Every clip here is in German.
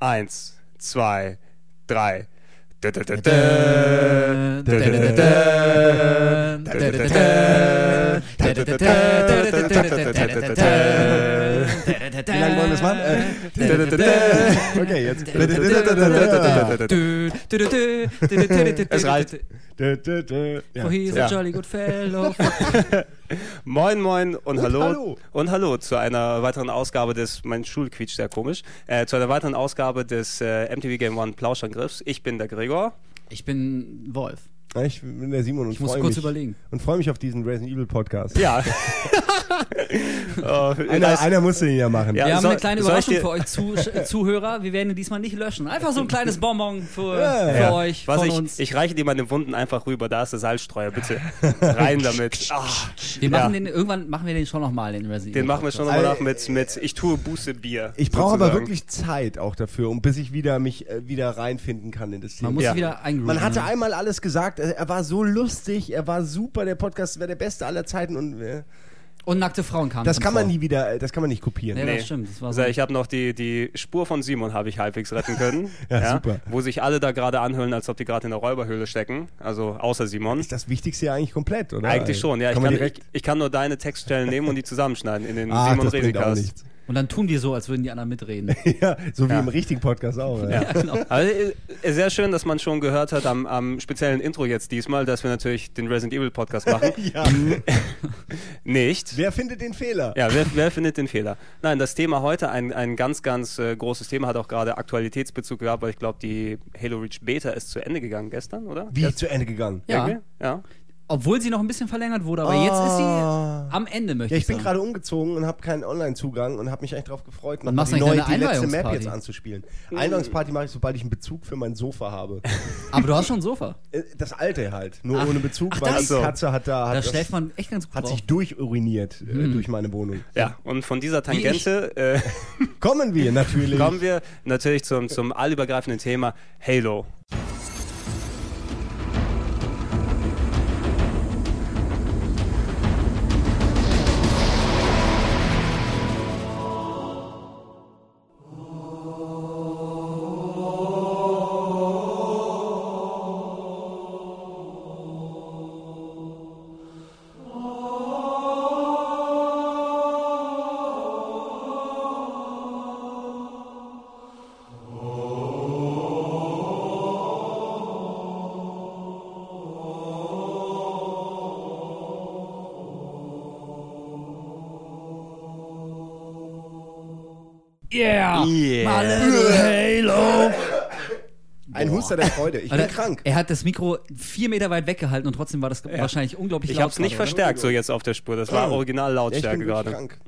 Eins, zwei, drei. Wie lange wollen wir das machen? Äh, okay, jetzt. Es reicht. Ja. For he's Ja. a jolly good fellow. Moin, moin und, hallo. hallo. Und hallo zu einer weiteren Ausgabe des, mein Stuhl quietscht sehr komisch, äh, zu einer weiteren Ausgabe des äh, MTV Game One Plauschangriffs. Ich bin der Gregor. Ich bin Wolf. Ich bin der Simon und Ich muss kurz mich, überlegen. Und freue mich auf diesen Resident Evil Podcast. Ja. oh, Einer, das- einer musste ihn ja machen. Ja, Wir haben soll- eine kleine Überraschung dir- für euch Zu äh, Zuhörer. Wir werden ihn diesmal nicht löschen. Einfach so ein kleines Bonbon für, Ja. für Ja. euch, Was von ich, uns. ich reiche dir meine Wunden einfach rüber, da ist der Salzstreuer, bitte. Rein damit. Ah, wir machen ja. den, irgendwann machen wir den schon nochmal, den Resident den Evil machen wir schon nochmal nach mit, mit Ich tue Buße Bier. Ich brauche aber wirklich Zeit auch dafür, um bis ich wieder mich äh, wieder reinfinden kann in das Thema. Man muss wieder eingrooven. Man hatte ne? einmal alles gesagt, er er war so lustig, er war super, der Podcast wäre der beste aller Zeiten und äh, Und nackte Frauen kamen das kann man vor. nie wieder, das kann man nicht kopieren. Ja, Nee. das stimmt. Das war Also so. ich habe noch die, die Spur von Simon habe ich halbwegs retten können. Ja, super. Wo sich alle da gerade anhöhlen, als ob die gerade in der Räuberhöhle stecken. Also außer Simon. Ist das Wichtigste ja eigentlich komplett, oder? Eigentlich schon, ja. Ich Kann kann, man ich, ich kann nur deine Textstellen nehmen und die zusammenschneiden in den ah, Simon das Und dann tun wir so, als würden die anderen mitreden. ja, so wie Ja. im richtigen Podcast auch. Ja. ja, genau. Also, sehr schön, dass man schon gehört hat am, am speziellen Intro jetzt diesmal, dass wir natürlich den Resident Evil Podcast machen. Ja. Nicht. Wer findet den Fehler? Ja, wer, wer findet den Fehler? Nein, das Thema heute, ein, ein ganz, ganz äh, großes Thema, hat auch gerade Aktualitätsbezug gehabt, weil ich glaube, die Halo Reach Beta ist zu Ende gegangen gestern, oder? Wie Gest- zu Ende gegangen? Ja. Irgendwie? ja. Obwohl sie noch ein bisschen verlängert wurde, aber jetzt ist sie Ah. am Ende, möchte Ja, ich ich bin gerade umgezogen und habe keinen Online-Zugang und habe mich eigentlich darauf gefreut, noch die, neue, die letzte Map jetzt anzuspielen. Einweihungsparty mache ich, sobald ich einen Bezug für mein Sofa habe. Aber du hast schon ein Sofa. Äh, Das alte halt, nur Ach. ohne Bezug, Ach, weil das- die so. Katze hat da, hat, Da das, schläft man echt ganz gut hat drauf. sich durchuriniert äh, Hm. durch meine Wohnung. Ja, und von dieser Tangente äh, Kommen wir natürlich. kommen wir natürlich zum, zum allübergreifenden Thema Halo. Little Halo! Ein Huster der Freude. Ich bin Alter, krank. Er hat das Mikro vier Meter weit weggehalten und trotzdem war das wahrscheinlich unglaublich Ich laut. habe es nicht gerade, oder? verstärkt so jetzt auf der Spur. Das war original Ja, ich Lautstärke bin wirklich gerade. krank.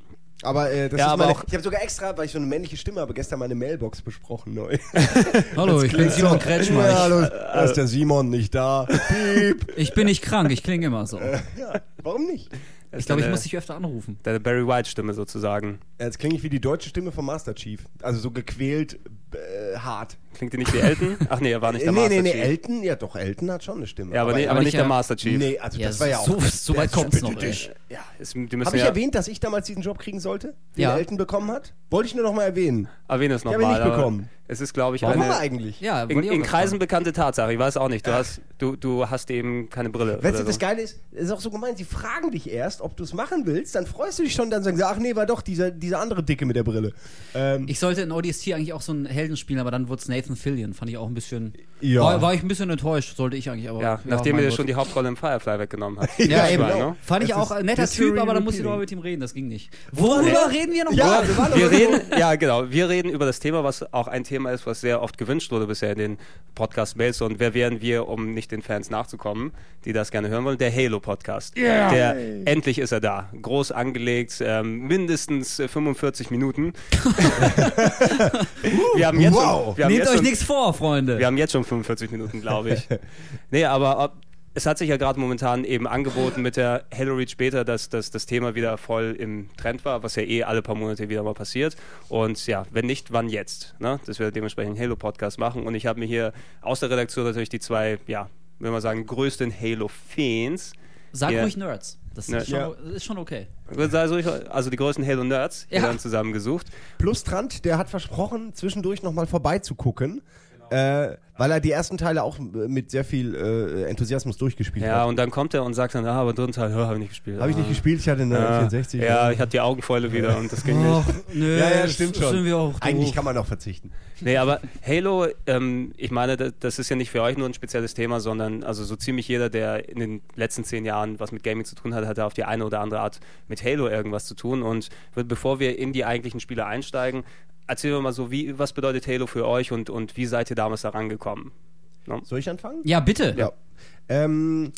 Aber äh, das Ja, ist aber meine, auch- ich habe sogar extra, weil ich so eine männliche Stimme habe, gestern meine Mailbox besprochen neu. Hallo, ich bin Simon Kretschmer. Ja, hallo, da ist der Simon nicht da. Piep. Ich, ich bin nicht krank, ich klinge immer so. Ja, warum nicht? Ich glaube, ich muss dich öfter anrufen. Deine Barry White-Stimme sozusagen. Jetzt klinge ich wie die deutsche Stimme vom Master Chief. Also so gequält, äh, hart. Klingt die nicht wie Elton? Ach nee, er war nicht der nee, Master nee, nee, Chief. Elton, ja doch, Elton hat schon eine Stimme. Ja, aber, nee, aber aber nicht der Master Chief. Nee, also Ja, das war ja auch. so, so weit kommt es noch. dich. Ja, Habe ich ja erwähnt, dass ich damals diesen Job kriegen sollte, den Ja. Elton bekommen hat? Wollte ich nur noch mal erwähnen. erwähnen es nochmal. ich nicht bekommen. Es ist, glaube ich, Warum eine eigentlich? Ja, in, in Kreisen bekannte Tatsache. Ich weiß auch nicht. Du hast, du, du hast eben keine Brille. Weißt du, oder das so. Geile ist, ist auch so gemeint, sie fragen dich erst, ob du es machen willst, dann freust du dich schon, dann sagen sie, ach nee, war doch dieser, dieser andere Dicke mit der Brille. Ähm, Ich sollte in ODST eigentlich auch so einen Helden spielen, aber dann wurde es Nathan Fillion. Fand ich auch ein bisschen. Ja. War, war ich ein bisschen enttäuscht, sollte ich eigentlich, aber. Ja, nachdem mein er schon die Hauptrolle im Firefly weggenommen hat. Ja, Ja, eben. Ne? Fand ich auch ein netter Typ, aber dann musste ich repeating. noch mit ihm reden, das ging nicht. Worüber reden wir noch? Ja, wir reden, ja genau, wir reden über das Thema, was auch ein Thema ist, was sehr oft gewünscht wurde bisher in den Podcast-Mails und wer wären wir, um nicht den Fans nachzukommen, die das gerne hören wollen, der Halo-Podcast. Der, endlich ist er da, groß angelegt, ähm, mindestens äh, 45 Minuten. wir haben jetzt Wow. schon, wir haben Nehmt jetzt euch schon, nichts vor, Freunde. Wir haben jetzt schon 45 Minuten, glaube ich. nee, aber ob, es hat sich ja gerade momentan eben angeboten mit der Halo Reach Beta, dass, dass das Thema wieder voll im Trend war, was ja eh alle paar Monate wieder mal passiert. Und ja, wenn nicht, wann jetzt? Ne? Dass wir dementsprechend einen Halo-Podcast machen. Und ich habe mir hier aus der Redaktion natürlich die zwei, ja, wenn man sagen, größten Halo-Fans. Sag Ja. ruhig Nerds. Das Ne. ist, schon, Ja. ist schon okay. Also, ich- also die größten Halo-Nerds, die Ja. dann zusammengesucht. Plus Trant, der hat versprochen, zwischendurch nochmal vorbeizugucken, äh, weil er die ersten Teile auch mit sehr viel äh, Enthusiasmus durchgespielt Ja, hat. und dann kommt er und sagt dann, ah, aber dritten Teil, habe ich nicht gespielt. Habe ich nicht Ah. gespielt, ich hatte eine Ja, 64. ja, ich hatte die Augenfäule wieder und das ging nicht. nö, Ja, ja, das stimmt schon. Sind wir auch Eigentlich kann man auch verzichten. Nee, aber Halo, ähm, ich meine, das, das ist ja nicht für euch nur ein spezielles Thema, sondern also so ziemlich jeder, der in den letzten zehn Jahren was mit Gaming zu tun hat, hat auf die eine oder andere Art mit Halo irgendwas zu tun. Und bevor wir in die eigentlichen Spiele einsteigen, erzählen wir mal so, wie, was bedeutet Halo für euch und, und wie seid ihr damals da rangekommen? Soll ich anfangen? Ja, bitte. Ja. Ähm,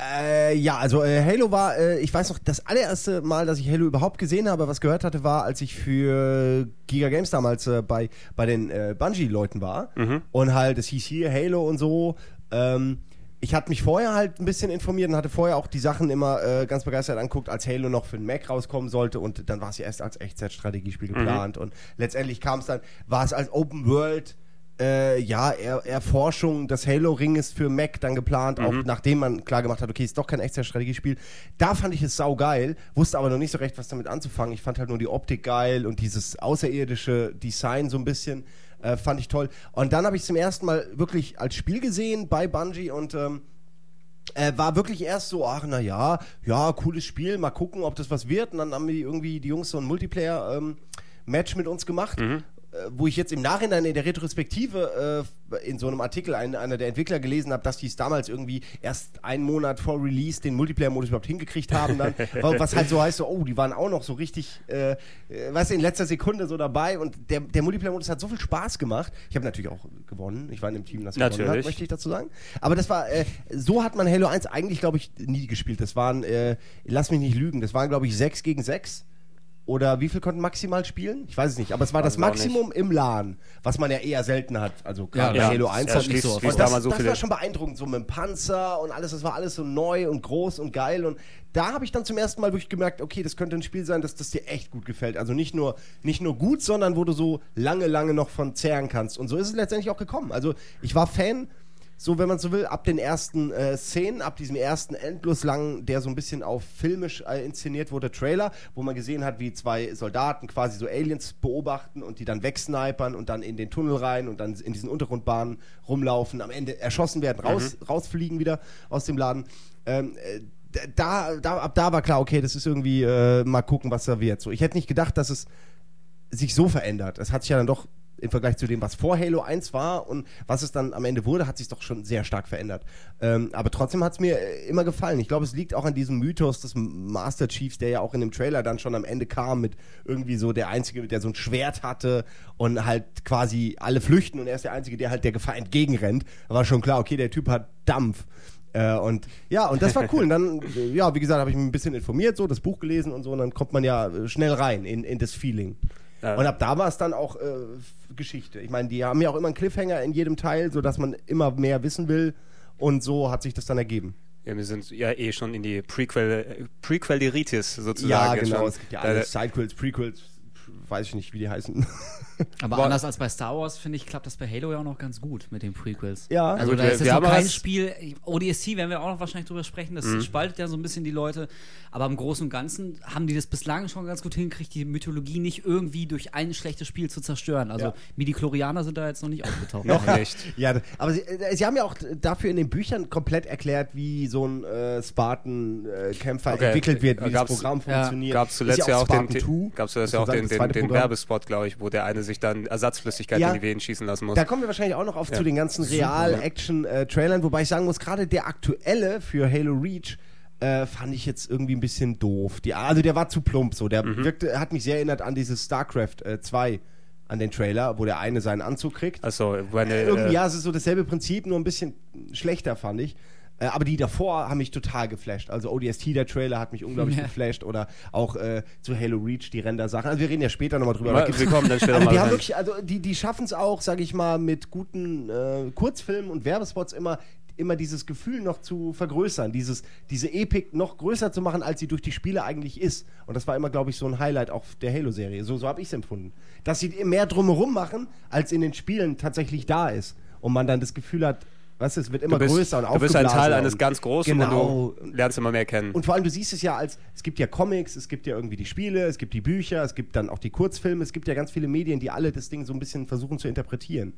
äh, ja, also äh, Halo war, äh, ich weiß noch, das allererste Mal, dass ich Halo überhaupt gesehen habe, was gehört hatte, war, als ich für Giga Games damals äh, bei, bei den äh, Bungie-Leuten war. Und halt, es hieß hier Halo und so. Ähm, ich hatte mich vorher halt ein bisschen informiert und hatte vorher auch die Sachen immer äh, ganz begeistert anguckt, als Halo noch für den Mac rauskommen sollte und dann war es ja erst als Echtzeitstrategiespiel geplant und letztendlich kam es dann, war es als Open World äh, ja, er, Erforschung des Halo-Ringes für Mac dann geplant, auch nachdem man klar gemacht hat, okay, ist doch kein extra Strategiespiel. Da fand ich es saugeil, wusste aber noch nicht so recht, was damit anzufangen. Ich fand halt nur die Optik geil und dieses außerirdische Design so ein bisschen, äh, fand ich toll. Und dann habe ich zum ersten Mal wirklich als Spiel gesehen bei Bungie und ähm, äh, war wirklich erst so, ach na ja, ja, cooles Spiel, mal gucken, ob das was wird. Und dann haben die irgendwie die Jungs so ein Multiplayer-Match mit uns gemacht, äh, wo ich jetzt im Nachhinein in der Retrospektive äh, in so einem Artikel ein, einer der Entwickler gelesen habe, dass die es damals irgendwie erst einen Monat vor Release den Multiplayer-Modus überhaupt hingekriegt haben. Dann, Wa- was halt so heißt, so, oh, die waren auch noch so richtig, äh, äh, weißt du, in letzter Sekunde so dabei. Und der, der Multiplayer-Modus hat so viel Spaß gemacht. Ich habe natürlich auch gewonnen. Ich war in dem Team, das gewonnen hat, Natürlich. möchte ich dazu sagen. Aber das war, äh, so hat man Halo 1 eigentlich, glaube ich, nie gespielt. Das waren, äh, lass mich nicht lügen, das waren, glaube ich, 6 gegen 6. Oder wie viel konnten maximal spielen? Ich weiß es nicht. Aber es war das Maximum im LAN, was man ja eher selten hat. Also gerade Ja, bei Halo ja, 1 ja, halt schließt- nicht so. schließt Und das, so das war schon beeindruckend, so mit dem Panzer und alles. Das war alles so neu und groß und geil. Und da habe ich dann zum ersten Mal wirklich gemerkt, okay, das könnte ein Spiel sein, dass das dir echt gut gefällt. Also nicht nur, nicht nur gut, sondern wo du so lange, lange noch von zehren kannst. Und so ist es letztendlich auch gekommen. Also ich war Fan so, wenn man so will, ab den ersten äh, Szenen, ab diesem ersten endlos langen, der so ein bisschen auf filmisch äh, inszeniert wurde, Trailer, wo man gesehen hat, wie zwei Soldaten quasi so Aliens beobachten und die dann wegsnipern und dann in den Tunnel rein und dann in diesen Untergrundbahnen rumlaufen, am Ende erschossen werden, raus, rausfliegen wieder aus dem Laden. Ähm, äh, da, da, ab da war klar, okay, das ist irgendwie, äh, mal gucken, was da wird. So, ich hätte nicht gedacht, dass es sich so verändert. Es hat sich ja dann doch im Vergleich zu dem, was vor Halo 1 war und was es dann am Ende wurde, hat sich doch schon sehr stark verändert. Ähm, aber trotzdem hat es mir äh, immer gefallen. Ich glaube, es liegt auch an diesem Mythos des Master Chiefs, der ja auch in dem Trailer dann schon am Ende kam mit irgendwie so der Einzige, der so ein Schwert hatte und halt quasi alle flüchten und er ist der Einzige, der halt der Gefahr entgegenrennt. Da war schon klar, okay, der Typ hat Dampf. Äh, und ja, und das war cool. Und dann, äh, ja, wie gesagt, habe ich mich ein bisschen informiert, so das Buch gelesen und so, und dann kommt man ja äh, schnell rein in, in das Feeling. Ja. Und ab da war es dann auch äh, Geschichte. Ich meine, die haben ja auch immer einen Cliffhanger in jedem Teil, sodass man immer mehr wissen will. Und so hat sich das dann ergeben. Ja, wir sind ja eh schon in die Prequel, Prequeliritis sozusagen. ja, genau. Es gibt ja alles. Sidequels, Prequels, weiß ich nicht, wie die heißen. Aber Boah. anders als bei Star Wars, finde ich, klappt das bei Halo ja auch noch ganz gut mit den Prequels. Ja. Also Gut, da ist jetzt noch kein Spiel. ODST werden wir auch noch wahrscheinlich drüber sprechen. Das Mhm. spaltet ja so ein bisschen die Leute. Aber im Großen und Ganzen haben die das bislang schon ganz gut hingekriegt, die Mythologie nicht irgendwie durch ein schlechtes Spiel zu zerstören. Also Ja. Midi-Chlorianer sind da jetzt noch nicht aufgetaucht. Noch nicht. Ja, aber sie, äh, sie haben ja auch dafür in den Büchern komplett erklärt, wie so ein äh, Spartan-Kämpfer Okay. entwickelt wird, wie das Gab's- Programm ja. funktioniert. Gab es zuletzt ja auch den, Spartan 2, gab's zuletzt ja auch den, das den, zweite den. Werbespot, glaube ich, wo der eine sich dann Ersatzflüssigkeit Ja. in die Venen schießen lassen muss. Da kommen wir wahrscheinlich auch noch auf Ja. zu den ganzen Real-Action-Trailern, wobei ich sagen muss, gerade der aktuelle für Halo Reach äh, fand ich jetzt irgendwie ein bisschen doof. Die, also der war zu plump so. Der Mhm. wirkte, hat mich sehr erinnert an dieses StarCraft äh, 2, an den Trailer, wo der eine seinen Anzug kriegt. Achso, Äh, irgendwie, äh, ja, es ist so dasselbe Prinzip, nur ein bisschen schlechter, fand ich. Äh, aber die davor haben mich total geflasht. Also ODST, der Trailer, hat mich unglaublich Ja. geflasht. Oder auch äh, zu Halo Reach, die Render-Sachen. Also wir reden ja später nochmal drüber. gibt's- wir kommen dann später also mal die haben wirklich, also die, die schaffen es auch, sage ich mal, mit guten äh, Kurzfilmen und Werbespots immer immer dieses Gefühl noch zu vergrößern, dieses, diese Epik noch größer zu machen, als sie durch die Spiele eigentlich ist. Und das war immer, glaube ich, so ein Highlight auch der Halo-Serie. So, so habe ich es empfunden. Dass sie mehr drumherum machen, als in den Spielen tatsächlich da ist. Und man dann das Gefühl hat, Weißt du, es wird immer bist, größer und du bist ein Teil eines ganz Großen Genau. und du lernst immer mehr kennen. Und vor allem, du siehst es ja als, es gibt ja Comics, es gibt ja irgendwie die Spiele, es gibt die Bücher, es gibt dann auch die Kurzfilme, es gibt ja ganz viele Medien, die alle das Ding so ein bisschen versuchen zu interpretieren.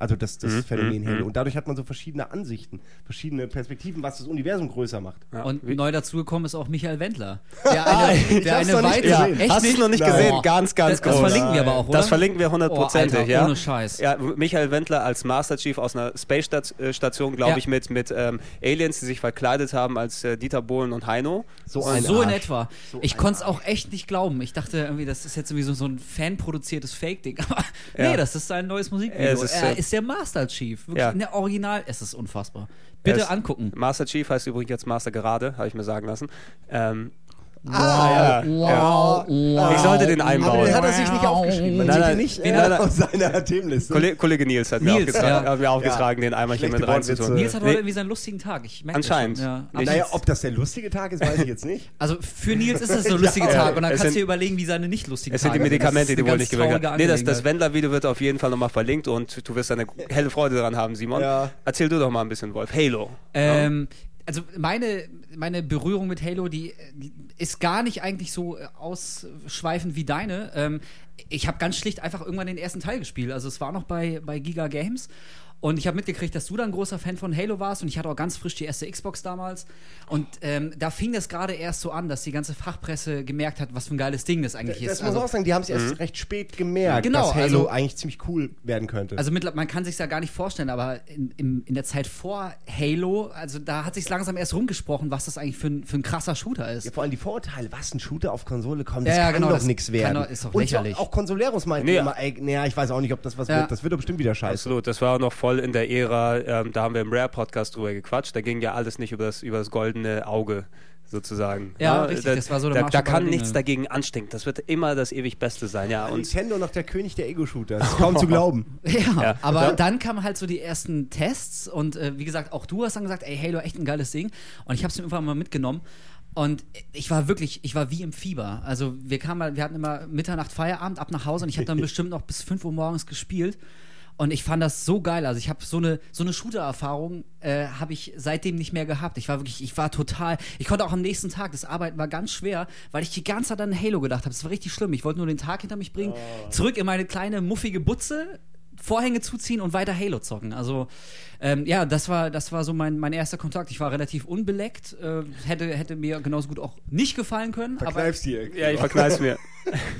Also das, das Mhm, Phänomen Halo. Und dadurch hat man so verschiedene Ansichten, verschiedene Perspektiven, was das Universum größer macht. Ja. Und Wie- neu dazugekommen ist auch Michael Wendler. Der eine, ich der eine noch nicht weitere. gesehen. Echt Hast du es noch nicht Nein. gesehen? Ganz, ganz das, das groß. verlinken wir aber auch, oder? Das verlinken wir hundertprozentig, Oh, ja. ohne Scheiß. Ja, Michael Wendler als Master Chief aus einer Space-Station, glaube Ja. ich, mit, mit ähm, Aliens, die sich verkleidet haben als äh, Dieter Bohlen und Heino. So, So, ein in Arsch. etwa. So ich konnte es auch echt nicht glauben. Ich dachte irgendwie, das ist jetzt irgendwie so, so ein fanproduziertes Fake-Ding. Aber Ja. nee, das ist sein neues Musikvideo. Es ist, er äh, ist der Master Chief. Wirklich Ja. in der Original. Es ist unfassbar. Bitte Es- angucken. Master Chief heißt übrigens jetzt Master Gerade, habe ich mir sagen lassen. Ähm, Ah, ja, ja. Ich sollte den einbauen. Aber den hat er sich nicht aufgeschrieben. Nein, nein, nicht äh, hat er- auf seiner Themenliste. Kollege, Kollege Nils hat mir Nils, aufgetragen, ja. hat mir aufgetragen den einmal hier mit reinzutun. Nils hat Nee. heute irgendwie seinen lustigen Tag. Ich merke das Anscheinend. Ja. Naja, ob das der lustige Tag ist, weiß ich jetzt nicht. Also für Nils ist es so ein lustiger Ja, Tag und dann es kannst du sind- dir überlegen, wie seine nicht lustigen Es sind die Tage Medikamente, die Das wohl nicht gewirkt haben. Nee, das, das. Wendler-Video wird auf jeden Fall nochmal verlinkt und du wirst eine helle Freude daran haben, Simon. Ja. Erzähl du doch mal ein bisschen, Wolf. Halo. Ähm, also meine, meine Berührung mit Halo, die, die ist gar nicht eigentlich so äh, ausschweifend wie deine. Ähm, ich habe ganz schlicht einfach irgendwann den ersten Teil gespielt. Also es war noch bei, bei Giga Games. Und ich habe mitgekriegt, dass du dann großer Fan von Halo warst und ich hatte auch ganz frisch die erste Xbox damals. Und ähm, da fing das gerade erst so an, dass die ganze Fachpresse gemerkt hat, was für ein geiles Ding das eigentlich Das ist. muss Also, man auch sagen, die haben es erst recht spät gemerkt, Genau, dass Halo also- eigentlich ziemlich cool werden könnte. Also mittler- man kann sich ja gar nicht vorstellen, aber in, in, in der Zeit vor Halo, also da hat sich langsam erst rumgesprochen, was das eigentlich für ein, für ein krasser Shooter ist. ja, vor allem die Vorurteile, was ein Shooter auf Konsole kommt, das Ja, ja, kann genau, doch das nichts kann werden. doch- ist doch Und lächerlich. auch Consoleros meinten Nee. immer, ey, naja, ich weiß auch nicht, ob das was Ja. wird. Das wird doch bestimmt wieder scheiße. Absolut, das war noch voll in der Ära, ähm, da haben wir im Rare-Podcast drüber gequatscht, da ging ja alles nicht über das, über das goldene Auge sozusagen. Ja, richtig, da, das war so der da, da kann nichts dagegen anstinken, das wird immer das ewig Beste sein, ja. Und Nintendo noch der König der Ego-Shooter. Das ist kaum zu glauben. Ja, Ja. aber Ja. dann kamen halt so die ersten Tests und äh, wie gesagt, auch du hast dann gesagt, ey, Halo, echt ein geiles Ding. Und ich habe es mir irgendwann mal mitgenommen. Und ich war wirklich, ich war wie im Fieber. Also wir kamen, mal- wir hatten immer Mitternacht Feierabend, ab nach Hause und ich habe dann bestimmt noch bis 5 Uhr morgens gespielt. Und ich fand das so geil. Also ich habe so eine so eine Shooter-Erfahrung äh, habe ich seitdem nicht mehr gehabt. Ich war wirklich, ich war total. Ich konnte auch am nächsten Tag. Das Arbeiten war ganz schwer, weil ich die ganze Zeit an Halo gedacht habe. Das war richtig schlimm. Ich wollte nur den Tag hinter mich bringen, zurück in meine kleine muffige Butze, Vorhänge zuziehen und weiter Halo zocken. Also ähm, ja, das war das war so mein, mein erster Kontakt. Ich war relativ unbeleckt. Äh, hätte hätte mir genauso gut auch nicht gefallen können. Verkneifst dir. ja, ich verkneif's mir.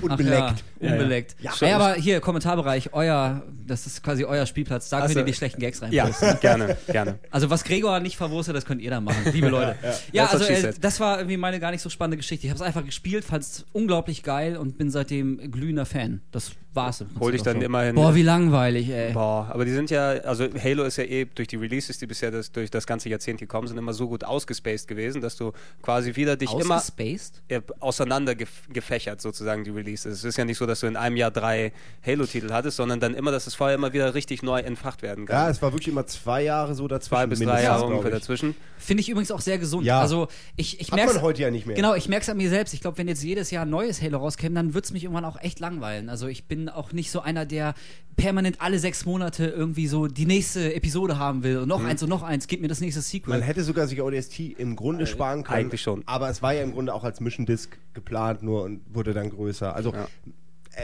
Und Ach. Ja, unbeleckt. Ja, Ja, aber hier, Kommentarbereich, euer, das ist quasi euer Spielplatz, da könnt Ach so. ihr die schlechten Gags rein. Ja, gerne, gerne. Also was Gregor nicht verwurstet, das könnt ihr dann machen, liebe Leute. Ja, also äh, das war irgendwie meine gar nicht so spannende Geschichte. Ich habe es einfach gespielt, fand es unglaublich geil und bin seitdem glühender Fan. Das war's. Hol dich dann so. immerhin- Boah, wie langweilig, ey. Boah, aber die sind ja, also Halo ist ja eh durch die Releases, die bisher das, durch das ganze Jahrzehnt gekommen sind, immer so gut ausgespaced gewesen, dass du quasi wieder dich immer Ausgespaced? äh, auseinander gef gefächert sozusagen die Releases. Es ist ja nicht so, dass du in einem Jahr drei Halo-Titel hattest, sondern dann immer, dass es vorher immer wieder richtig neu entfacht werden kann. Ja, es war wirklich immer zwei Jahre so dazwischen. Zwei bis drei Jahre ungefähr dazwischen. Finde ich übrigens auch sehr gesund. Ja. Also ich, ich merke heute ja nicht mehr. Genau, ich merke es an mir selbst. Ich glaube, wenn jetzt jedes Jahr ein neues Halo rauskäme, dann würde es mich irgendwann auch echt langweilen. Also ich bin auch nicht so einer, der permanent alle sechs Monate irgendwie so die nächste Episode haben will und noch eins und noch eins, gib mir das nächste Sequel. Man hätte sogar sich ODST im Grunde sparen können. eigentlich schon. Aber es war ja im Grunde auch als Mission Disc geplant nur und wurde dann größer. Also äh,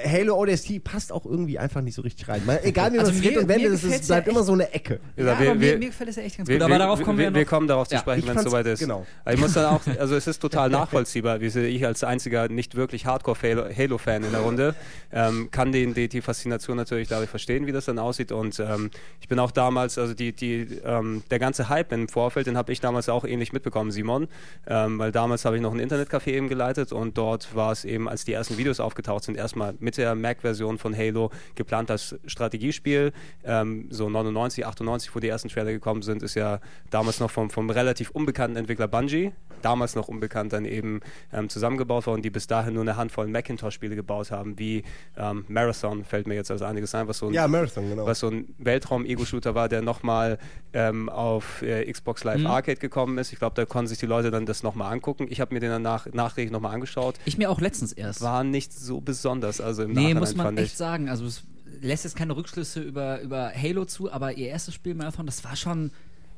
Halo ODST passt auch irgendwie einfach nicht so richtig rein. Man, egal wie man Also es dreht und wendet, es ist- bleibt ja immer so eine Ecke. Ja, wir- aber wir- mir, gefällt es ja echt ganz Wir, gut. Aber wir, darauf kommen wir, wir, noch. wir kommen darauf zu sprechen, wenn es soweit ist. genau. Aber ich muss dann auch, also es ist total nachvollziehbar, wie sie- ich als einziger nicht wirklich Hardcore-Halo-Fan in der Runde ähm, kann den, die, die Faszination natürlich dadurch verstehen, wie das dann aussieht. Und ähm, ich bin auch damals, also die, die, ähm, der ganze Hype im Vorfeld, den habe ich damals auch ähnlich mitbekommen, Simon, ähm, weil damals habe ich noch ein Internetcafé eben geleitet und dort war es eben, als die ersten Videos aufgetaucht sind, erstmal mit der Mac-Version von Halo geplant als Strategiespiel. Ähm, so 99, 98, wo die ersten Trailer gekommen sind, ist ja damals noch vom, vom relativ unbekannten Entwickler Bungie, damals noch unbekannt, dann eben ähm, zusammengebaut worden, die bis dahin nur eine Handvoll Macintosh-Spiele gebaut haben, wie ähm, Marathon, fällt mir jetzt als einiges ein, was so ein, Ja, Marathon, genau. was so ein Weltraum-Ego-Shooter war, der nochmal ähm, auf äh, Xbox Live Mhm. Arcade gekommen ist. Ich glaube, da konnten sich die Leute dann das nochmal angucken. Ich habe mir den dann nach, nachträglich nochmal angeschaut. Ich mir auch letztens erst. War nicht so besonders, also im nee, Nachhinein muss man fand echt ich. sagen. Also es lässt jetzt keine Rückschlüsse über, über Halo zu, aber ihr erstes Spiel Marathon, das war schon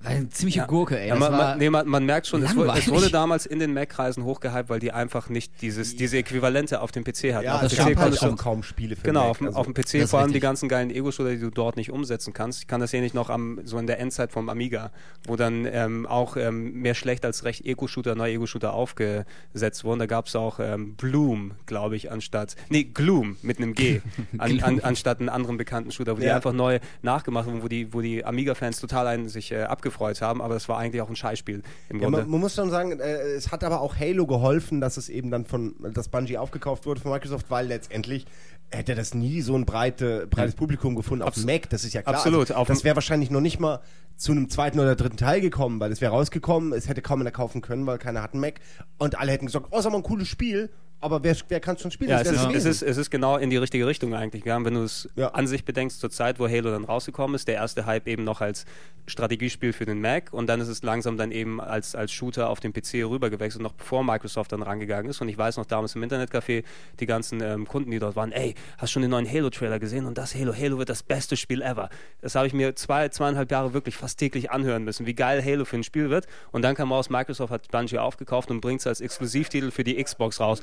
eine ziemliche Gurke, ey. Ja, man, man, nee, man, man merkt schon, es wurde, es wurde damals in den Mac-Kreisen hochgehypt, weil die einfach nicht dieses, diese Äquivalente auf dem PC hatten. Ja, auf das gab PC halt konntest du auch kaum Spiele für Genau, Mac, auf, dem- also- auf dem PC vor allem die ganzen geilen Ego-Shooter, die du dort nicht umsetzen kannst. Ich kann das hier nicht noch am, so in der Endzeit vom Amiga, wo dann ähm, auch ähm, mehr schlecht als recht Ego-Shooter, neue Ego-Shooter aufgesetzt wurden. Da gab es auch ähm, Bloom, glaube ich, anstatt, nee, Gloom mit einem G, an, an, anstatt einen anderen bekannten Shooter, wo die Ja. einfach neu nachgemacht haben, wo die, wo die Amiga-Fans total einen sich äh, abgefreut haben, aber das war eigentlich auch ein Scheißspiel im Ja, Grunde. man, man muss schon sagen, äh, es hat aber auch Halo geholfen, dass es eben dann von das Bungie aufgekauft wurde von Microsoft, weil letztendlich hätte das nie so ein breite, breites Publikum gefunden auf dem Mac, das ist ja klar. Absolut, Also, das wäre wahrscheinlich noch nicht mal zu einem zweiten oder dritten Teil gekommen, weil es wäre rausgekommen, es hätte kaum einer kaufen können, weil keiner hat einen Mac und alle hätten gesagt, oh, ist aber ein cooles Spiel, aber wer, wer kann schon spielen? Ja, es ist, es, ist, es ist genau in die richtige Richtung eigentlich gegangen. Wenn du es Ja. an sich bedenkst, zur Zeit, wo Halo dann rausgekommen ist, der erste Hype eben noch als Strategiespiel für den Mac und dann ist es langsam dann eben als, als Shooter auf den PC rübergewechselt, noch bevor Microsoft dann rangegangen ist. Und ich weiß noch damals im Internetcafé, die ganzen ähm, Kunden, die dort waren, ey, hast schon den neuen Halo-Trailer gesehen und das Halo, Halo wird das beste Spiel ever. Das habe ich mir zwei, zweieinhalb Jahre wirklich fast täglich anhören müssen, wie geil Halo für ein Spiel wird. Und dann kam raus, Microsoft hat Bungie aufgekauft und bringt es als Exklusivtitel für die Xbox raus.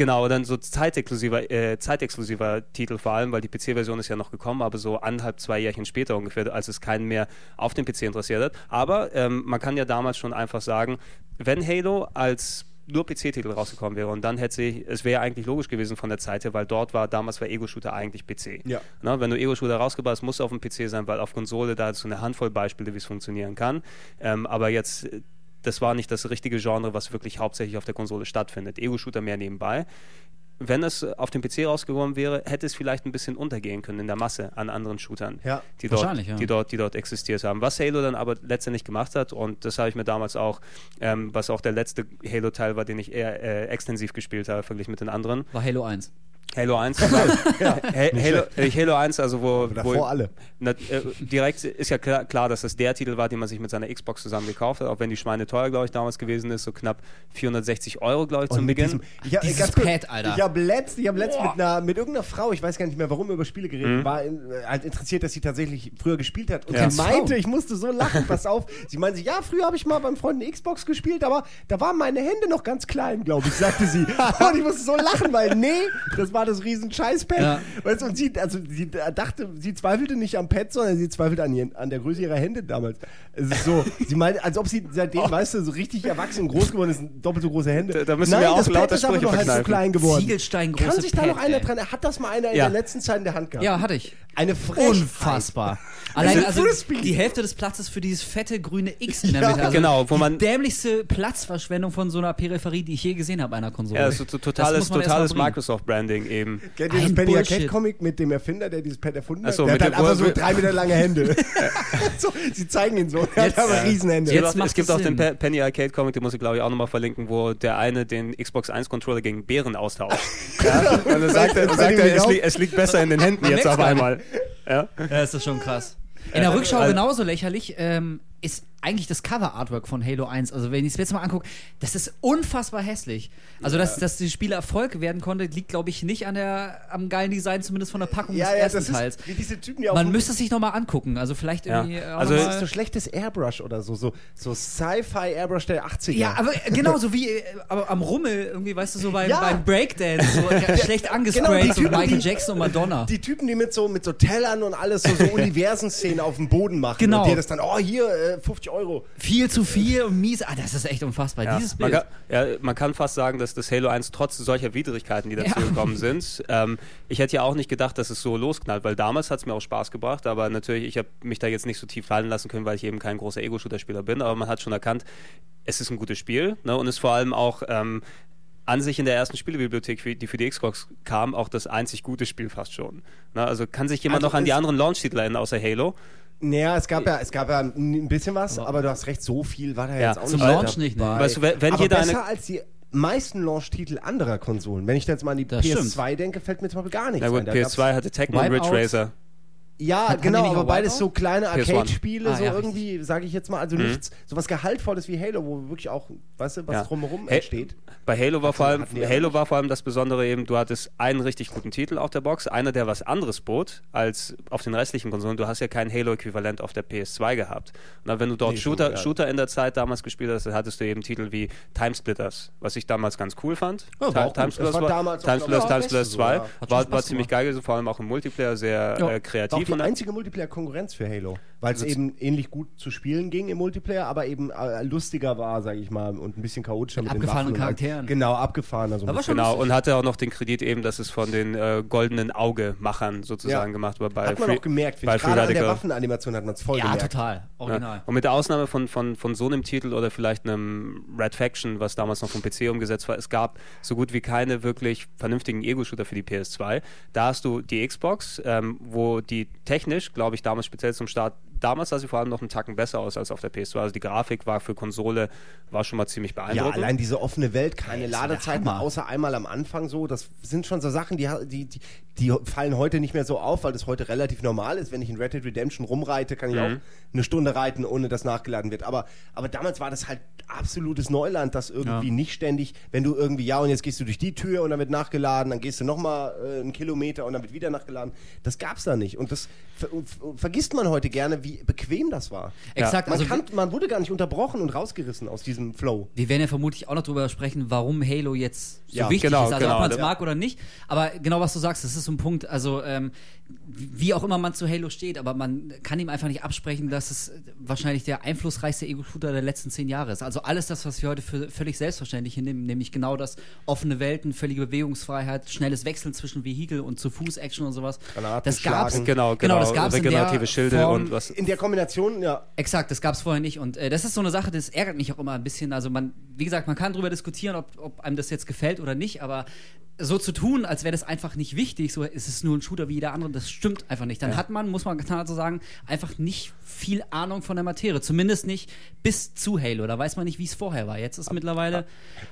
Genau, dann so zeitexklusiver, äh, zeitexklusiver Titel vor allem, weil die PC-Version ist ja noch gekommen, aber so anderthalb, zwei Jährchen später ungefähr, als es keinen mehr auf dem PC interessiert hat. Aber ähm, man kann ja damals schon einfach sagen, wenn Halo als nur PC-Titel rausgekommen wäre und dann hätte sich, es wäre eigentlich logisch gewesen von der Zeit her, weil dort war damals war Ego-Shooter eigentlich PC. Ja. Na, wenn du Ego-Shooter rausgebracht hast, muss es auf dem PC sein, weil auf Konsole da du eine Handvoll Beispiele, wie es funktionieren kann. Ähm, aber jetzt, äh, das war nicht das richtige Genre, was wirklich hauptsächlich auf der Konsole stattfindet. Ego-Shooter mehr nebenbei. Wenn es auf dem PC rausgekommen wäre, hätte es vielleicht ein bisschen untergehen können in der Masse an anderen Shootern, Ja, die, dort, ja. die, dort, die dort existiert haben. Was Halo dann aber letztendlich gemacht hat, und das habe ich mir damals auch, ähm, was auch der letzte Halo-Teil war, den ich eher äh, extensiv gespielt habe, verglichen mit den anderen. war Halo 1. Halo 1. ja, Halo, äh, Halo 1, also wo, davor wo alle. Na, äh, direkt ist ja klar, klar, dass das der Titel war, den man sich mit seiner Xbox zusammen gekauft hat, auch wenn die Schweine teuer, glaube ich, damals gewesen ist, so knapp 460 Euro, glaube ich, zum Und mit Beginn. diesem, ich hab, Dieses Pad, Alter. Ich habe letzt, ich hab letzt mit, einer, mit irgendeiner Frau, ich weiß gar nicht mehr, warum über Spiele geredet Mhm. war in, äh, halt interessiert, dass sie tatsächlich früher gespielt hat. Und Ja. sie meinte, ich musste so lachen, pass auf. Sie meinte, ja, früher habe ich mal beim Freund eine Xbox gespielt, aber da waren meine Hände noch ganz klein, glaube ich, sagte sie. Und ich musste so lachen, weil nee, das war das riesen Scheißpad. Ja. Weißt du, und sie, also sie dachte, sie zweifelte nicht am Pad, sondern sie zweifelte an, ihren, an der Größe ihrer Hände damals. Es ist so, sie meinte, als ob sie seitdem, weißt du, so richtig erwachsen und groß geworden ist, doppelt so große Hände. Da- da müssen wir auch das Pad lauter ist aber Sprüche nur halt so klein geworden. Ziegelstein Kann sich da noch Pad, einer ey. dran, hat das mal einer in Ja. der letzten Zeit in der Hand gehabt? Ja, hatte ich. Eine Frechheit. Unfassbar. Allein also die Hälfte des Platzes für dieses fette grüne X in der Ja. Mitte. Also Genau, wo die man- dämlichste Platzverschwendung von so einer Peripherie, die ich je gesehen habe, einer Konsole. Ja, das ist so totales, totales. Microsoft-Branding eben. Kennt ihr das Penny. Arcade Comic mit dem Erfinder, der dieses Pad erfunden hat? So, der mit hat halt einfach so drei Meter lange Hände. so, sie zeigen ihn so. Er hat aber Riesenhände. Es gibt Jetzt es gibt es auch den Penny Arcade Comic, den muss ich glaube ich auch nochmal verlinken, wo der eine den Xbox 1 Controller gegen Bären austauscht. ja? Und dann sagt er, sagt er es, li es liegt besser in den Händen jetzt auf einmal. Ja? Ja, ist das schon krass. In der Rückschau also- genauso lächerlich ähm, ist eigentlich das Cover-Artwork von Halo 1. Also wenn ich es jetzt mal angucke, das ist unfassbar hässlich. Also ja. dass, dass die Spiele Erfolg werden konnte, liegt glaube ich nicht an der, am geilen Design, zumindest von der Packung ja, des ja, ersten das ist, wie Diese Typen, die auch Man müsste es sich nochmal angucken. Also vielleicht irgendwie. Also es ist so schlechtes Airbrush oder so, so, so Sci-Fi-Airbrush der 80er. Ja, aber genau, so wie äh, aber am Rummel, irgendwie, weißt du, so beim, beim Breakdance, so schlecht genau, angesprayt, genau, so Michael die, Jackson und Madonna. Die Typen, die mit so, mit so Tellern und alles so, so Universenszenen auf dem Boden machen genau. und dir das dann, oh hier, äh, 50 Euro. Viel zu viel und mies. Ah, das ist echt unfassbar. Ja. Dieses Bild. Man kann, ja, man kann fast sagen, dass das Halo 1 trotz solcher Widrigkeiten, die dazu ja. gekommen sind, ähm, ich hätte ja auch nicht gedacht, dass es so losknallt, weil damals hat es mir auch Spaß gebracht, aber natürlich, ich habe mich da jetzt nicht so tief fallen lassen können, weil ich eben kein großer Ego-Shooter-Spieler bin, aber man hat schon erkannt, es ist ein gutes Spiel ne, und ist vor allem auch ähm, an sich in der ersten Spielebibliothek, die für die Xbox kam, auch das einzig gute Spiel fast schon. Ne, also kann sich jemand also noch an die anderen Launch-Titel erinnern außer Halo? Naja, es gab ja, es gab ja ein bisschen was, aber du hast recht, so viel war da Ja, jetzt auch zum nicht Launch nicht, ne? Weißt du, wenn- aber besser eine- als die meisten Launch-Titel anderer Konsolen. Wenn ich jetzt mal an die Das PS2 denke, fällt mir zum Beispiel gar nichts gut, ein. Da gab's- PS2 hatte Tekken und Ridge. Racer. Ja, Hat- genau, aber beides so kleine PS1. Arcade-Spiele, Ah, so ja, irgendwie, sage ich jetzt mal, also nichts, sowas Gehaltvolles wie Halo, wo wirklich auch, weißt du, was Ja. drumherum Hey, entsteht. Bei Halo war vor allem Halo war vor allem das Besondere eben, du hattest einen richtig guten Titel auf der Box, einer der was anderes bot als auf den restlichen Konsolen. Du hast ja kein Halo-Äquivalent auf der PS2 gehabt. Und dann, wenn du dort Nee, so, Shooter. Shooter in der Zeit damals gespielt hast, dann hattest du eben Titel wie Timesplitters, was ich damals ganz cool fand. Ja, war. Timesplitters Das war damals auch, Timesplitters, glaub ich, das Timesplitters Beste 2 so, ja. Hat schon war, ziemlich geil, gewesen, vor allem auch im Multiplayer sehr äh, kreativ. Die einzige Multiplayer-Konkurrenz für Halo, weil es Also eben ähnlich gut zu spielen ging im Multiplayer, aber eben äh, lustiger war, sage ich mal, und ein bisschen chaotischer mit, Mit den abgefahrenen Charakteren. Genau, abgefahren. Also ein Aber schon Genau, lustig. und hatte auch noch den Kredit eben, dass es von den äh, goldenen Auge-Machern sozusagen Ja. gemacht wurde. Bei hat man Free- auch gemerkt, bei ich. Gerade an der. Waffenanimation hat man es voll Ja, gemerkt. total. Original. Ja. Und mit der Ausnahme von, von, von so einem Titel oder vielleicht einem Red Faction, was damals noch vom PC umgesetzt war, es gab so gut wie keine wirklich vernünftigen Ego-Shooter für die PS2. Da hast du die Xbox, ähm, wo die technisch, glaube ich, damals speziell zum Start, damals sah sie vor allem noch einen Tacken besser aus als auf der PS2. Also die Grafik war für Konsole, war schon mal ziemlich Ja, beeindruckend. allein diese offene Welt, keine der Ladezeiten, Hammer. außer einmal am Anfang so. Das sind schon so Sachen, die, die, die, die fallen heute nicht mehr so auf, weil das heute relativ normal ist. Wenn ich in Red Dead Redemption rumreite, kann ich Mhm. auch eine Stunde reiten, ohne dass nachgeladen wird. Aber, aber damals war das halt absolutes Neuland, das irgendwie Ja. nicht ständig, wenn du irgendwie, ja, und jetzt gehst du durch die Tür und dann wird nachgeladen, dann gehst du nochmal äh, einen Kilometer und dann wird wieder nachgeladen. Das gab's da nicht. Und das ver vergisst man heute gerne, wie bequem das war. Exakt, Man, also kann, man wurde gar nicht unterbrochen und rausgerissen aus diesem Flow. wir werden ja vermutlich auch noch drüber sprechen, warum Halo jetzt so Ja, wichtig genau, ist. Also genau. ob man es Ja. mag oder nicht. Aber genau was du sagst, das ist so ein Punkt, also ähm, wie auch immer man zu Halo steht, aber man kann ihm einfach nicht absprechen, dass es wahrscheinlich der einflussreichste Ego-Shooter der letzten zehn Jahre ist. Also alles das, was wir heute für völlig selbstverständlich hinnehmen, nämlich genau das offene Welten, völlige Bewegungsfreiheit, schnelles Wechseln zwischen Vehikel und zu Fuß-Action und sowas. Granaten das gab's, schlagen. Genau, genau, genau, das gab's in der regenerative Schilde Form, und was. In der Kombination, ja. Exakt, das gab es vorher nicht. Und äh, das ist so eine Sache, das ärgert mich auch immer ein bisschen. Also man, wie gesagt, man kann darüber diskutieren, ob, ob einem das jetzt gefällt oder nicht, aber so zu tun, als wäre das einfach nicht wichtig, so ist es nur ein Shooter wie jeder andere, das stimmt einfach nicht. Dann hat man, muss man klar so sagen, einfach nicht viel Ahnung von der Materie. Zumindest nicht bis zu Halo. Da weiß man nicht, wie es vorher war. Jetzt ist mittlerweile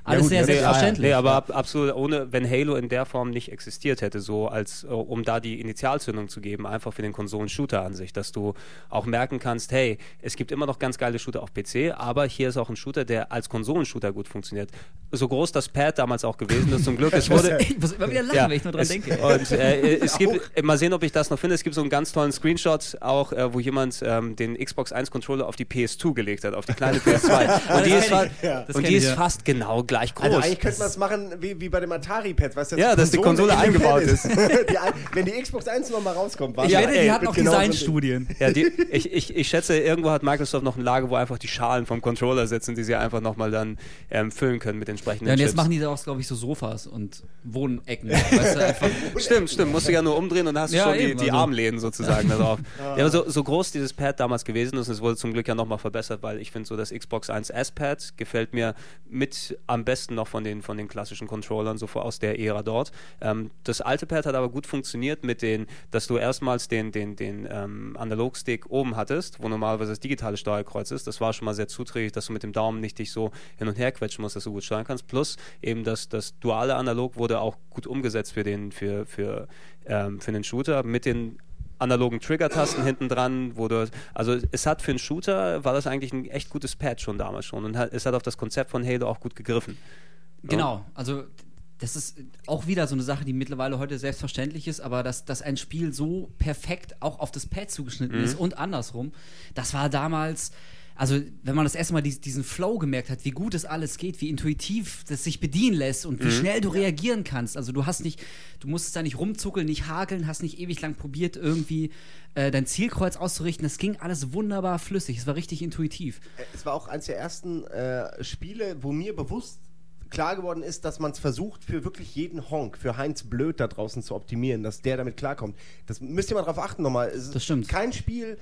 alles gut, sehr ja, nee, selbstverständlich. Nee, aber ab, absolut ohne, wenn Halo in der Form nicht existiert hätte, so als äh, um da die Initialzündung zu geben, einfach für den Konsolen-Shooter an sich, dass du auch merken kannst, hey, es gibt immer noch ganz geile Shooter auf PC, aber hier ist auch ein Shooter, der als Konsolenshooter gut funktioniert. So groß das Pad damals auch gewesen ist, zum Glück, es wurde, ich muss immer wieder lachen, wenn ich nur dran es, denke. Und äh, es gibt, äh, mal sehen, ob ich das noch finde. Es gibt so einen ganz tollen Screenshot auch, äh, wo jemand ähm, den Xbox 1 Controller auf die PS2 gelegt hat, auf die kleine PS2. und die ist, ich. Ja. Und die ich, ist ja. fast genau gleich groß. Also eigentlich könnte man es machen wie, wie bei dem Atari-Pad, weißt du? Ja, dass die Konsole eingebaut Pad die, ein- wenn die Xbox 1 nochmal rauskommt, ich Ja, wette, ey, die hatten wird auch genau. Designstudien. Ja, die, ich, ich, ich schätze, irgendwo hat Microsoft noch eine Lage, wo einfach die Schalen vom Controller sitzen, die sie einfach nochmal dann ähm, füllen können mit entsprechenden Ja, und jetzt Chips. machen die daraus, glaube ich, so Sofas und Wohnecken. weißt du, einfach. Stimmt, stimmt. Musst du ja nur umdrehen und hast Ja, schon die, eben, die also. Armlehnen sozusagen da drauf. ja, aber so, so groß dieses Pad damals gewesen ist, und es wurde zum Glück ja nochmal verbessert, weil ich finde so das Xbox 1 S-Pad gefällt mir mit am besten noch von den, von den klassischen Controllern, so vor- aus der Ära dort. Ähm, das alte Pad hat aber gut funktioniert mit den, dass du erstmals den, den, den ähm, Analogstick oben hattest, wo normalerweise das digitale Steuerkreuz ist. Das war schon mal sehr zuträglich, dass du mit dem Daumen nicht dich so hin und her quetschen musst, dass du gut steuern kannst. Plus eben das, das duale Analog wurde auch gut umgesetzt für den, für, für, ähm, für den Shooter mit den analogen Trigger-Tasten hinten dran, wo du, also es hat für einen Shooter, war das eigentlich ein echt gutes Pad schon damals schon und hat, es hat auf das Konzept von Halo auch gut gegriffen. Genau, also das ist auch wieder so eine Sache, die mittlerweile heute selbstverständlich ist, aber dass, dass ein Spiel so perfekt auch auf das Pad zugeschnitten ist und andersrum, das war damals, also wenn man das erste Mal dies- diesen Flow gemerkt hat, wie gut es alles geht, wie intuitiv das sich bedienen lässt und wie schnell du reagieren kannst. Also du hast nicht, du musstest da nicht rumzuckeln, nicht hakeln, hast nicht ewig lang probiert, irgendwie äh, dein Zielkreuz auszurichten. Das ging alles wunderbar flüssig, es war richtig intuitiv. Es war auch eines der ersten äh, Spiele, wo mir bewusst klar geworden ist, dass man es versucht, für wirklich jeden Honk, für Heinz Blöd da draußen zu optimieren, dass der damit klarkommt. Das müsst ihr mal drauf achten nochmal. Es ist Das stimmt. Kein Spiel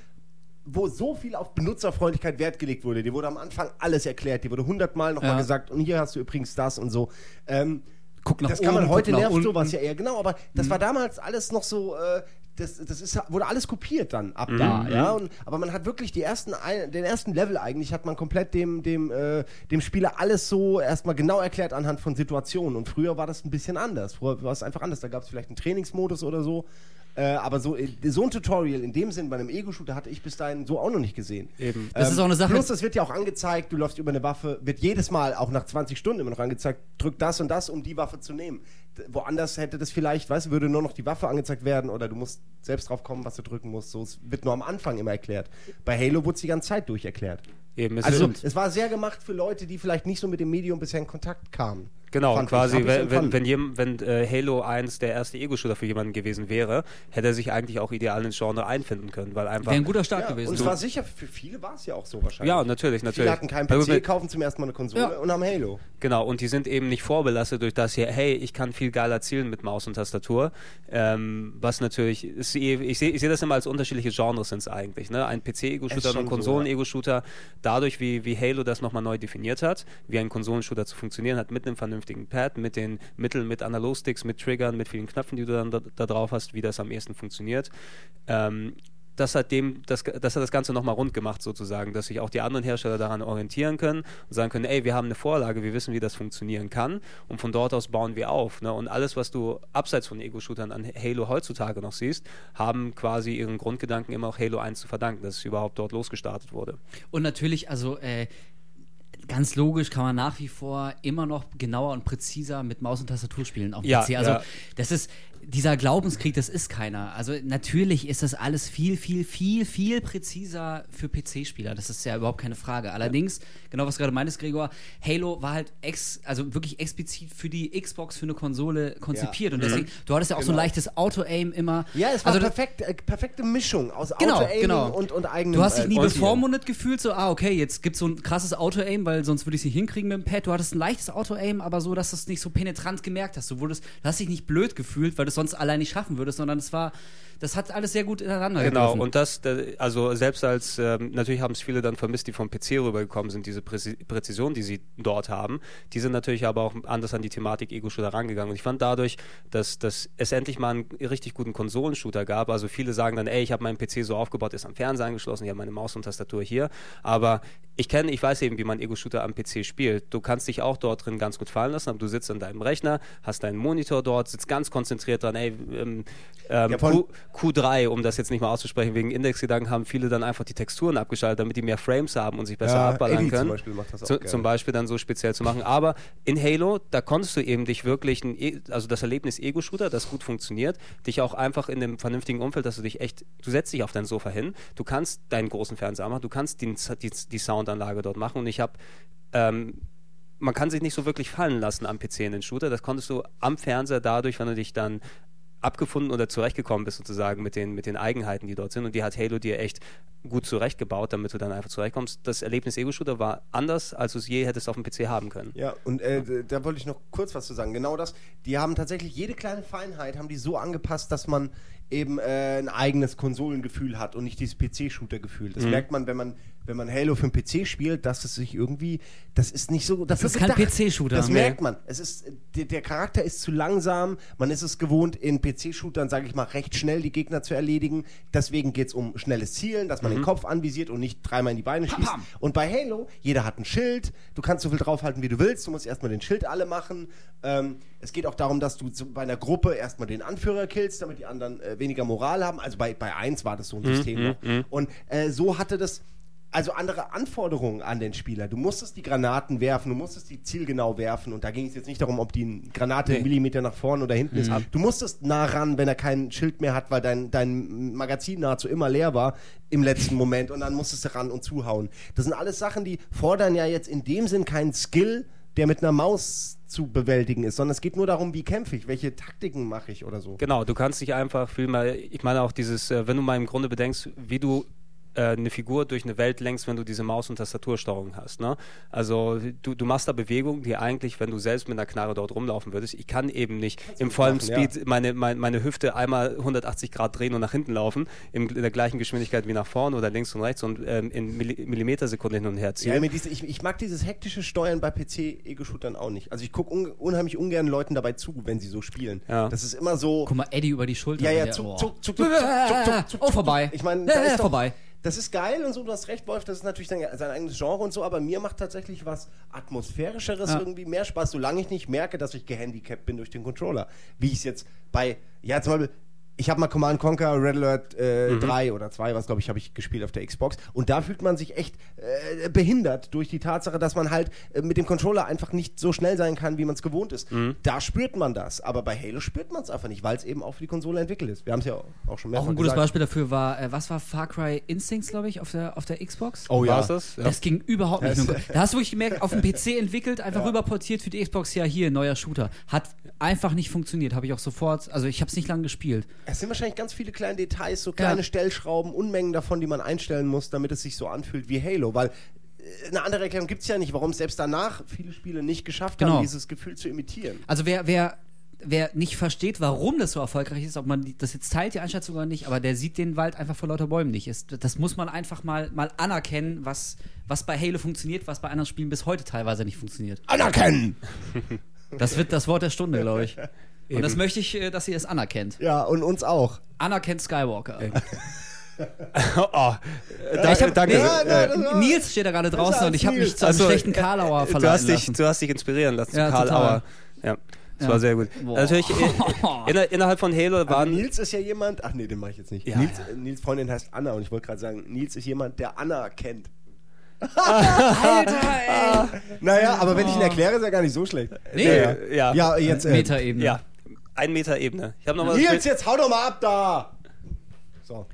wo so viel auf Benutzerfreundlichkeit Wert gelegt wurde. Dir wurde am Anfang alles erklärt, dir wurde hundertmal nochmal Ja. gesagt und hier hast du übrigens das und so. Ähm, Guck nach das kann man oben, heute nervt. Mhm. sowas ja eher, genau, aber das war damals alles noch so, äh, das, das ist, wurde alles kopiert dann ab da, ja. Und, aber man hat wirklich die ersten, den ersten Level eigentlich hat man komplett dem, dem, äh, dem Spieler alles so erstmal genau erklärt anhand von Situationen. Und früher war das ein bisschen anders. Früher war es einfach anders. Da gab es vielleicht einen Trainingsmodus oder so. Äh, aber so, äh, so ein Tutorial in dem Sinn bei einem Ego-Shooter hatte ich bis dahin so auch noch nicht gesehen. Eben. Das ist auch eine Sache- Plus, es wird ja auch angezeigt, du läufst über eine Waffe, wird jedes Mal, auch nach 20 Stunden immer noch angezeigt, drück das und das, um die Waffe zu nehmen. D woanders hätte das vielleicht, weißt du, würde nur noch die Waffe angezeigt werden oder du musst selbst drauf kommen, was du drücken musst. So, es wird nur am Anfang immer erklärt. Bei Halo wurde es die ganze Zeit durch erklärt. Eben, es Also, ist, es war sehr gemacht für Leute, die vielleicht nicht so mit dem Medium bisher in Kontakt kamen. Genau, Fand quasi, ich wenn, wenn, wenn, wenn äh, Halo 1 der erste Ego-Shooter für jemanden gewesen wäre, hätte er sich eigentlich auch ideal ins Genre einfinden können, weil einfach. Wäre ein guter Start ja, gewesen. Und es war sicher, für viele war es ja auch so wahrscheinlich. Ja, natürlich, natürlich. Viele hatten keinen Also, PC, wenn- kaufen zum ersten Mal eine Konsole Ja. und haben Halo. Genau, und die sind eben nicht vorbelastet durch das hier, hey, ich kann viel geiler zielen mit Maus und Tastatur. Ähm, was natürlich, ist, eh- ich sehe ich seh das immer als unterschiedliche Genres sind es eigentlich. Ne? Ein PC-Ego-Shooter und ein so, Konsolen-Ego-Shooter. Dadurch, wie, wie Halo das nochmal neu definiert hat, wie ein Konsolenshooter zu funktionieren hat, mit einem vernünftigen Pad, mit den Mitteln, mit Analogsticks, mit Triggern, mit vielen Knöpfen, die du dann da, da drauf hast, wie das am ehesten funktioniert. Ähm, das hat, dem, das, das hat das Ganze nochmal rund gemacht, sozusagen, dass sich auch die anderen Hersteller daran orientieren können und sagen können, ey, wir haben eine Vorlage, wir wissen, wie das funktionieren kann und von dort aus bauen wir auf. Ne? Und alles, was du abseits von Ego-Shootern an Halo heutzutage noch siehst, haben quasi ihren Grundgedanken immer auch Halo 1 zu verdanken, dass es überhaupt dort losgestartet wurde. Und natürlich, also äh, ganz logisch kann man nach wie vor immer noch genauer und präziser mit Maus und Tastatur spielen auf dem Ja, PC. Also ja. das ist dieser Glaubenskrieg, das ist keiner. Also natürlich ist das alles viel, viel, viel, viel präziser für PC-Spieler. Das ist ja überhaupt keine Frage. Allerdings, genau was du gerade meintest, Gregor, Halo war halt ex, also wirklich explizit für die Xbox, für eine Konsole konzipiert. Und deswegen, du hattest ja auch so ein Genau. leichtes Auto-Aim immer. Ja, es war also, das- perfekt, äh, perfekte Mischung aus Genau, Auto-Aiming genau. und, und eigenem Du hast dich äh, nie Zielen. bevormundet gefühlt, so, ah, okay, jetzt gibt es so ein krasses Auto-Aim, weil sonst würde ich es nicht hinkriegen mit dem Pad. Du hattest ein leichtes Auto-Aim, aber so, dass du es nicht so penetrant gemerkt hast. Du, wurdest, du hast dich nicht blöd gefühlt, weil du es sonst allein nicht schaffen würdest, sondern es war, das hat alles sehr gut ineinander Genau, gegriffen. und das, also selbst als, ähm, natürlich haben es viele dann vermisst, die vom PC rübergekommen sind, diese Präzi Präzision, die sie dort haben. Die sind natürlich aber auch anders an die Thematik Ego-Shooter rangegangen. Und ich fand dadurch, dass, dass es endlich mal einen richtig guten Konsolenshooter gab. Also viele sagen dann, ey, ich habe meinen PC so aufgebaut, ist am Fernseher angeschlossen, ich habe meine Maus und Tastatur hier. Aber ich kenne, ich weiß eben, wie man Ego-Shooter am PC spielt. Du kannst dich auch dort drin ganz gut fallen lassen, aber du sitzt an deinem Rechner, hast deinen Monitor dort, sitzt ganz konzentriert dran, ey, ähm, ähm, Ja, Q, Q3, um das jetzt nicht mal auszusprechen, wegen Indexgedanken haben viele dann einfach die Texturen abgeschaltet, damit die mehr Frames haben und sich besser Ja, abballern Eddie können. zum Beispiel macht das auch Zu, zum Beispiel dann so speziell zu machen. Aber in Halo, da konntest du eben dich wirklich, ein, E- also das Erlebnis Ego-Shooter, das gut funktioniert, dich auch einfach in einem vernünftigen Umfeld, dass du dich echt, du setzt dich auf dein Sofa hin, du kannst deinen großen Fernseher machen, du kannst die, die, die Soundanlage dort machen und ich habe ähm, man kann sich nicht so wirklich fallen lassen am PC in den Shooter. Das konntest du am Fernseher dadurch, wenn du dich dann abgefunden oder zurechtgekommen bist sozusagen mit den, mit den Eigenheiten, die dort sind. Und die hat Halo dir echt gut zurechtgebaut, damit du dann einfach zurechtkommst. Das Erlebnis Ego-Shooter war anders, als du es je hättest auf dem PC haben können. Ja, und äh, da wollte ich noch kurz was zu sagen. Genau das. Die haben tatsächlich jede kleine Feinheit haben die so angepasst, dass man eben äh, ein eigenes Konsolengefühl hat und nicht dieses PC-Shooter-Gefühl. Mhm. Das merkt man, wenn man wenn man Halo für den PC spielt, dass es sich irgendwie, das ist nicht so. dafür ist kein. PC-Shooter. Das Nee. merkt man. Es ist der, der Charakter ist zu langsam. Man ist es gewohnt, in PC-Shootern, sage ich mal, recht schnell die Gegner zu erledigen. Deswegen geht es um schnelles Zielen, dass man den Kopf anvisiert und nicht dreimal in die Beine schießt. pam. Und bei Halo, jeder hat ein Schild, du kannst so viel draufhalten, wie du willst, du musst erstmal den Schild alle machen. Ähm, es geht auch darum, dass du bei einer Gruppe erstmal den Anführer killst, damit die anderen äh, weniger Moral haben. Also bei, bei 1 war das so ein System noch. Und äh, so hatte das also andere Anforderungen an den Spieler. Du musstest die Granaten werfen, du musstest die zielgenau werfen und da ging es jetzt nicht darum, ob die Granate einen Millimeter nach vorne oder hinten ist. Du musstest nah ran, wenn er kein Schild mehr hat, weil dein, dein Magazin nahezu immer leer war im letzten Moment und dann musstest du ran und zuhauen. Das sind alles Sachen, die fordern ja jetzt in dem Sinn keinen Skill, der mit einer Maus zu bewältigen ist, sondern es geht nur darum, wie kämpfe ich, welche Taktiken mache ich oder so. Genau, du kannst dich einfach viel mal, ich meine auch dieses, äh, wenn du mal im Grunde bedenkst, wie du äh, eine Figur durch eine Welt lenkst, wenn du diese Maus- und Tastatursteuerung hast. Ne? Also du, du machst da Bewegungen, die eigentlich, wenn du selbst mit einer Knarre dort rumlaufen würdest, ich kann eben nicht im vollen machen, Speed ja. meine, meine, meine Hüfte einmal 180 Grad drehen und nach hinten laufen, in, in der gleichen Geschwindigkeit wie nach vorne oder links und rechts und ähm, in Milli Millimetersekunden hin und her ziehen. Ja, diese, ich, ich mag dieses hektische Steuern bei PC-Ego-Shootern auch nicht. Also ich gucke un, unheimlich ungern Leuten dabei zu, wenn sie so spielen. Ja. Das ist immer so. Guck mal, Eddie über die Schulter. Ja, ja, Der- zuck, boah. zuck, zuck, zuck, zuck, zuck, zuck, zuck, Oh, vorbei. Ich meine, Ja, da ja, ist doch, vorbei. Das ist geil und so, du hast recht, Wolf, das ist natürlich sein, sein eigenes Genre und so, aber mir macht tatsächlich was Atmosphärischeres Ja. irgendwie mehr Spaß, solange ich nicht merke, dass ich gehandicapt bin durch den Controller. Wie ich es jetzt bei, ja, zum Beispiel, ich habe mal Command Conquer Red Alert äh, Mhm. 3 oder 2, was glaube ich, habe ich gespielt auf der Xbox. Und da fühlt man sich echt äh, behindert durch die Tatsache, dass man halt äh, mit dem Controller einfach nicht so schnell sein kann, wie man es gewohnt ist. Mhm. Da spürt man das. Aber bei Halo spürt man es einfach nicht, weil es eben auch für die Konsole entwickelt ist. Wir haben es ja auch schon mehrfach Auch ein gutes gesagt. Beispiel dafür war, äh, was war Far Cry Instincts, glaube ich, auf der, auf der Xbox? Oh ja. War's das? Ja. Das ging überhaupt nicht. Das- Nur, da hast du wirklich gemerkt, auf dem PC entwickelt, einfach rüberportiert für die Xbox, ja hier, neuer Shooter. Hat einfach nicht funktioniert, habe ich auch sofort, also ich habe es nicht lange gespielt. Es sind wahrscheinlich ganz viele kleine Details, so kleine Ja. Stellschrauben, Unmengen davon, die man einstellen muss, damit es sich so anfühlt wie Halo. Weil äh, eine andere Erklärung gibt es ja nicht, warum es selbst danach viele Spiele nicht geschafft Genau. haben, dieses Gefühl zu imitieren. Also wer, wer, wer nicht versteht, warum das so erfolgreich ist, ob man das jetzt teilt, die Einschätzung oder nicht, aber der sieht den Wald einfach vor lauter Bäumen nicht. Das muss man einfach mal, mal anerkennen, was, was bei Halo funktioniert, was bei anderen Spielen bis heute teilweise nicht funktioniert. Anerkennen! Das wird das Wort der Stunde, glaube ich. Und das möchte ich, äh, dass ihr es anerkennt. Ja, und uns auch. Anerkennt Skywalker. oh, Ja, ich hab, danke. Nee, Ja, äh, nein, war- Nils steht da gerade draußen und ich habe mich zu einem Also, schlechten äh, Karlauer du verleiten hast dich. Du hast dich inspirieren lassen Ja, zu Karl total. Auer. Ja, das Ja. war sehr gut. Boah. Natürlich, äh, inner, innerhalb von Halo Aber waren... Nils ist ja jemand, ach nee, den mache ich jetzt nicht. Ja, Nils, ja. äh, Nils Freundin heißt Anna und ich wollte gerade sagen, Nils ist jemand, der Anna kennt. Alter, ey. Naja, aber wenn ich ihn erkläre, ist er gar nicht so schlecht. Nee. Naja. Ja. ja jetzt. Äh, Metaebene. Ja, ein Meter Ebene. Ich habe noch was... Nils, jetzt hau doch mal ab da! So,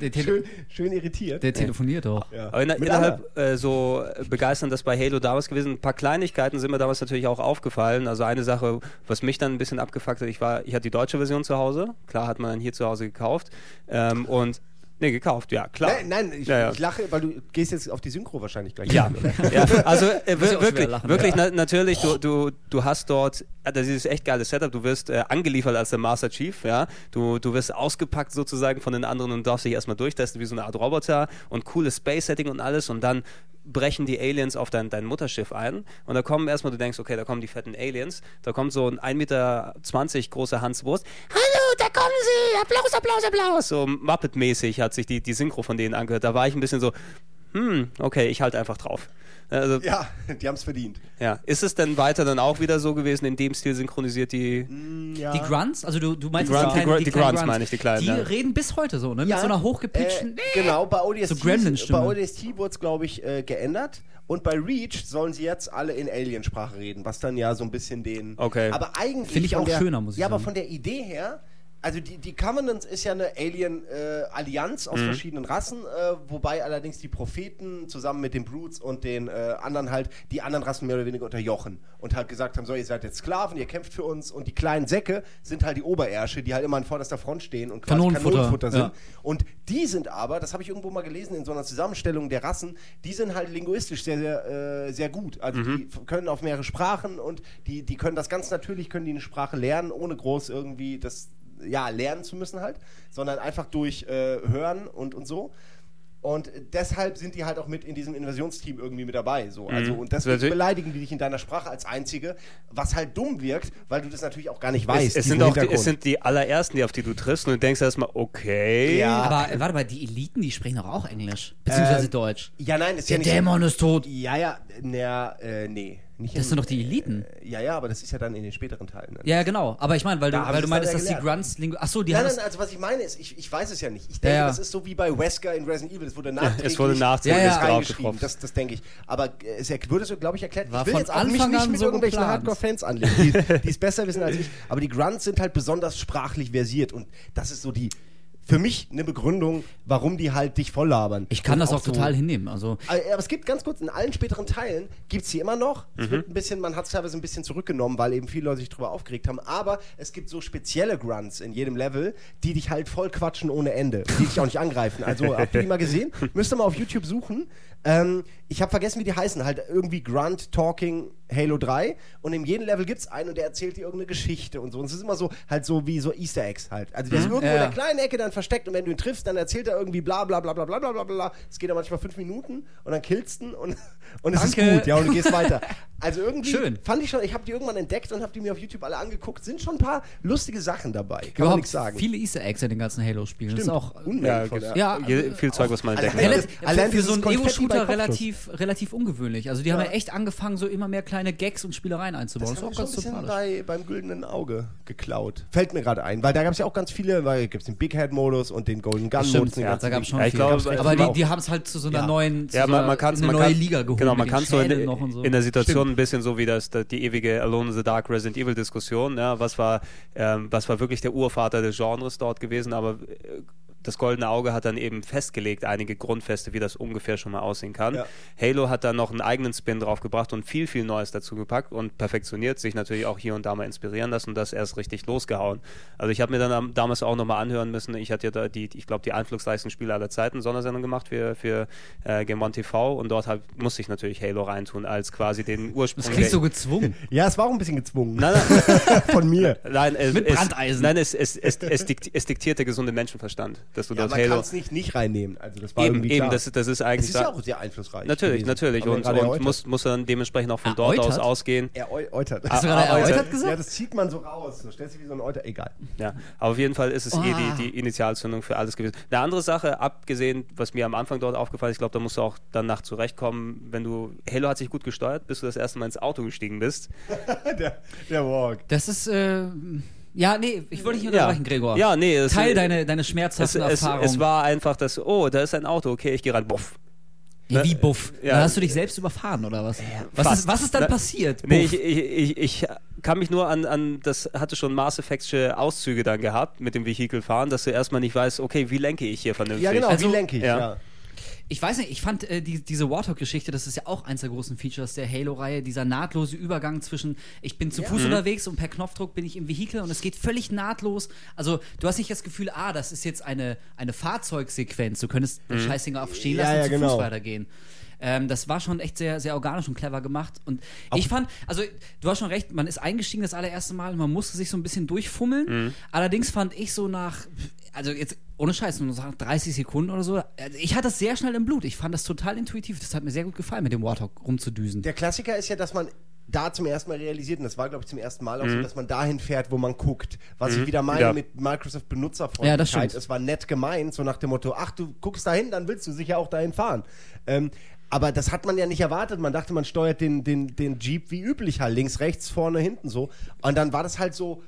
schön, schön irritiert. der telefoniert doch. Ja. Aber in, innerhalb äh, so begeisternd das bei Halo damals gewesen. Ein paar Kleinigkeiten sind mir damals natürlich auch aufgefallen. Also eine Sache, was mich dann ein bisschen abgefuckt hat, ich war, ich hatte die deutsche Version zu Hause. Klar hat man dann hier zu Hause gekauft. Ähm, und nee, gekauft, ja, klar. Nein, nein ich, Ja, ja. ich lache, weil du gehst jetzt auf die Synchro wahrscheinlich gleich. Ja, oder? ja, also äh, wirklich, lachen, wirklich na, natürlich, du, du, du hast dort, äh, das ist echt geiles Setup, du wirst äh, angeliefert als der Master Chief, ja, du, du wirst ausgepackt sozusagen von den anderen und darfst dich erstmal durchtesten wie so eine Art Roboter und cooles Space-Setting und alles und dann brechen die Aliens auf dein, dein Mutterschiff ein. Und da kommen erstmal, du denkst, okay, da kommen die fetten Aliens, da kommt so ein 1,20 Meter großer Hans Wurst, hallo, da kommen sie, Applaus, Applaus, Applaus, so Muppet-mäßig hat sich die, die Synchro von denen angehört, da war ich ein bisschen so, hm, okay, ich halte einfach drauf. Also, Ja, die haben es verdient. ja. Ist es denn weiter dann auch wieder so gewesen, in dem Stil synchronisiert die. Ja. Die Grunts, also du, du meinst Die Grunt- die kleinen- Gru- die kleinen Grunts meine ich, die kleinen, Die ja. reden bis heute so, ne? Mit Ja, so einer hochgepitchten. Äh, genau, bei ODST, So bei ODST wurde es, glaube ich, äh, geändert. Und bei Reach sollen sie jetzt alle in Aliensprache reden, was dann ja so ein bisschen den. Okay. Aber eigentlich. Finde ich von auch der, schöner, muss ich Ja, aber sagen. von der Idee her. Also die, die Covenant ist ja eine Alien-Allianz Mhm. aus verschiedenen Rassen, äh, wobei allerdings die Propheten zusammen mit den Brutes und den äh, anderen halt die anderen Rassen mehr oder weniger unterjochen und halt gesagt haben, so ihr seid jetzt Sklaven, ihr kämpft für uns und die kleinen Säcke sind halt die Oberärsche, die halt immer an vorderster Front stehen und quasi Kanonenfutter, Kanonenfutter sind. ja. Und die sind aber, das habe ich irgendwo mal gelesen in so einer Zusammenstellung der Rassen, die sind halt linguistisch sehr, sehr, äh, sehr gut. Also die f- können auf mehrere Sprachen und die, die können das ganz natürlich, können die eine Sprache lernen, ohne groß irgendwie das ja, lernen zu müssen halt, sondern einfach durch äh, Hören und, und so. Und deshalb sind die halt auch mit in diesem Invasionsteam irgendwie mit dabei. So. Also, und deswegen Natürlich- beleidigen die dich in deiner Sprache als Einzige, was halt dumm wirkt, weil du das natürlich auch gar nicht weißt. es, es, sind auch die, es sind die allerersten, die auf die du triffst und du denkst erstmal, okay. Ja. Aber äh, warte mal, die Eliten, die sprechen doch auch Englisch. Beziehungsweise Ähm, Deutsch. Ja, nein, ist Der ja nicht. Dämon ist tot. Ja, ja, na, äh, nee. Nicht Das in- sind doch die Eliten. Äh, ja, ja, aber das ist ja dann in den späteren Teilen. Ja, genau. Aber ich meine, weil du, Da haben weil du leider dass die. Grunts Achso, die Nein, haben nein, das. also was ich meine ist, ich, ich weiß es ja nicht. Ich denke, Ja, ja. das ist so wie bei Wesker in Resident Evil. Es wurde nachträglich, es wurde nachträglich Ja, ja. reingeschrieben. Das, das denke ich. Aber es wurde so, glaube ich, erklärt. War ich will jetzt auch mich nicht mit so irgendwelchen. Hardcore-Fans anlegen, die, die es besser wissen als ich. Aber die Grunts sind halt besonders sprachlich versiert. Und das ist so die für mich eine Begründung, warum die halt dich voll labern. Ich kann Und das auch so- total hinnehmen. Also, aber es gibt ganz kurz, in allen späteren Teilen gibt es sie immer noch. Mhm. Es wird ein bisschen, man hat es teilweise ein bisschen zurückgenommen, weil eben viele Leute sich drüber aufgeregt haben. Aber es gibt so spezielle Grunts in jedem Level, die dich halt voll quatschen ohne Ende. Die dich auch nicht angreifen. Also habt ihr die mal gesehen? Müsst ihr mal auf YouTube suchen. Ähm, ich habe vergessen, wie die heißen. Halt irgendwie Grunt Talking Halo 3. Und in jedem Level gibt es einen und der erzählt dir irgendeine Geschichte und so. Und es ist immer so, halt so wie so Easter Eggs halt. Also der ist mhm. irgendwo ja. in der kleinen Ecke dann versteckt und wenn du ihn triffst, dann erzählt er irgendwie bla bla bla bla bla bla bla. Es geht ja manchmal fünf Minuten und dann killst du ihn und, und es ist gut. Ja, und du gehst weiter. Also irgendwie Schön. fand ich schon, ich habe die irgendwann entdeckt und habe die mir auf YouTube alle angeguckt. Sind schon ein paar lustige Sachen dabei. Kann Überhaupt man nichts sagen. Viele Easter Eggs in den ganzen Halo-Spielen. Das ist auch Unmengen ja, genau. ja, ja, viel Zeug, was man entdeckt. Allein, allein, allein für so ein Ego-Shooter Kopfschuss. relativ, relativ ungewöhnlich. Also die haben Ja. ja echt angefangen, so immer mehr kleine Gags und Spielereien einzubauen. Das Das, ist auch schon ganz ein bisschen sympathisch. bei, beim güldenen Auge geklaut. Fällt mir gerade ein, weil da gab es ja auch ganz viele, weil gibt es den Big Head Modus und den Golden Gun Modus. stimmt, ja, da gab es schon Ja, ich viel. glaube, aber die, die haben es halt zu so einer Ja. neuen, zu Ja, man, man eine man neue kann, Liga geholt. Genau, man kann so in, Schädeln noch und so. in der Situation ein bisschen so wie das, das die ewige Alone in the Dark Resident Evil Diskussion. Ja, was war ähm, was war wirklich der Urvater des Genres dort gewesen? Aber äh, das Goldene Auge hat dann eben festgelegt, einige Grundfeste, wie das ungefähr schon mal aussehen kann. Ja. Halo hat dann noch einen eigenen Spin drauf gebracht und viel, viel Neues dazu gepackt und perfektioniert, sich natürlich auch hier und da mal inspirieren lassen und das erst richtig losgehauen. Also ich habe mir dann am- damals auch nochmal anhören müssen, ich hatte ja da die, ich glaube, die einflussreichsten Spiele aller Zeiten, Sondersendung gemacht für, für äh, Game One TV und dort hab, musste ich natürlich Halo reintun, als quasi den Ursprung das klingt so gezwungen. Ja, es war auch ein bisschen gezwungen. Nein, nein, Von mir. nein, es, Mit es, Brandeisen. Nein, es, es, es, es, dikt, es diktiert der gesunde Menschenverstand, dass du Ja, dort man kann Halo. es nicht nicht reinnehmen. Also das war Eben, irgendwie eben, klar. das, das ist eigentlich. ist ja auch sehr einflussreich. Natürlich, gewesen. natürlich. Und, und muss, muss dann dementsprechend auch von dort aus ausgehen. Eräutert. Hast du Ah, gerade ah, erläutert ah, gesagt? Ja, das zieht man so raus. So stellt sich wie so ein Euter. Egal. Ja, aber auf jeden Fall ist es eh Ah. die, die Initialzündung für alles gewesen. Eine andere Sache, abgesehen, was mir am Anfang dort aufgefallen ist, ich glaube, da musst du auch danach zurechtkommen, wenn du, Halo hat sich gut gesteuert, bis du das erste Mal ins Auto gestiegen bist. der, der Walk. Das ist, äh, ja, nee, ich wollte dich nicht unterbrechen, Gregor. Ja, nee. Es, Teil deine, deine es, schmerzhaften es, Erfahrungen. es war einfach das, oh, da ist ein Auto, okay, ich gehe rein, buff. Ja, wie Buff. Ja. Dann hast du dich selbst überfahren, oder was? was, ist, was ist dann Na, passiert? Nee, Buff? ich, ich, ich kann mich nur an, an, das hatte schon Mass Effectsche Auszüge dann gehabt mit dem Vehikelfahren, dass du erstmal nicht weißt, okay, wie lenke ich hier vernünftig. Ja, genau. Also- wie lenke ich? Ja. Ja. Ich weiß nicht, ich fand äh, die, diese Warthog-Geschichte, das ist ja auch eins der großen Features der Halo-Reihe, dieser nahtlose Übergang zwischen, ich bin zu Ja. Fuß Mhm. unterwegs und per Knopfdruck bin ich im Vehikel und es geht völlig nahtlos. Also du hast nicht das Gefühl, ah, das ist jetzt eine, eine Fahrzeugsequenz, du könntest Mhm. das Scheißding auch stehen Ja, lassen ja, und zu genau. Fuß weitergehen. Ähm, das war schon echt sehr, sehr organisch und clever gemacht. Und ich fand, also du hast schon recht, man ist eingestiegen das allererste Mal, man musste sich so ein bisschen durchfummeln. Mhm. Allerdings fand ich so nach, also jetzt ohne Scheiß, nur so nach 30 Sekunden oder so, also ich hatte das sehr schnell im Blut. Ich fand das total intuitiv. Das hat mir sehr gut gefallen, mit dem Warthog rumzudüsen. Der Klassiker ist ja, dass man da zum ersten Mal realisiert, und das war, glaube ich, zum ersten Mal auch so, dass man dahin fährt, wo man guckt. Was ich wieder meine Ja. mit Microsoft Ja, das Benutzerfreundlichkeit. stimmt. es war nett gemeint, so nach dem Motto, ach, du guckst dahin, dann willst du sicher auch dahin fahren. Ähm, aber das hat man ja nicht erwartet. Man dachte, man steuert den, den, den Jeep wie üblich halt, links, rechts, vorne, hinten so. Und dann war das halt so,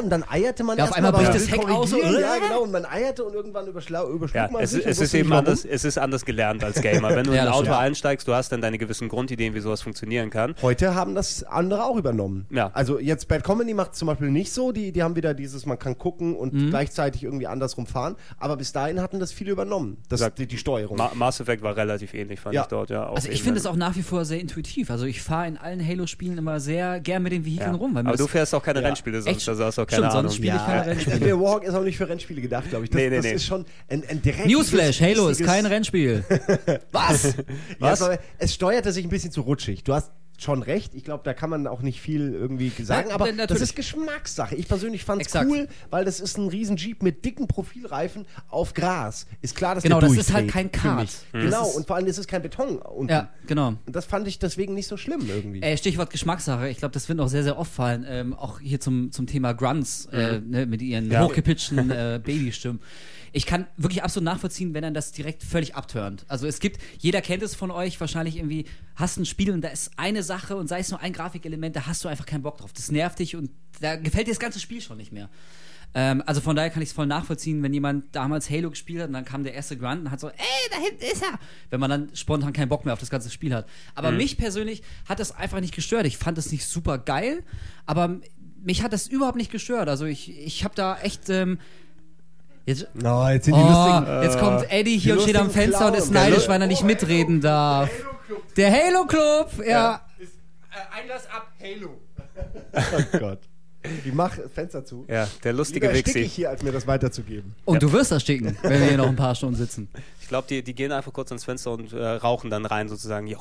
und dann eierte man Ja, auf erst einmal mal, weil bricht das Heck aus, so. Ja, genau. Und man eierte und irgendwann überschlug Ja, man es, sich. es ist eben anders, es ist anders gelernt als Gamer. Wenn du Ja, in ein Auto stimmt. einsteigst, du hast dann deine gewissen Grundideen, wie sowas funktionieren kann. Heute haben das andere auch übernommen. Ja. Also jetzt Bad Comedy macht es zum Beispiel nicht so. Die, die haben wieder dieses, man kann gucken und Mhm. gleichzeitig irgendwie andersrum fahren. Aber bis dahin hatten das viele übernommen. Das, die, die Steuerung. Ma Mass Effect war relativ ähnlich, fand Ja. ich dort, ja. Also ich finde es auch nach wie vor sehr intuitiv. Also ich fahre in allen Halo-Spielen immer sehr gern mit den Vehikeln ja. rum. Weil Aber du fährst auch keine Ja. Rennspiele sonst, Echt? also hast auch keine Stimmt, sonst Ahnung. spiele ich keine Rennspiele. der Warhawk ist auch nicht für Rennspiele gedacht, glaube ich. Das, Nee, nee, das nee. ist schon ein, ein direktes... Newsflash, Halo ist kein Rennspiel. Was? Ja, Was? aber es steuerte sich ein bisschen zu rutschig. Du hast schon recht. Ich glaube, da kann man auch nicht viel irgendwie sagen. Nein, aber das ist Geschmackssache. Ich persönlich fand es cool, weil das ist ein riesen Jeep mit dicken Profilreifen auf Gras. Ist klar, dass Genau, der das ist halt kein Kart. Mhm. Genau, und vor allem ist es kein Beton unten. ja, genau. Und das fand ich deswegen nicht so schlimm irgendwie. Äh, Stichwort Geschmackssache. Ich glaube, das wird auch sehr, sehr oft fallen. Ähm, auch hier zum, zum Thema Grunts äh, ne, mit ihren Ja. hochgepitchten äh, Babystimmen. Ich kann wirklich absolut nachvollziehen, wenn dann das direkt völlig abturnt. Also es gibt, jeder kennt es von euch, wahrscheinlich irgendwie, hast ein Spiel und da ist eine Sache und sei es nur ein Grafikelement, da hast du einfach keinen Bock drauf. Das nervt dich und da gefällt dir das ganze Spiel schon nicht mehr. Ähm, also von daher kann ich es voll nachvollziehen, wenn jemand damals Halo gespielt hat und dann kam der erste Grunt und hat so, ey, da hinten ist er. Wenn man dann spontan keinen Bock mehr auf das ganze Spiel hat. Aber mich persönlich hat das einfach nicht gestört. Ich fand es nicht super geil, aber mich hat das überhaupt nicht gestört. Also ich, ich habe da echt. Ähm, Jetzt, Oh, jetzt sind die oh, lustigen. jetzt kommt Eddie hier die und steht am Fenster und ist Clown. Der neidisch, weil er nicht mitreden darf. Der Halo Club, ja. Einlass ab, Halo. oh Gott. Ich mach Fenster zu. Ja, der lustige Lieber ersticke ich Wixi. hier, als mir das weiterzugeben. Und du wirst ersticken, wenn wir hier noch ein paar Stunden sitzen. Ich glaube, die, die gehen einfach kurz ans Fenster und äh, rauchen dann rein sozusagen.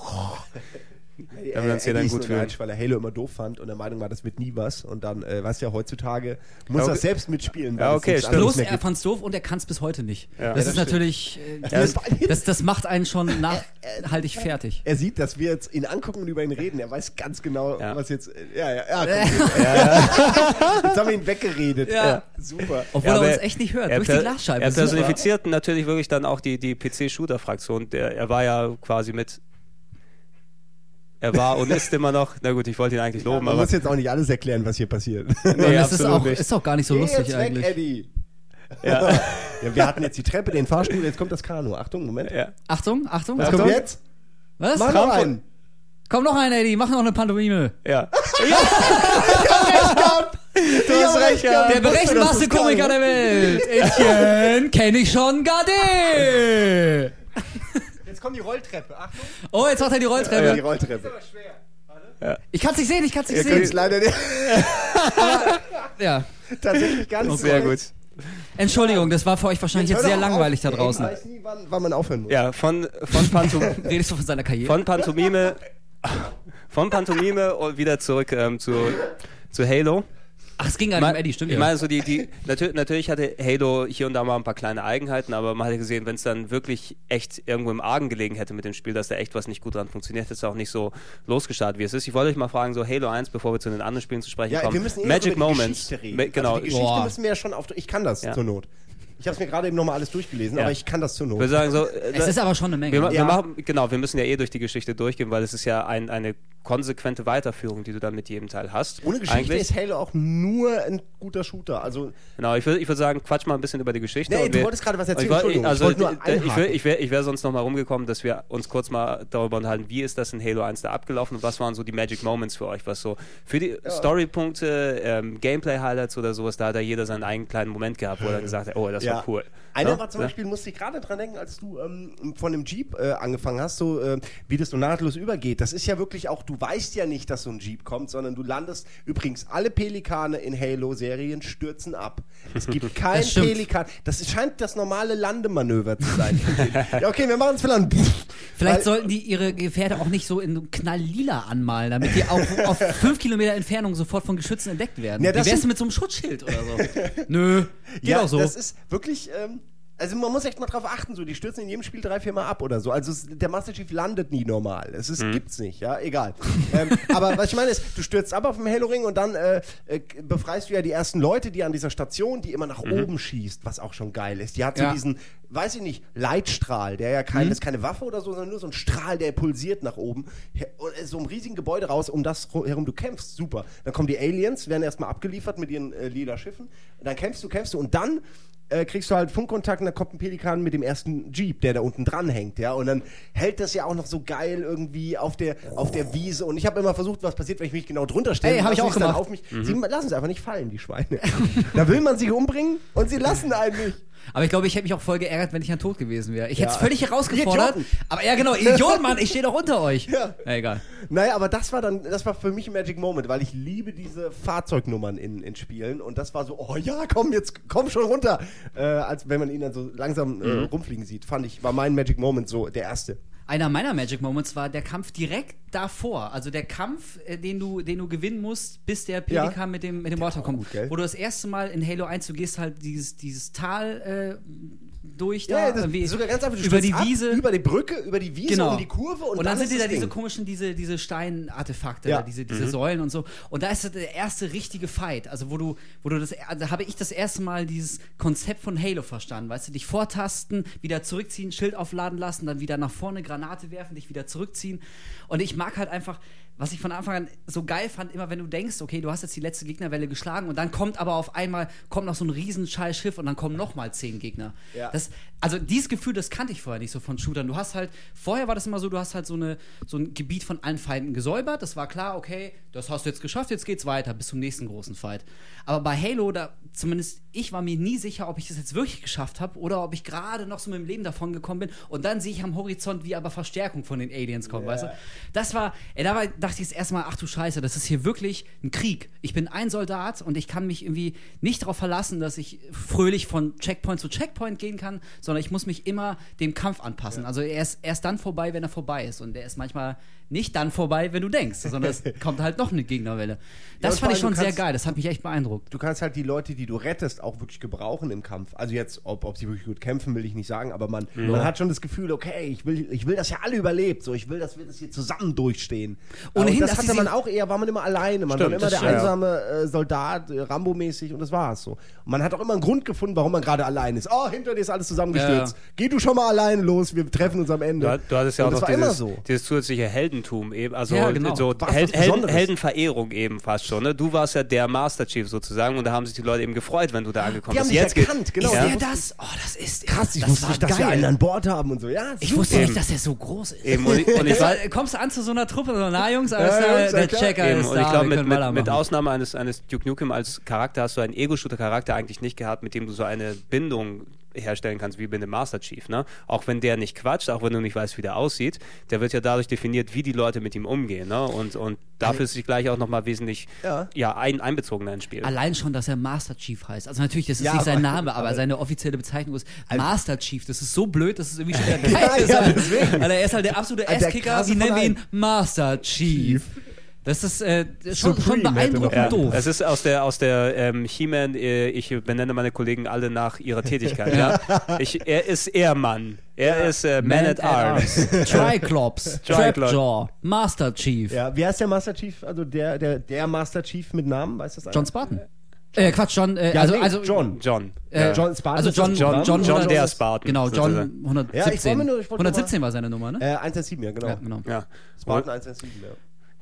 Ja. Äh, wir uns hier dann ist gut fühlen. weil er Halo immer doof fand und der Meinung war, das wird nie was. Und dann, äh, weißt du ja, heutzutage muss Ja, er okay. selbst mitspielen. Ja, es okay, stimmt. Bloß mehr er gibt. fand's doof und er kann es bis heute nicht. Ja. das Ja, ist das natürlich, äh, das, das- macht einen schon nachhaltig fertig. Er sieht, dass wir jetzt ihn angucken und über ihn reden. Er weiß ganz genau, Ja. was jetzt. äh, Ja, ja, ja. Komm. Jetzt haben wir ihn weggeredet. Ja. Super. Obwohl er uns echt nicht hört, durch die Glasscheibe. Er Super. personifiziert natürlich wirklich dann auch die, die PC-Shooter-Fraktion. Der- Er war ja quasi mit. Er war und ist immer noch. Na gut, ich wollte ihn eigentlich loben, Man aber. muss jetzt auch nicht alles erklären, was hier passiert. Und Nee, es ist auch, nicht. ist auch gar nicht so Geh lustig jetzt eigentlich. Weg, Eddie. Ja, Ja, wir hatten jetzt die Treppe, den Fahrstuhl, jetzt kommt das Kanu. Achtung, Moment. ja. Achtung, Achtung, Was Achtung. kommt jetzt? Was? Mach noch einen. Komm noch ein, Eddie, mach noch eine Pantomime. ja. Du hast recht gehabt. Der Ich wusste, dass berechenbarste das Komiker kann. der Welt. Etienne, kenn ich schon Gade. Jetzt kommt die Rolltreppe. Achtung. Oh, jetzt macht er die Ja, die Rolltreppe. Rolltreppe. Ich kann's nicht sehen, ich kann's nicht Ihr könnt es sehen. leider nicht. Ja. Tatsächlich gar nicht. Sehr so gut. Entschuldigung, das war für euch wahrscheinlich jetzt Hör sehr langweilig auf. da draußen. Ich weiß nie, wann, wann man aufhören muss. Ja, von, von, Pantom Redest du von seiner Karriere? von Pantomime. Von Pantomime und wieder zurück ähm, zu, zu Halo. Ach, es ging gar nicht um Eddie, stimmt ich ja. meine, so die, die, natür natürlich hatte Halo hier und da mal ein paar kleine Eigenheiten, aber man hatte gesehen, wenn es dann wirklich echt irgendwo im Argen gelegen hätte mit dem Spiel, dass da echt was nicht gut dran funktioniert, hätte es auch nicht so losgestartet, wie es ist. Ich wollte euch mal fragen, so Halo 1, bevor wir zu den anderen Spielen zu sprechen Ja, kommen. wir müssen eh Magic über die Moments. Geschichte reden. Ma- Genau. Also die Geschichte Boah. müssen wir ja schon auf. Ich kann das Ja. zur Not. Ich habe es mir gerade eben nochmal alles durchgelesen, Ja. aber ich kann das zur ich Not. würde sagen, so, äh, es ist aber schon eine Menge. wir, Ja. wir machen, genau, wir müssen ja eh durch die Geschichte durchgehen, weil es ist ja ein, eine konsequente Weiterführung, die du dann mit jedem Teil hast. Ohne Geschichte Eigentlich. ist Halo auch nur ein guter Shooter. Also, Genau, ich würde ich würd sagen, quatsch mal ein bisschen über die Geschichte. Nee, du wolltest gerade was erzählen, Ich, Entschuldigung, also, ich, wär- ich wäre ich wär sonst noch mal rumgekommen, dass wir uns kurz mal darüber unterhalten, wie ist das in Halo 1 da abgelaufen und was waren so die Magic Moments für euch, was so für die Storypunkte, ähm, Gameplay-Highlights oder sowas, da hat da jeder seinen eigenen kleinen Moment gehabt, wo er gesagt hat, oh, das war cool. Einer Ja? war zum? Beispiel, musste ich gerade dran denken, als du ähm, von dem Jeep äh, angefangen hast, so äh, wie das so nahtlos übergeht. Das ist ja wirklich auch, du weißt ja nicht, dass so ein Jeep kommt, sondern du landest, übrigens, alle Pelikane in Halo-Serien stürzen ab. Es gibt kein Das. Pelikan. Das scheint das normale Landemanöver zu sein. ja, okay, wir machen es vielleicht. Vielleicht Weil- sollten die ihre Gefährte auch nicht so in knalllila anmalen, damit die auch auf fünf Kilometer Entfernung sofort von Geschützen entdeckt werden. Ja, Wie das wär's mit so einem Schutzschild oder so? Nö, geht ja, auch so. das ist wirklich. Ähm, also man muss echt mal drauf achten, so die stürzen in jedem Spiel drei, vier Mal ab oder so. Also es, der Master Chief landet nie normal. Es ist, gibt's nicht, ja, egal. ähm, aber was ich meine ist, du stürzt ab auf dem Halo Ring und dann äh, äh, befreist du ja die ersten Leute, die an dieser Station, die immer nach oben schießt, was auch schon geil ist. Die hat so Ja. diesen, weiß ich nicht, Leitstrahl, der ja kein, das ist keine Waffe oder so, sondern nur so ein Strahl, der pulsiert nach oben. Ist So einem riesigen Gebäude raus, um das ru- herum du kämpfst. Super. Dann kommen die Aliens, werden erstmal abgeliefert mit ihren äh, lila Schiffen. Und dann kämpfst du, kämpfst du und dann äh, kriegst du halt Funkkontakt und dann kommt ein Pelikan mit dem ersten Jeep, der da unten dran hängt, ja. Und dann hält das ja auch noch so geil irgendwie auf der, auf der Wiese. Und ich habe immer versucht, was passiert, wenn ich mich genau drunter stelle. Ey, hab ich auch gemacht. Auf mich. Sie lassen es einfach nicht fallen, die Schweine. da will man sich umbringen und sie lassen einen nicht. Aber ich glaube, ich hätte mich auch voll geärgert, wenn ich dann tot gewesen wäre. Ich hätte es völlig herausgefordert. Idioten. Aber ja, genau, Idiot, Mann, ich stehe doch unter euch. Ja. Na, egal. Naja, aber das war dann, das war für mich ein Magic Moment, weil ich liebe diese Fahrzeugnummern in, in Spielen und das war so, oh ja, komm, jetzt komm schon runter. Äh, als wenn man ihn dann so langsam äh, rumfliegen sieht, fand ich, war mein Magic Moment so der erste. Einer meiner Magic Moments war der Kampf direkt davor. Also der Kampf, äh, den du, den du gewinnen musst, bis der Pelikan Ja. mit dem, mit dem Water kommt. Wo du das erste Mal in Halo 1, du gehst halt dieses, dieses Tal äh, durch da. ja, das ist sogar ganz einfach. Du über die ab, Wiese. über die Brücke, über die Wiese, Genau. um die Kurve und, Und, dann, sind ist die da diese komischen, diese, diese Steinartefakte, Ja. diese, diese Säulen und so. Und da ist das der erste richtige Fight. Also wo du, wo du das, da habe ich das erste Mal dieses Konzept von Halo verstanden. Weißt du, dich vortasten, wieder zurückziehen, Schild aufladen lassen, dann wieder nach vorne Granate werfen, dich wieder zurückziehen. Und ich mag halt einfach, was ich von Anfang an so geil fand, immer wenn du denkst, okay, du hast jetzt die letzte Gegnerwelle geschlagen und dann kommt aber auf einmal kommt noch so ein riesen scheiß Schiff und dann kommen noch mal zehn Gegner. Ja. Das, also dieses Gefühl, das kannte ich vorher nicht so von Shootern. Du hast halt, vorher war das immer so, du hast halt so, eine, so ein Gebiet von allen Feinden gesäubert. Das war klar, okay, das hast du jetzt geschafft, jetzt geht's weiter bis zum nächsten großen Fight. Aber bei Halo, da zumindest ich war mir nie sicher, ob ich das jetzt wirklich geschafft habe oder ob ich gerade noch so mit dem Leben davon gekommen bin. Und dann sehe ich am Horizont, wie aber Verstärkung von den Aliens kommt, weißt du? Das war, ey, da war, dachte ich das erste Mal, ach du Scheiße, das ist hier wirklich ein Krieg. Ich bin ein Soldat und ich kann mich irgendwie nicht darauf verlassen, dass ich fröhlich von Checkpoint zu Checkpoint gehen kann, sondern ich muss mich immer dem Kampf anpassen. Also er ist erst dann vorbei, wenn er vorbei ist. Und der ist manchmal nicht dann vorbei, wenn du denkst, sondern es kommt halt noch eine Gegnerwelle. Das und fand ich schon du sehr kannst- geil, das hat mich echt beeindruckt. Du kannst halt die Leute, die du rettest, auch wirklich gebrauchen im Kampf. Also jetzt, ob, ob sie wirklich gut kämpfen, will ich nicht sagen, aber man, man hat schon das Gefühl, okay, ich will, ich will, dass ihr alle überlebt. So, ich will, dass wir das hier zusammen durchstehen. Ohnehin, und das hatte man auch eher, war man immer alleine. Man Stimmt, war immer der ist- ja, ja. einsame äh, Soldat, äh, Rambo-mäßig und das war's so. Und man hat auch immer einen Grund gefunden, warum man gerade allein ist. Oh, hinter dir ist alles zusammengestürzt. Ja. Geh du schon mal alleine los, wir treffen uns am Ende. Du, du hattest ja auch und das noch war immer dieses, so. dieses zusätzliche Heldentum eben, also Ja, genau. so Hel Besonderes. Heldenverehrung eben fast schon. Ne? Du warst ja der Master Chief sozusagen und da haben sich die Leute eben gefreut, wenn du da angekommen Die haben bist. dich Jetzt erkannt, genau. Ist Ja. der das? Oh, das ist Krass, ich das wusste nicht, dass wir einen an Bord haben und so. Ja, Ich super. wusste nicht, dass er so groß ist. Eben, und, ich- und ich war, kommst du an zu so einer Truppe, so, na Jungs, alles Ja, Jungs, ja, der klar. Checker Eben, ist und da, ich glaube, mit, mit, mit Ausnahme eines, eines Duke Nukem als Charakter hast du einen Ego-Shooter-Charakter eigentlich nicht gehabt, mit dem du so eine Bindung herstellen kannst, wie bei dem Master Chief. Ne? Auch wenn der nicht quatscht, auch wenn du nicht weißt, wie der aussieht, der wird ja dadurch definiert, wie die Leute mit ihm umgehen. Ne? Und, und dafür ist sich gleich auch nochmal wesentlich Ja. ja. ein, einbezogener ins Spiel. Allein schon, dass er Master Chief heißt. Also natürlich, das ist Ja, nicht sein Name, aber, aber- seine offizielle Bezeichnung ist Master Chief. Das ist so blöd, dass es irgendwie schon wieder geil ist. ja, deswegen. Alter, er ist halt der absolute krasse Wie nennen ihn? Master Chief. Das ist äh, schon, schon beeindruckend Ja, doof. es ist aus der, aus der ähm, He-Man, äh, ich benenne meine Kollegen alle nach ihrer Tätigkeit. ja. ich, er ist Ehrmann. Er ist äh, Man, at Arms. Triclops, Triclops. Trapjaw, Master Chief. Ja, wie heißt der Master Chief? Also der, der, der Master Chief mit Namen, weißt du das? John Spartan. Äh, Quatsch, John, äh, Ja, also, nee, also, John. John. Äh, John Spartan. also John, John, John, John, 100 der Spartan. Genau, John sozusagen. 117. Ja, ich nur- ich wollte nur 117 war seine Nummer, ne? Äh, 117, ja, genau. ja, genau. Ja. Spartan Und, 117, ja.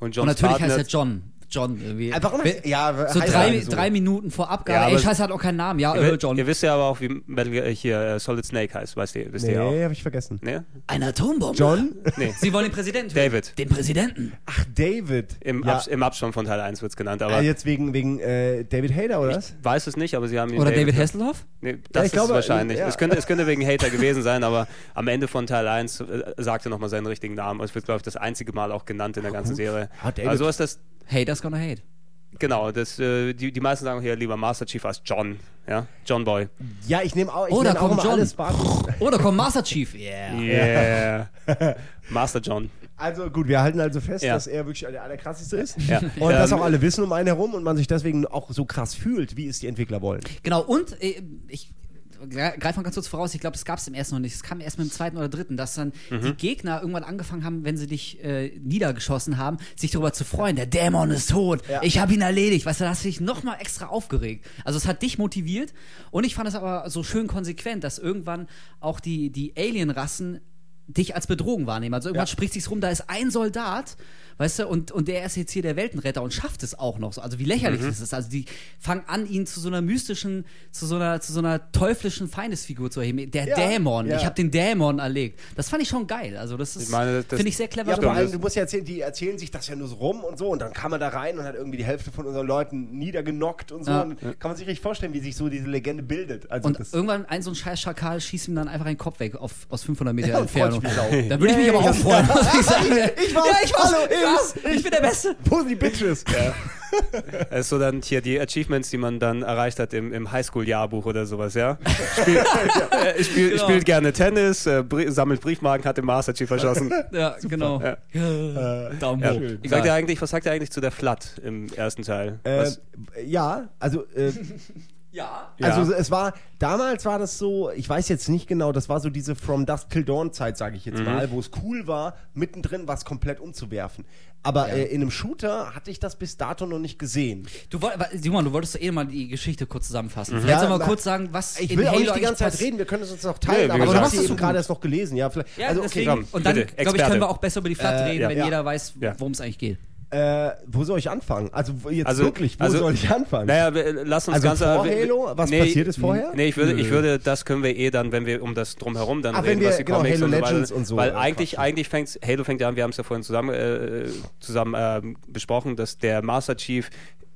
Und John Und natürlich Spartan heißt er John. John irgendwie. Einfach Wer- ja, so drei, er so. drei Minuten vor Abgabe. Ja, Ey, Scheiße hat auch keinen Namen. Ja, Ihr, äh, John. ihr wisst ja aber auch, wie Metal Gear, äh, hier äh, Solid Snake heißt, weißt ihr, wisst Nee, ihr auch. habe ich vergessen. Ne? Eine Atombombe. John? Nee. Sie wollen den Präsidenten. David. Den Präsidenten. Ach, David. Im, ja. Abs Im Abstand von Teil 1 wird es genannt, aber Ah, jetzt wegen, wegen äh, David Hader, oder was? weiß es nicht, aber sie haben ihn Oder David Hasselhoff. Hasselhoff? Nee, das ich ist glaube, es wahrscheinlich. ja. Es, könnte, es könnte wegen Hater gewesen sein, aber am Ende von Teil 1 äh, sagt er nochmal seinen richtigen Namen. Es wird, glaube ich, das einzige Mal auch genannt in der ganzen Serie. Ah, David. Also ist das, Haters gonna hate. genau, das, äh, die, die meisten sagen hier lieber Master Chief als John. Ja? John Boy. Ja, ich nehme auch, ich Oh, da nenn auch kommt immer John. alles da kommt Master Chief. Yeah. Yeah. Master John. Also gut, wir halten also fest, Ja. dass er wirklich der allerkrasseste ist. Ja. Und dass Ähm, auch alle wissen um einen herum und man sich deswegen auch so krass fühlt, wie es die Entwickler wollen. Genau, und äh, ich greife mal ganz kurz voraus, ich glaube, das gab es im ersten noch nicht. Es kam erst mit dem zweiten oder dritten, dass dann Mhm. die Gegner irgendwann angefangen haben, wenn sie dich äh, niedergeschossen haben, sich darüber zu freuen. Der Dämon ist tot, Ja. ich habe ihn erledigt. Weißt du, da hast du dich nochmal extra aufgeregt. Also es hat dich motiviert und ich fand es aber so schön konsequent, dass irgendwann auch die, die Alien-Rassen dich als Bedrohung wahrnehmen. Also irgendwann Ja. spricht sich's rum, da ist ein Soldat, weißt du, und, und der ist jetzt hier der Weltenretter und schafft es auch noch so. Also wie lächerlich Mhm. ist es? Also die fangen an, ihn zu so einer mystischen, zu so einer, zu so einer teuflischen Feindesfigur zu erheben. Der Ja, Dämon. ja. Ich habe den Dämon erlegt. Das fand ich schon geil. Also das ist, Ich das- finde ich sehr clever Ja, vor allem, du musst ja erzählen, die erzählen sich das ja nur so rum und so und dann kam man da rein und hat irgendwie die Hälfte von unseren Leuten niedergenockt und so. Ja. Und kann man sich richtig vorstellen, wie sich so diese Legende bildet. Also Und das, irgendwann ein so ein scheiß Schakal schießt ihm dann einfach einen Kopf weg auf, aus 500 Meter Entfernung. Da würde ich mich aber auch freuen, muss ich sagen. Ich war's. Ja, ich war's. Hallo, ich, war's. ich bin der Beste. Wo sind die Bitches? Das ist so dann hier die Achievements, die man dann erreicht hat im, im Highschool-Jahrbuch oder sowas, ja? Spiel, äh, spiel, Genau. Spielt gerne Tennis, äh, brie- sammelt Briefmarken, hat den Master Chief erschossen. Ja, genau. Ja. Daumen Ja. hoch. Sagt ihr eigentlich, was sagt ihr eigentlich zu der Flat im ersten Teil? Äh, Was, ja, also Ja. Ja. Es war, damals war das so, ich weiß jetzt nicht genau, das war so diese From Dusk Till Dawn Zeit, sage ich jetzt Mhm. mal, wo es cool war, mittendrin was komplett umzuwerfen. Aber äh, in einem Shooter hatte ich das bis dato noch nicht gesehen. Du, woll- wa- Simon, du wolltest doch eh mal die Geschichte kurz zusammenfassen. Mhm. Vielleicht Ja, na, kurz sagen, was Ich in will auch Halo nicht die ganze Zeit reden, wir können es uns noch Nee, teilen, wie aber du hast eben es gerade erst noch gelesen. Ja, vielleicht, Ja, also okay, deswegen, und dann, glaube ich, können wir auch besser über die Flat Äh, reden, ja. wenn Ja. jeder weiß, Ja. worum es eigentlich geht. Äh, wo soll ich anfangen? Also jetzt Also- wirklich, wo also- soll ich anfangen? Naja, wir- lass uns Also ganz vor Halo? Was passiert ist vorher? Nee, ich würde, ich würde, das können wir eh dann, wenn wir um das drumherum dann wenn reden, wir- was die genau, Comics Halo und so Legends weiter. und so, Weil äh, eigentlich, eigentlich fängt Halo fängt ja an, wir haben es ja vorhin zusammen, äh, zusammen ähm, besprochen, dass der Master Chief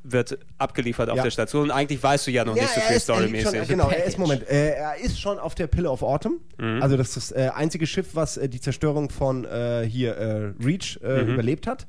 wird abgeliefert auf Ja. der Station. Und eigentlich weißt du ja noch nicht so viel storymäßig. Genau, er ist. Moment, äh, er ist schon auf der Pillar of Autumn. Mhm. Also das ist das äh, einzige Schiff, was äh, die Zerstörung von äh, hier äh, Reach äh, Mhm. überlebt hat.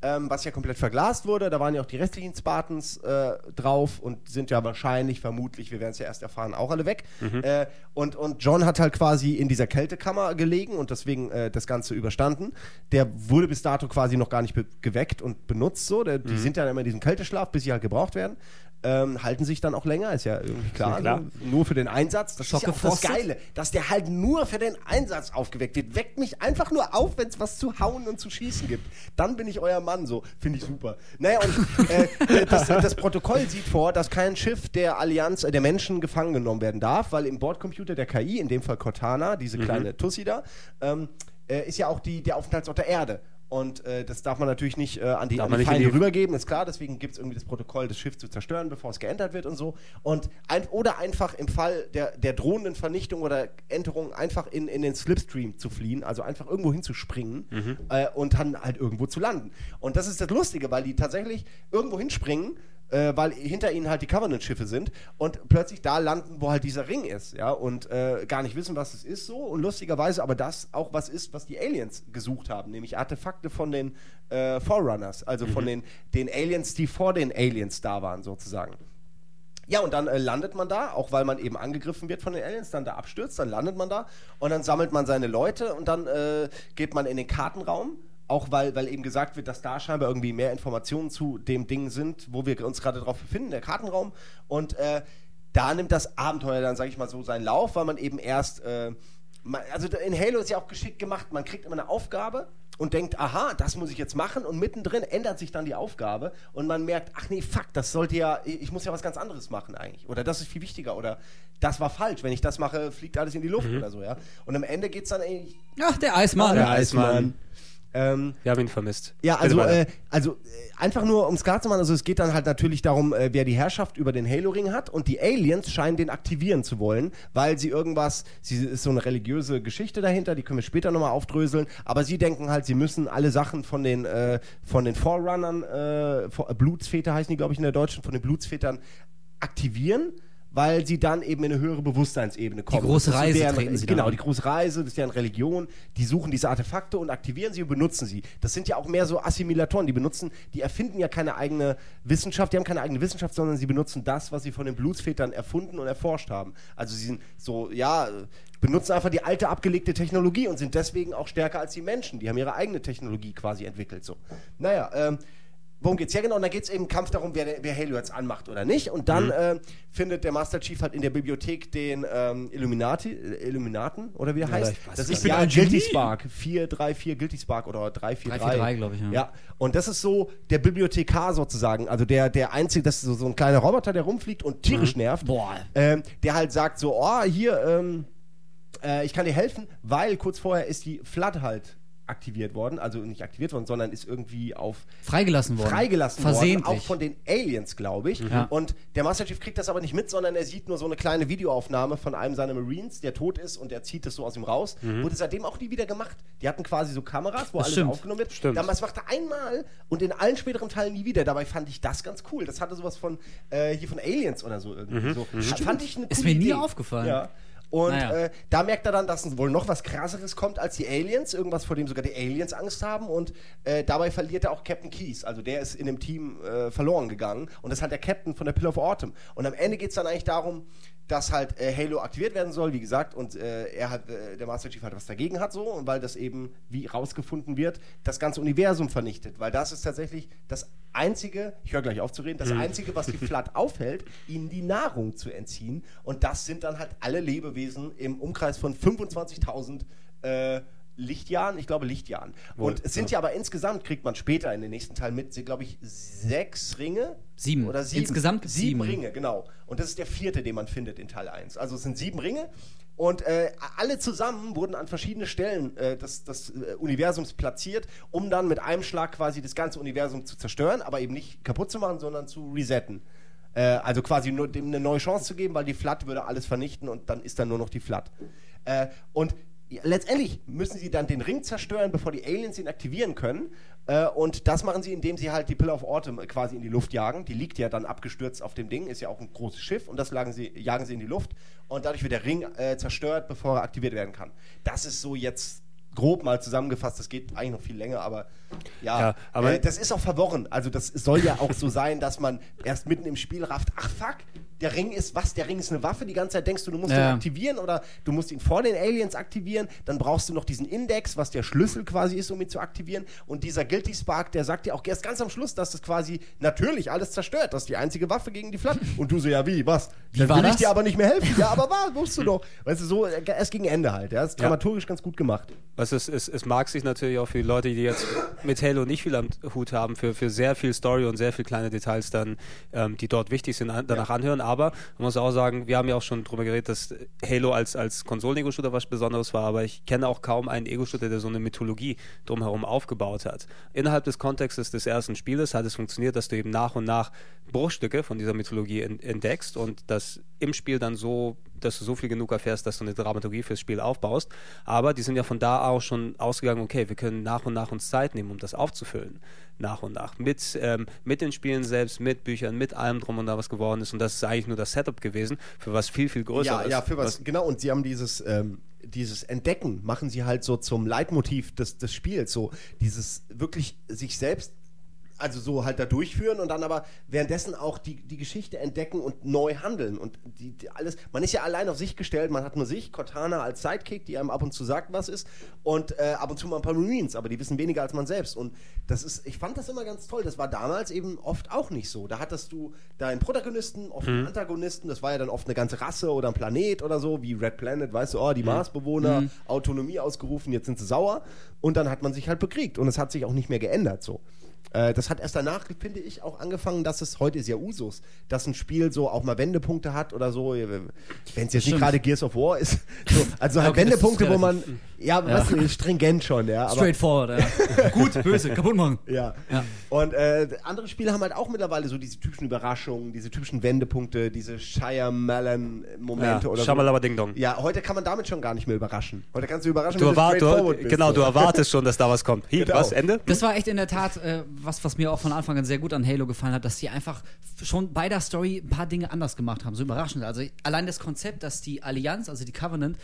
Ähm, was ja komplett verglast wurde. Da waren ja auch die restlichen Spartans äh, drauf und sind ja wahrscheinlich, vermutlich, wir werden es ja erst erfahren, auch alle weg. Mhm. Äh, und, und John hat halt quasi in dieser Kältekammer gelegen und deswegen äh, das Ganze überstanden. Der wurde bis dato quasi noch gar nicht geweckt und benutzt so. Der, Mhm. Die sind ja immer in diesem Kälteschlaf, bis sie halt gebraucht werden. Ähm, halten sich dann auch länger, ist ja irgendwie klar. klar. Also nur für den Einsatz. Das ist ja auch das? Geile, dass der halt nur für den Einsatz aufgeweckt wird. Weckt mich einfach nur auf, wenn es was zu hauen und zu schießen gibt. Dann bin ich euer Mann, so. Finde ich super. Naja, und äh, das, das Protokoll sieht vor, dass kein Schiff der Allianz, äh, der Menschen gefangen genommen werden darf, weil im Bordcomputer der KI, in dem Fall Cortana, Mhm. diese kleine Tussi da, ähm, äh, ist ja auch die, der Aufenthaltsort der Erde. Und äh, das darf man natürlich nicht äh, an die, Darf an die Feinde die- rübergeben, ist klar. Deswegen gibt es irgendwie das Protokoll, das Schiff zu zerstören, bevor es geändert wird und so. Und ein, oder einfach im Fall der, der drohenden Vernichtung oder Änderung einfach in, in den Slipstream zu fliehen, also einfach irgendwo hinzuspringen äh, und dann halt irgendwo zu landen. Und das ist das Lustige, weil die tatsächlich irgendwo hinspringen, äh, weil hinter ihnen halt die Covenant-Schiffe sind und plötzlich da landen, wo halt dieser Ring ist, ja, und äh, gar nicht wissen, was es ist so und lustigerweise aber das auch was ist, was die Aliens gesucht haben, nämlich Artefakte von den äh, Forerunners, also von den, den Aliens, die vor den Aliens da waren, sozusagen. Ja, und dann äh, landet man da, auch weil man eben angegriffen wird von den Aliens, dann da abstürzt, dann landet man da und dann sammelt man seine Leute und dann äh, geht man in den Kartenraum, auch weil, weil eben gesagt wird, dass da scheinbar irgendwie mehr Informationen zu dem Ding sind, wo wir uns gerade drauf befinden, der Kartenraum. Und äh, da nimmt das Abenteuer dann, sage ich mal so, seinen Lauf, weil man eben erst, äh, man, also in Halo ist ja auch geschickt gemacht, man kriegt immer eine Aufgabe und denkt, aha, das muss ich jetzt machen und mittendrin ändert sich dann die Aufgabe und man merkt, ach nee, fuck, das sollte ja, ich muss ja was ganz anderes machen eigentlich oder das ist viel wichtiger oder das war falsch, wenn ich das mache, fliegt alles in die Luft oder so, ja. Und am Ende geht es dann eigentlich, Ach, der Eismann. der Eismann. Ähm, Wir haben ihn vermisst. ja, also, äh, also äh, einfach nur ums klar zu machen, also es geht dann halt natürlich darum, äh, wer die Herrschaft über den Halo-Ring hat und die Aliens scheinen den aktivieren zu wollen, weil sie irgendwas, sie ist so eine religiöse Geschichte dahinter, die können wir später nochmal aufdröseln, aber sie denken halt, sie müssen alle Sachen von den, äh, von den Forerunnern, äh, Blutsväter heißen die, glaube ich, in der Deutschen, von den Blutsvätern aktivieren. Weil sie dann eben in eine höhere Bewusstseinsebene kommen. große Das ist Reise deren- treten sie Genau, dann an. die große Reise, das ist ja eine Religion, die suchen diese Artefakte und aktivieren sie und benutzen sie. Das sind ja auch mehr so Assimilatoren, die benutzen, die erfinden ja keine eigene Wissenschaft, die haben keine eigene Wissenschaft, sondern sie benutzen das, was sie von den Blutsvätern erfunden und erforscht haben. Also sie sind so, ja, benutzen einfach die alte abgelegte Technologie und sind deswegen auch stärker als die Menschen. Die haben ihre eigene Technologie quasi entwickelt. So. Naja, ähm, Worum geht's? Ja, genau. Und da geht's eben Kampf darum, wer, wer Halo jetzt anmacht oder nicht. Und dann äh, findet der Master Chief halt in der Bibliothek den ähm, Illuminati, äh, Illuminaten oder wie der heißt. ich das ist ja ein Guilty. Spark. 434 Guilty Spark oder 343. 343, glaube ich, ja. Ja. Und das ist so der Bibliothekar sozusagen. Also der, der einzige, das ist so, so ein kleiner Roboter, der rumfliegt und tierisch nervt. Boah. Ähm, der halt sagt so, oh, hier, ähm, äh, ich kann dir helfen, weil kurz vorher ist die Flood halt aktiviert worden, also nicht aktiviert worden, sondern ist irgendwie auf Freigelassen worden. freigelassen Versehentlich. worden, auch von den Aliens, glaube ich. Ja. Und der Master Chief kriegt das aber nicht mit, sondern er sieht nur so eine kleine Videoaufnahme von einem seiner Marines, der tot ist und er zieht es so aus ihm raus. Wurde seitdem auch nie wieder gemacht. Die hatten quasi so Kameras, wo Das alles stimmt. aufgenommen wird. Stimmt. Das macht er einmal und in allen späteren Teilen nie wieder. Dabei fand ich das ganz cool. Das hatte sowas von äh, hier von Aliens oder so irgendwie. So. Fand ich eine Ist coole mir nie Idee. aufgefallen. Ja. Und Naja. äh, da merkt er dann, dass wohl noch was krasseres kommt als die Aliens, irgendwas, vor dem sogar die Aliens Angst haben. Und äh, dabei verliert er auch Captain Keys. Also der ist in dem Team äh, verloren gegangen. Und das ist halt der Captain von der Pill of Autumn. Und am Ende geht es dann eigentlich darum, dass halt äh, Halo aktiviert werden soll, wie gesagt, und äh, er hat, äh, der Master Chief halt was dagegen hat, so, und weil das eben, wie rausgefunden wird, das ganze Universum vernichtet. Weil das ist tatsächlich das einzige, ich höre gleich auf zu reden, das einzige, was die Flat aufhält, ihnen die Nahrung zu entziehen. Und das sind dann halt alle Lebewesen im Umkreis von 25.000 äh, Lichtjahren, ich glaube Lichtjahren. Wohl, und es sind ja. aber insgesamt, kriegt man später in den nächsten Teil mit, glaube ich sechs Ringe. Sieben. Oder sieben. Insgesamt sieben sieben. Ringe, genau. Und das ist der vierte, den man findet in Teil 1. Also es sind sieben Ringe. Und äh, alle zusammen wurden an verschiedene Stellen äh, des, des äh, Universums platziert, um dann mit einem Schlag quasi das ganze Universum zu zerstören, aber eben nicht kaputt zu machen, sondern zu resetten. Äh, also quasi nur dem eine neue Chance zu geben, weil die Flat würde alles vernichten und dann ist dann nur noch die Flat. Äh, und letztendlich müssen sie dann den Ring zerstören, bevor die Aliens ihn aktivieren können. Äh, und das machen sie, indem sie halt die Pillar of Autumn quasi in die Luft jagen. Die liegt ja dann abgestürzt auf dem Ding, ist ja auch ein großes Schiff und das sie, jagen sie in die Luft. Und dadurch wird der Ring äh, zerstört, bevor er aktiviert werden kann. Das ist so jetzt grob mal zusammengefasst. Das geht eigentlich noch viel länger, aber ja, Ja, aber- äh, das ist auch verworren. Also das soll ja auch so sein, dass man erst mitten im Spiel rafft, ach fuck, der Ring ist was? Der Ring ist eine Waffe. Die ganze Zeit denkst du, du musst Ja. ihn aktivieren oder du musst ihn vor den Aliens aktivieren. Dann brauchst du noch diesen Index, was der Schlüssel quasi ist, um ihn zu aktivieren. Und dieser Guilty Spark, der sagt dir auch erst ganz am Schluss, dass das quasi natürlich alles zerstört. Das ist die einzige Waffe gegen die Flat. Und du so, ja wie, was? Wie Dann war will ich das? dir aber nicht mehr helfen. Ja, aber was? Wusstest du doch. Weißt du, so äh, erst gegen Ende halt. Ja, das ist Ja. dramaturgisch ganz gut gemacht. Was es, es, es mag sich natürlich auch für die Leute, die jetzt mit Halo nicht viel am Hut haben, für, für sehr viel Story und sehr viel kleine Details dann, ähm, die dort wichtig sind, an, danach anhören. Aber man muss auch sagen, wir haben ja auch schon drüber geredet, dass Halo als, als Konsolen-Ego-Shooter was Besonderes war, aber ich kenne auch kaum einen Ego-Shooter, der so eine Mythologie drumherum aufgebaut hat. Innerhalb des Kontextes des ersten Spieles hat es funktioniert, dass du eben nach und nach Bruchstücke von dieser Mythologie en- entdeckst und das im Spiel dann so, dass du so viel genug erfährst, dass du eine Dramaturgie fürs Spiel aufbaust. Aber die sind ja von da auch schon ausgegangen, okay, wir können nach und nach uns Zeit nehmen, um das aufzufüllen. Nach und nach. Mit, ähm, mit den Spielen selbst, mit Büchern, mit allem drum und da was geworden ist. Und das ist eigentlich nur das Setup gewesen, für was viel, viel größer Ja, ist. ja, für was, genau. Und sie haben dieses, ähm, dieses Entdecken, machen sie halt so zum Leitmotiv des, des Spiels. So dieses wirklich sich selbst, also so halt da durchführen und dann aber währenddessen auch die, die Geschichte entdecken und neu handeln. Und die, die alles, man ist ja allein auf sich gestellt, man hat nur sich, Cortana als Sidekick, die einem ab und zu sagt, was ist, und äh, ab und zu mal ein paar Marines, aber die wissen weniger als man selbst. Und das ist, ich fand das immer ganz toll. Das war damals eben oft auch nicht so. Da hattest du deinen Protagonisten, oft einen Antagonisten, das war ja dann oft eine ganze Rasse oder ein Planet oder so, wie Red Planet, weißt du, oh, die Marsbewohner, Autonomie ausgerufen, jetzt sind sie sauer. Und dann hat man sich halt bekriegt und es hat sich auch nicht mehr geändert so. Äh, Das hat erst danach, finde ich, auch angefangen, dass es heute ist ja Usus, dass ein Spiel so auch mal Wendepunkte hat oder so. Wenn es jetzt nicht gerade Gears of War ist. So, also halt Okay, Wendepunkte, wo man, relativ- ja, weißt du, stringent schon, ja. Aber, Straightforward, ja. Gut, böse, kaputt machen. ja. Ja. Und äh, andere Spiele haben halt auch mittlerweile so diese typischen Überraschungen, diese typischen Wendepunkte, diese Shyamalan-Momente Ja, oder Schamalaba Ding Dong. so. Ja, heute kann man damit schon gar nicht mehr überraschen. Heute kannst du überraschen, Du, wenn du erwart, du, bist. genau, so. du erwartest schon, dass da was kommt. Hi, Genau. Was, Ende? Das war echt in der Tat äh, was, was mir auch von Anfang an sehr gut an Halo gefallen hat, dass die einfach schon bei der Story ein paar Dinge anders gemacht haben. So überraschend. Also allein das Konzept, dass die Allianz, also die Covenant,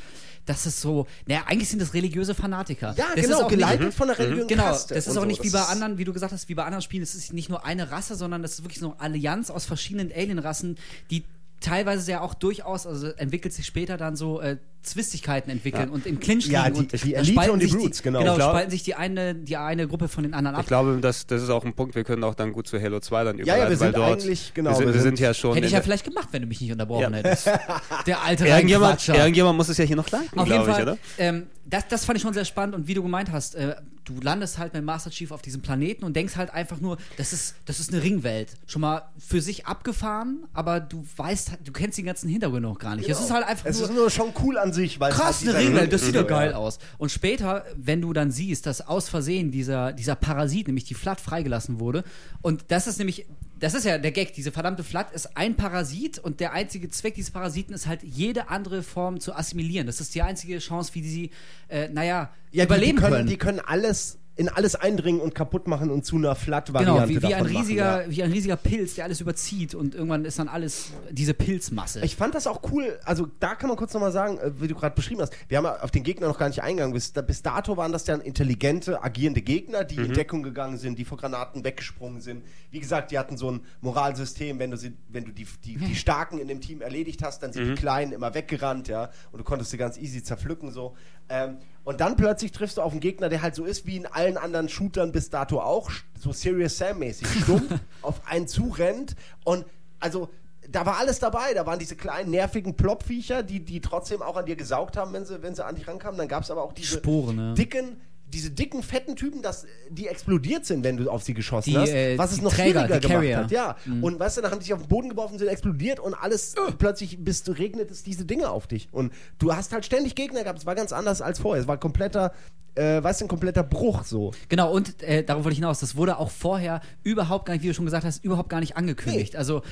das ist so, naja, eigentlich sind das religiöse Fanatiker. Ja, das genau, ist auch geleitet nicht, von der Religion Genau, Kaste das ist auch so. nicht wie bei anderen, wie du gesagt hast, wie bei anderen Spielen. Es ist nicht nur eine Rasse, sondern das ist wirklich so eine Allianz aus verschiedenen Alien-Rassen, die teilweise ja auch durchaus, also entwickelt sich später dann so äh, Zwistigkeiten entwickeln und im Clinch Ja, liegen die- und die da Elite spalten und die sich Brutes, genau. genau glaub- spalten sich die eine, die eine Gruppe von den anderen ab. Ich glaube, das, das ist auch ein Punkt, wir können auch dann gut zu Halo 2 dann ja, überleiten, wir weil sind dort, eigentlich- genau, wir sind, wir sind- sind ja schon Hätte ich ja vielleicht gemacht, wenn du mich nicht unterbrochen Ja. hättest. Der alte Irgendjemand, irgendjemand muss es ja hier noch leiten, Auf jeden glaube ich, Fall, oder? ähm, das, das fand ich schon sehr spannend und wie du gemeint hast, äh, du landest halt mit Master Chief auf diesem Planeten und denkst halt einfach nur, das ist, das ist eine Ringwelt. Schon mal für sich abgefahren, aber du weißt, du kennst den ganzen Hintergrund noch gar nicht. Es ist halt einfach Es nur ist nur schon cool an sich, weil es krass, halt eine Ringwelt, das sieht ja Ja. geil aus. Und später, wenn du dann siehst, dass aus Versehen dieser, dieser Parasit, nämlich die Flat, freigelassen wurde, und das ist nämlich, das ist ja der Gag, diese verdammte Flat ist ein Parasit und der einzige Zweck dieses Parasiten ist halt, jede andere Form zu assimilieren. Das ist die einzige Chance, wie die sie, äh, naja, Ja, die, überleben die können, können. Die können alles in alles eindringen und kaputt machen und zu einer Flat-Variante Genau, wie, wie, ein riesiger, machen, ja. wie ein riesiger Pilz, der alles überzieht und irgendwann ist dann alles diese Pilzmasse. Ich fand das auch cool, also da kann man kurz nochmal sagen, äh, wie du gerade beschrieben hast, wir haben auf den Gegner noch gar nicht eingegangen, bis, bis dato waren das dann intelligente, agierende Gegner, die in Deckung gegangen sind, die vor Granaten weggesprungen sind. Wie gesagt, die hatten so ein Moralsystem, wenn du, sie, wenn du die, die, die Starken in dem Team erledigt hast, dann sind die Kleinen immer weggerannt, ja, und du konntest sie ganz easy zerpflücken, so. Ähm, und dann plötzlich triffst du auf einen Gegner, der halt so ist wie in allen anderen Shootern bis dato auch, so Serious Sam-mäßig, stumpf, auf einen zurennt und also da war alles dabei. Da waren diese kleinen, nervigen Plopviecher, die, die trotzdem auch an dir gesaugt haben, wenn sie, wenn sie an dich rankamen. Dann gab es aber auch diese Sporen, ja. dicken, diese dicken, fetten Typen, das, die explodiert sind, wenn du auf sie geschossen Die, hast. äh, was es noch Träger, schwieriger gemacht Carrier. hat. Ja. Und weißt du, dann haben die sich auf den Boden geworfen, sind explodiert und alles plötzlich bist du, regnet es diese Dinge auf dich. Und du hast halt ständig Gegner gehabt. Es war ganz anders als vorher. Es war kompletter, äh, weißt du, ein kompletter Bruch so. Genau, und äh, darauf wollte ich hinaus, das wurde auch vorher überhaupt gar nicht, wie du schon gesagt hast, überhaupt gar nicht angekündigt. Also äh,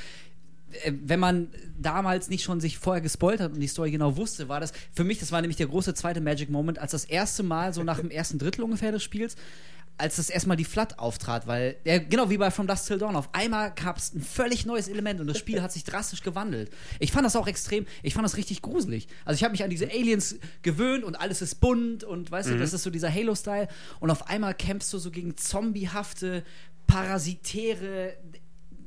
wenn man damals nicht schon sich vorher gespoilt hat und die Story genau wusste, war das für mich, das war nämlich der große zweite Magic Moment, als das erste Mal, so nach dem ersten Drittel ungefähr des Spiels, als das erstmal die Flat auftrat, weil, ja, genau wie bei From Dust Till Dawn, auf einmal gab es ein völlig neues Element und das Spiel hat sich drastisch gewandelt. Ich fand das auch extrem, ich fand das richtig gruselig. Also ich habe mich an diese Aliens gewöhnt und alles ist bunt und weißt du, das ist so dieser Halo-Style und auf einmal kämpfst du so gegen zombiehafte, parasitäre,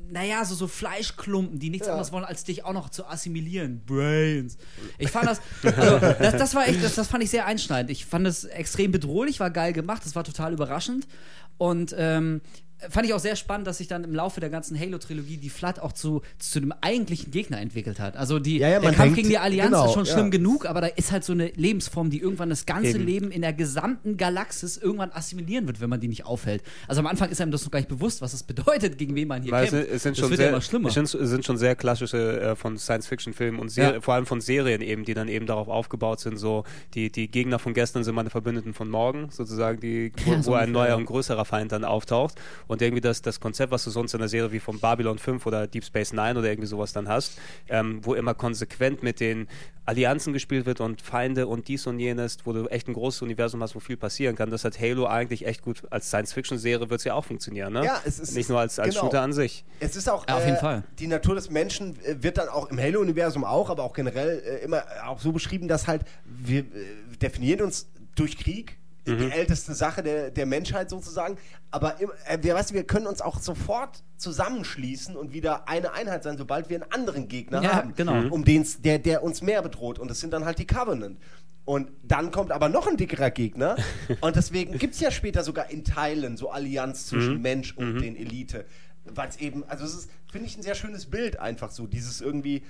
naja, so, so Fleischklumpen, die nichts Ja. anderes wollen, als dich auch noch zu assimilieren. Brains. Ich fand das, also, das, das war echt, das, das fand ich sehr einschneidend. Ich fand es extrem bedrohlich, war geil gemacht, das war total überraschend. Und ähm, fand ich auch sehr spannend, dass sich dann im Laufe der ganzen Halo-Trilogie die Flat auch zu, zu dem eigentlichen Gegner entwickelt hat. Also die, Ja, ja, der Kampf denkt- gegen die Allianz genau, ist schon schlimm ja. genug, aber da ist halt so eine Lebensform, die irgendwann das ganze Eben. Leben in der gesamten Galaxis irgendwann assimilieren wird, wenn man die nicht aufhält. Also am Anfang ist einem das noch gar nicht bewusst, was das bedeutet, gegen wen man hier Weil es, kämpft. es sind das schon wird sehr, ja immer schlimmer. Es sind, es sind schon sehr klassische äh, von Science-Fiction-Filmen und Ser Ja. vor allem von Serien eben, die dann eben darauf aufgebaut sind, so die, die Gegner von gestern sind meine Verbündeten von morgen, sozusagen, die, wo, Ja, so wo ein neuer und größerer Feind dann auftaucht und irgendwie das, das Konzept, was du sonst in der Serie wie von Babylon 5 oder Deep Space Nine oder irgendwie sowas dann hast, ähm, wo immer konsequent mit den Allianzen gespielt wird und Feinde und dies und jenes, wo du echt ein großes Universum hast, wo viel passieren kann. Das hat Halo eigentlich echt gut, als Science-Fiction-Serie wird es ja auch funktionieren, ne? Ja, es ist- Nicht nur als, als genau. Shooter an sich. Es ist auch Ja, auf äh, jeden Fall. die Natur des Menschen äh, wird dann auch im Halo-Universum auch, aber auch generell äh, immer auch so beschrieben, dass halt wir äh, definieren uns durch Krieg. Mhm. Die älteste Sache der, der Menschheit sozusagen. Aber äh, wir, weißt, wir können uns auch sofort zusammenschließen und wieder eine Einheit sein, sobald wir einen anderen Gegner Ja, haben, genau. Mhm. um den's, der, der uns mehr bedroht. Und das sind dann halt die Covenant. Und dann kommt aber noch ein dickerer Gegner. und deswegen gibt es ja später sogar in Teilen so Allianz zwischen Mensch und den Elite. Weil es eben, also es ist, finde ich, ein sehr schönes Bild einfach so. Dieses irgendwie,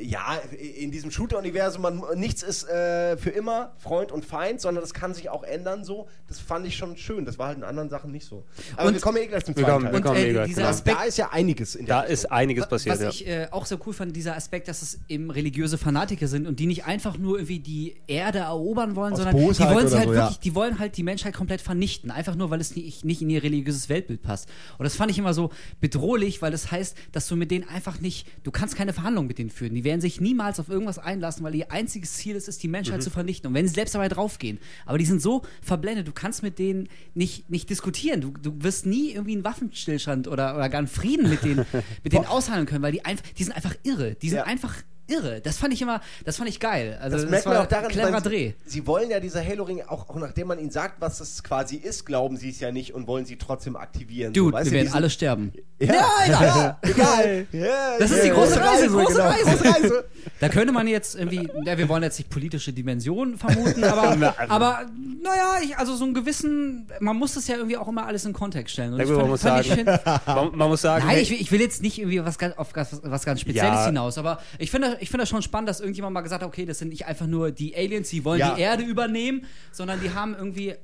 ja, in diesem Shooter-Universum, man, nichts ist äh, für immer Freund und Feind, sondern das kann sich auch ändern so. Das fand ich schon schön. Das war halt in anderen Sachen nicht so. Aber Und- wir kommen ja eh gleich zum zweiten Teil. Und kommen äh, eh gleich, dieser genau. Aspekt, da ist ja einiges in der Da ist einiges passiert, Was ja. ich äh, auch sehr cool fand, dieser Aspekt, dass es eben religiöse Fanatiker sind und die nicht einfach nur irgendwie die Erde erobern wollen, Aus sondern die Bosheit wollen sie oder halt so, ja. wirklich, die wollen halt die Menschheit komplett vernichten, einfach nur, weil es nicht, nicht in ihr religiöses Weltbild passt. Und das fand ich immer so bedrohlich, weil das heißt, dass du mit denen einfach nicht, du kannst keine Verhandlungen mit denen führen. Die werden sich niemals auf irgendwas einlassen, weil ihr einziges Ziel ist, ist die Menschheit Mhm. zu vernichten. Und wenn sie selbst dabei draufgehen. Aber die sind so verblendet, du kannst mit denen nicht, nicht diskutieren. Du, du wirst nie irgendwie einen Waffenstillstand oder, oder gar einen Frieden mit denen, mit denen aushandeln können, weil die einfach, die sind einfach irre. Die sind Ja. einfach irre. Das fand ich immer, das fand ich geil. Also Das, das, merkt war man auch daran, ein cleverer sie, Dreh. Sie wollen ja diese Halo-Ring, auch, auch nachdem man ihnen sagt, was das quasi ist, glauben sie es ja nicht und wollen sie trotzdem aktivieren. Dude, so, weißt wir du, werden diesen- alle sterben. Ja, ja, egal. Ja, Das ist ja, die große Reise, große genau, Reise. große Reise. Da könnte man jetzt irgendwie, ja, wir wollen jetzt nicht politische Dimensionen vermuten, aber, aber naja, ich, also so einen gewissen, man muss das ja irgendwie auch immer alles in Kontext stellen. Und Ja, ich gut, man fand- muss fand sagen, ich- man, man muss sagen, Nein, hey, ich will, ich will jetzt nicht irgendwie was ganz, auf was, was ganz Spezielles Ja. hinaus, aber ich finde ich finde das schon spannend, dass irgendjemand mal gesagt hat, okay, das sind nicht einfach nur die Aliens, die wollen Ja. die Erde übernehmen, sondern die haben irgendwie, äh,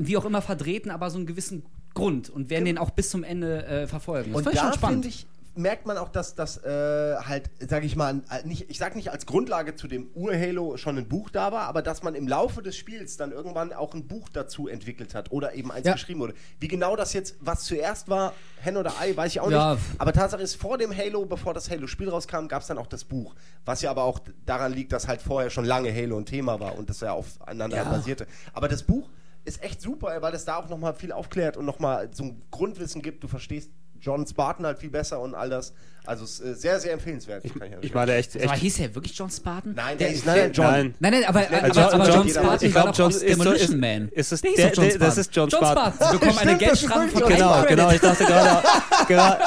wie auch immer verdrehten, aber so einen gewissen Grund und werden den auch bis zum Ende äh, verfolgen. Das Und da finde ich, merkt man auch, dass das äh, halt, sage ich mal, äh, nicht, ich sag nicht als Grundlage zu dem Ur-Halo schon ein Buch da war, aber dass man im Laufe des Spiels dann irgendwann auch ein Buch dazu entwickelt hat oder eben eins Ja. geschrieben wurde. Wie genau das jetzt, was zuerst war, Hen oder Ei, weiß ich auch Ja. nicht. Aber Tatsache ist, vor dem Halo, bevor das Halo-Spiel rauskam, gab es dann auch das Buch. Was ja aber auch daran liegt, dass halt vorher schon lange Halo ein Thema war und das ja aufeinander Ja. basierte. Aber das Buch ist echt super, weil es da auch nochmal viel aufklärt und nochmal so ein Grundwissen gibt. Du verstehst John Spartan halt viel besser und all das. Also äh, sehr, sehr empfehlenswert. Ich, kann ja ich meine echt, Aber echt hieß er wirklich John Spartan? Nein, der der ist nein, nein, John. Nein. Nein, nein, aber, aber, John- aber John- John ich Spartan ich war glaube, doch John ist, Demolition ist, Man. ist es Der der, John der, das Spartan. ist John John Spartan. Spartan. Sie bekommen eine das Geldstrafe von Genau, genau. Ich dachte gerade, gerade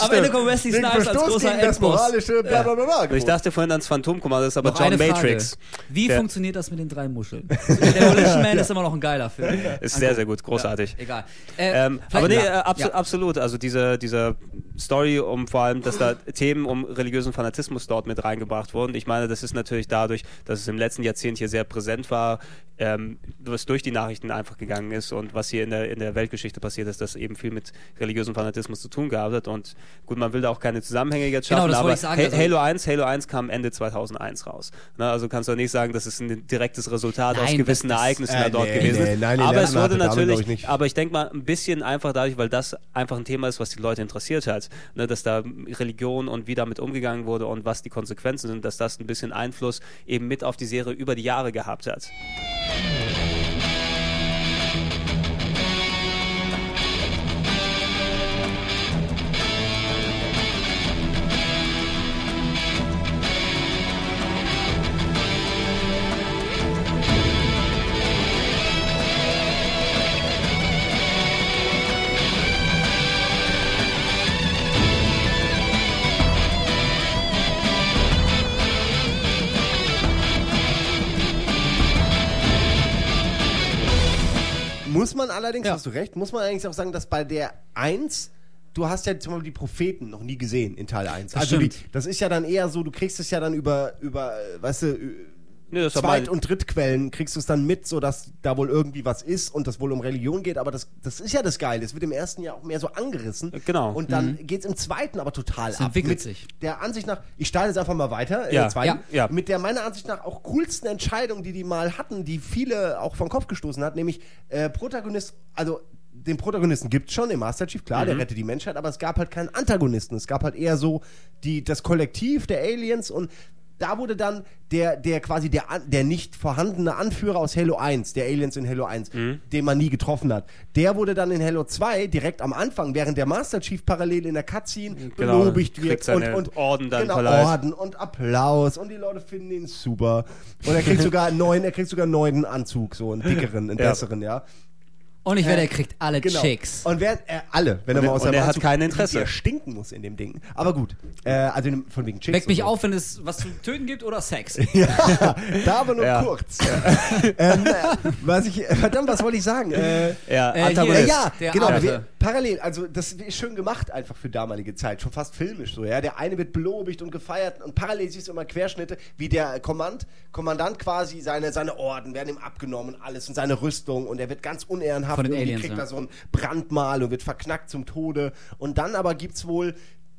Am Ende kommt Wesley Snipes als großer das Endboss. ich dachte vorhin ans Phantomkommando, das ist aber John. Matrix. Wie Der- funktioniert das mit den drei Muscheln? Demolition Man ist immer noch ein geiler Film. Ist sehr, sehr gut, großartig. Egal. Äh, Ähm, vielleicht- aber nee, äh, absolut. Also diese, diese Story um vor allem, dass da Themen um religiösen Fanatismus dort mit reingebracht wurden. Ich meine, das ist natürlich dadurch, dass es im letzten Jahrzehnt hier sehr präsent war, ähm, was durch die Nachrichten einfach gegangen ist und was hier in der, in der Weltgeschichte passiert ist, das eben viel mit religiösem Fanatismus zu tun gehabt hat. Und gut, man will da auch keine Zusammenhänge jetzt Genau, schaffen, das wollte aber sagen, also- Halo 1, Halo 1 kam Ende 2001 raus. Na, also kannst du nicht sagen, dass es ein direktes Resultat aus Nein, gewissen das- das- Ereignissen Äh, da dort nee, gewesen nee, ist. nein, aber es wurde natürlich, ich, aber ich denke mal ein bisschen einfach dadurch, weil das einfach ein Thema ist, was die Leute interessiert hat, ne, dass da Religion und wie damit umgegangen wurde und was die Konsequenzen sind, dass das ein bisschen Einfluss eben mit auf die Serie über die Jahre gehabt hat. Yeah. Allerdings, Ja. hast du recht, muss man allerdings auch sagen, dass bei der 1, du hast ja zum Beispiel die Propheten noch nie gesehen in Teil 1. Das also die, das ist ja dann eher so, du kriegst es ja dann über, über äh, weißt du, Nee, das Zweit- und Drittquellen kriegst du es dann mit, so dass da wohl irgendwie was ist und das wohl um Religion geht, aber das, das ist ja das Geile. Es wird im ersten Jahr auch mehr so angerissen. Genau. Und dann geht's im zweiten aber total Es ab. entwickelt mit sich. Der Ansicht nach, ich starte jetzt einfach mal weiter, Ja, äh, zweiten, ja, ja. mit der meiner Ansicht nach auch coolsten Entscheidung, die die mal hatten, die viele auch vom Kopf gestoßen hat, nämlich äh, Protagonist, also den Protagonisten gibt es schon, den Master Chief, klar, der Mhm. rettet die Menschheit, aber es gab halt keinen Antagonisten. Es gab halt eher so die, das Kollektiv der Aliens und da wurde dann der, der quasi der, der nicht vorhandene Anführer aus Halo 1, der Aliens in Halo 1, Mhm. den man nie getroffen hat, der wurde dann in Halo 2 direkt am Anfang, während der Master Chief parallel in der Cutscene Genau, belobigt wird und, und Orden dann genau, verleiht. Orden und Applaus und die Leute finden ihn super. Und er kriegt sogar einen neuen, er kriegt sogar einen neuen Anzug, so einen dickeren, einen Ja. besseren, ja. Und ich werde, er kriegt alle Genau. Chicks. Und wer, äh, alle, wenn er Und mal er- aus und seinem er hat kein Interesse. wie er stinken muss in dem Ding. Aber gut, äh, also von wegen Chicks. Weckt mich so. auf, wenn es was zu töten gibt oder Sex. Ja, da aber nur Ja. kurz. ähm, äh, was ich, verdammt, was wollte ich sagen? Äh, Ja, Äh, hier- ja, der genau. Wir, parallel, also das ist schön gemacht einfach für damalige Zeit, schon fast filmisch so. Ja, der eine wird belobigt und gefeiert und parallel siehst du immer Querschnitte, wie der Kommand, Kommandant quasi seine seine Orden werden ihm abgenommen und alles und seine Rüstung und er wird ganz unehrenhaft Von den irgendwie Aliens, kriegt ja. da so ein Brandmal und wird verknackt zum Tode und dann aber gibt's wohl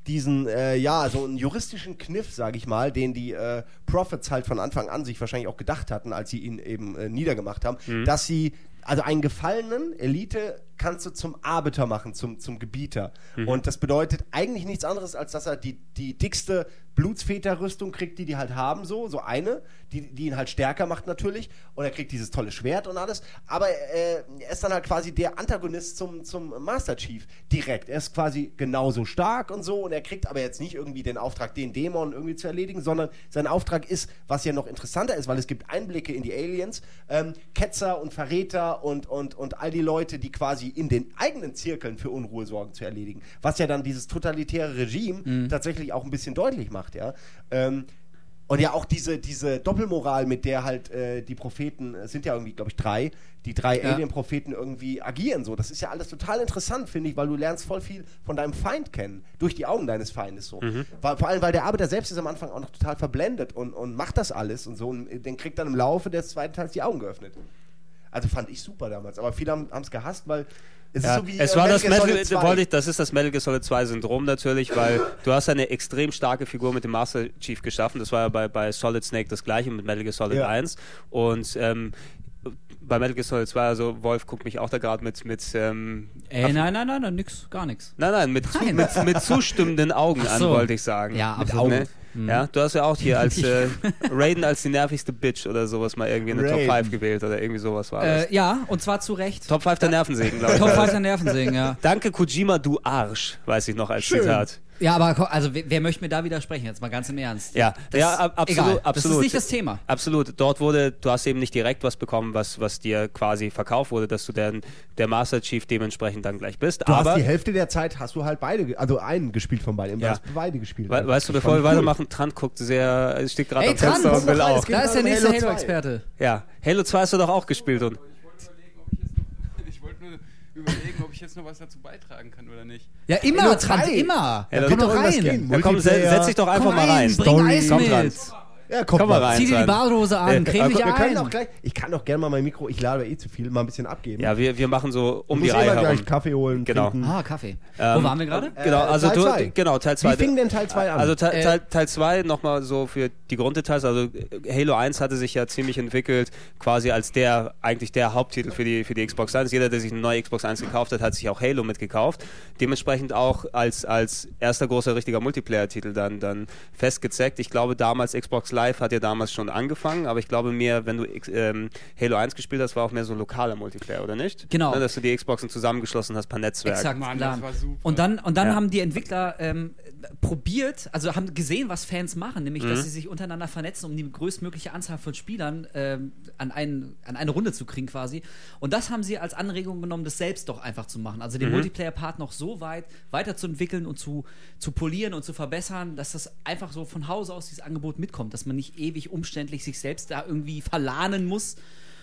diesen, äh, ja, so einen juristischen Kniff, sage ich mal, den die äh, Prophets halt von Anfang an sich wahrscheinlich auch gedacht hatten, als sie ihn eben äh, niedergemacht haben, dass sie, also einen Gefallenen, Elite, kannst du zum Arbiter machen, zum, zum Gebieter. Und das bedeutet eigentlich nichts anderes, als dass er die, die dickste Blutsväterrüstung kriegt, die die halt haben, so, so eine, die, die ihn halt stärker macht natürlich. Und er kriegt dieses tolle Schwert und alles. Aber äh, er ist dann halt quasi der Antagonist zum, zum Master Chief direkt. Er ist quasi genauso stark und so. Und er kriegt aber jetzt nicht irgendwie den Auftrag, den Dämon irgendwie zu erledigen, sondern sein Auftrag ist, was ja noch interessanter ist, weil es gibt Einblicke in die Aliens, ähm, Ketzer und Verräter und, und, und all die Leute, die quasi in den eigenen Zirkeln für Unruhe sorgen, zu erledigen. Was ja dann dieses totalitäre Regime tatsächlich auch ein bisschen deutlich macht, ja. Ähm, und ja, auch diese, diese Doppelmoral, mit der halt äh, die Propheten, es sind ja irgendwie, glaube ich, drei, die drei Ja. Alien-Propheten irgendwie agieren so. Das ist ja alles total interessant, finde ich, weil du lernst voll viel von deinem Feind kennen, durch die Augen deines Feindes so. Weil, vor allem, weil der Arbeiter selbst ist am Anfang auch noch total verblendet und, und macht das alles und so und den kriegt dann im Laufe des zweiten Teils die Augen geöffnet. Also fand ich super damals, aber viele haben es gehasst, weil es Ja, ist so wie es äh, war das Metal Gear Metal, Solid 2. wollte ich, das ist das Metal Gear Solid 2 Syndrom natürlich, weil du hast eine extrem starke Figur mit dem Master Chief geschaffen. Das war ja bei, bei Solid Snake das gleiche mit Metal Gear Solid Ja. 1. Und ähm, bei Metal Gear Solid 2, also Wolf guckt mich auch da gerade mit, mit ähm, Ey, nein, nein, nein, nein, nix, gar nichts. Nein, nein, mit, zu, Nein. mit, mit zustimmenden Augen Ach an, so. wollte ich sagen. Ja, mit absolut. Ne? Ja, du hast ja auch hier als äh, Raiden als die nervigste Bitch oder sowas mal irgendwie in der Top Raiden. 5 gewählt oder irgendwie sowas war das. Äh, ja, und zwar zu Recht. Top 5 der Nervensägen, glaube ich. Top 5 der Nervensägen, ja. Danke Kojima, du Arsch, weiß ich noch als Schön. Zitat. Ja, aber also wer, wer möchte mir da widersprechen? Jetzt mal ganz im Ernst. Ja, Das- ja, ab- absolut, egal. absolut. Das ist nicht das Thema. Absolut. Dort wurde, du hast eben nicht direkt was bekommen, was, was dir quasi verkauft wurde, dass du dann der Master Chief dementsprechend dann gleich bist. Du Aber hast die Hälfte der Zeit hast du halt beide, also einen gespielt von beiden. Du Ja. hast beide gespielt. we weißt du, bevor wir ich cool. weitermachen, Trant guckt sehr, steht gerade am Fenster und will auch. geht Da ist der nächste Halo 2. Halo-Experte. Ja, Halo 2 hast du doch auch gespielt und überlegen, ob ich jetzt noch was dazu beitragen kann oder nicht. Ja, immer, 2. immer. Ja, Ja, da komm doch rein. ja, komm, setz dich doch einfach Komm mal rein, rein. bring Story. Eis Komm mit. dran. Ja, komm, Komm mal rein. Zieh dir die. Badehose an, Äh, creme äh, dich Wir können ein. auch gleich, ich kann doch gerne mal mein Mikro, ich lade eh zu viel, mal ein bisschen abgeben. Ja, wir, wir machen so um ich die Reihe herum. gleich Kaffee holen, Genau. trinken. Ah, Kaffee. Ähm, Wo waren wir gerade? Genau, Äh, also Teil du, zwei. genau, Teil 2. Wie fing denn Teil 2 an? Also Teil, Äh, Teil, Teil 2 nochmal so für die Grunddetails. Also äh, Halo 1 hatte sich ja ziemlich entwickelt, quasi als der, eigentlich der Haupttitel für die, für die Xbox 1. Jeder, der sich eine neue Xbox 1 gekauft hat, hat sich auch Halo mitgekauft. Dementsprechend auch als, als erster großer richtiger Multiplayer-Titel dann, dann festgezeckt. Ich glaube damals, Xbox Live hat ja damals schon angefangen, aber ich glaube mehr, wenn du X, ähm, Halo 1 gespielt hast, war auch mehr so ein lokaler Multiplayer, oder nicht? Genau. Ne, dass du die Xboxen zusammengeschlossen hast per Netzwerk. Exakt, Mann, das war super. Und dann, und dann Ja. haben die Entwickler ähm, probiert, also haben gesehen, was Fans machen, nämlich, Mhm. dass sie sich untereinander vernetzen, um die größtmögliche Anzahl von Spielern ähm, an, einen, an eine Runde zu kriegen quasi. Und das haben sie als Anregung genommen, das selbst doch einfach zu machen. Also Mhm. den Multiplayer-Part noch so weit weiterzuentwickeln und zu, zu polieren und zu verbessern, dass das einfach so von Hause aus dieses Angebot mitkommt, dass man nicht ewig umständlich sich selbst da irgendwie verlahnen muss.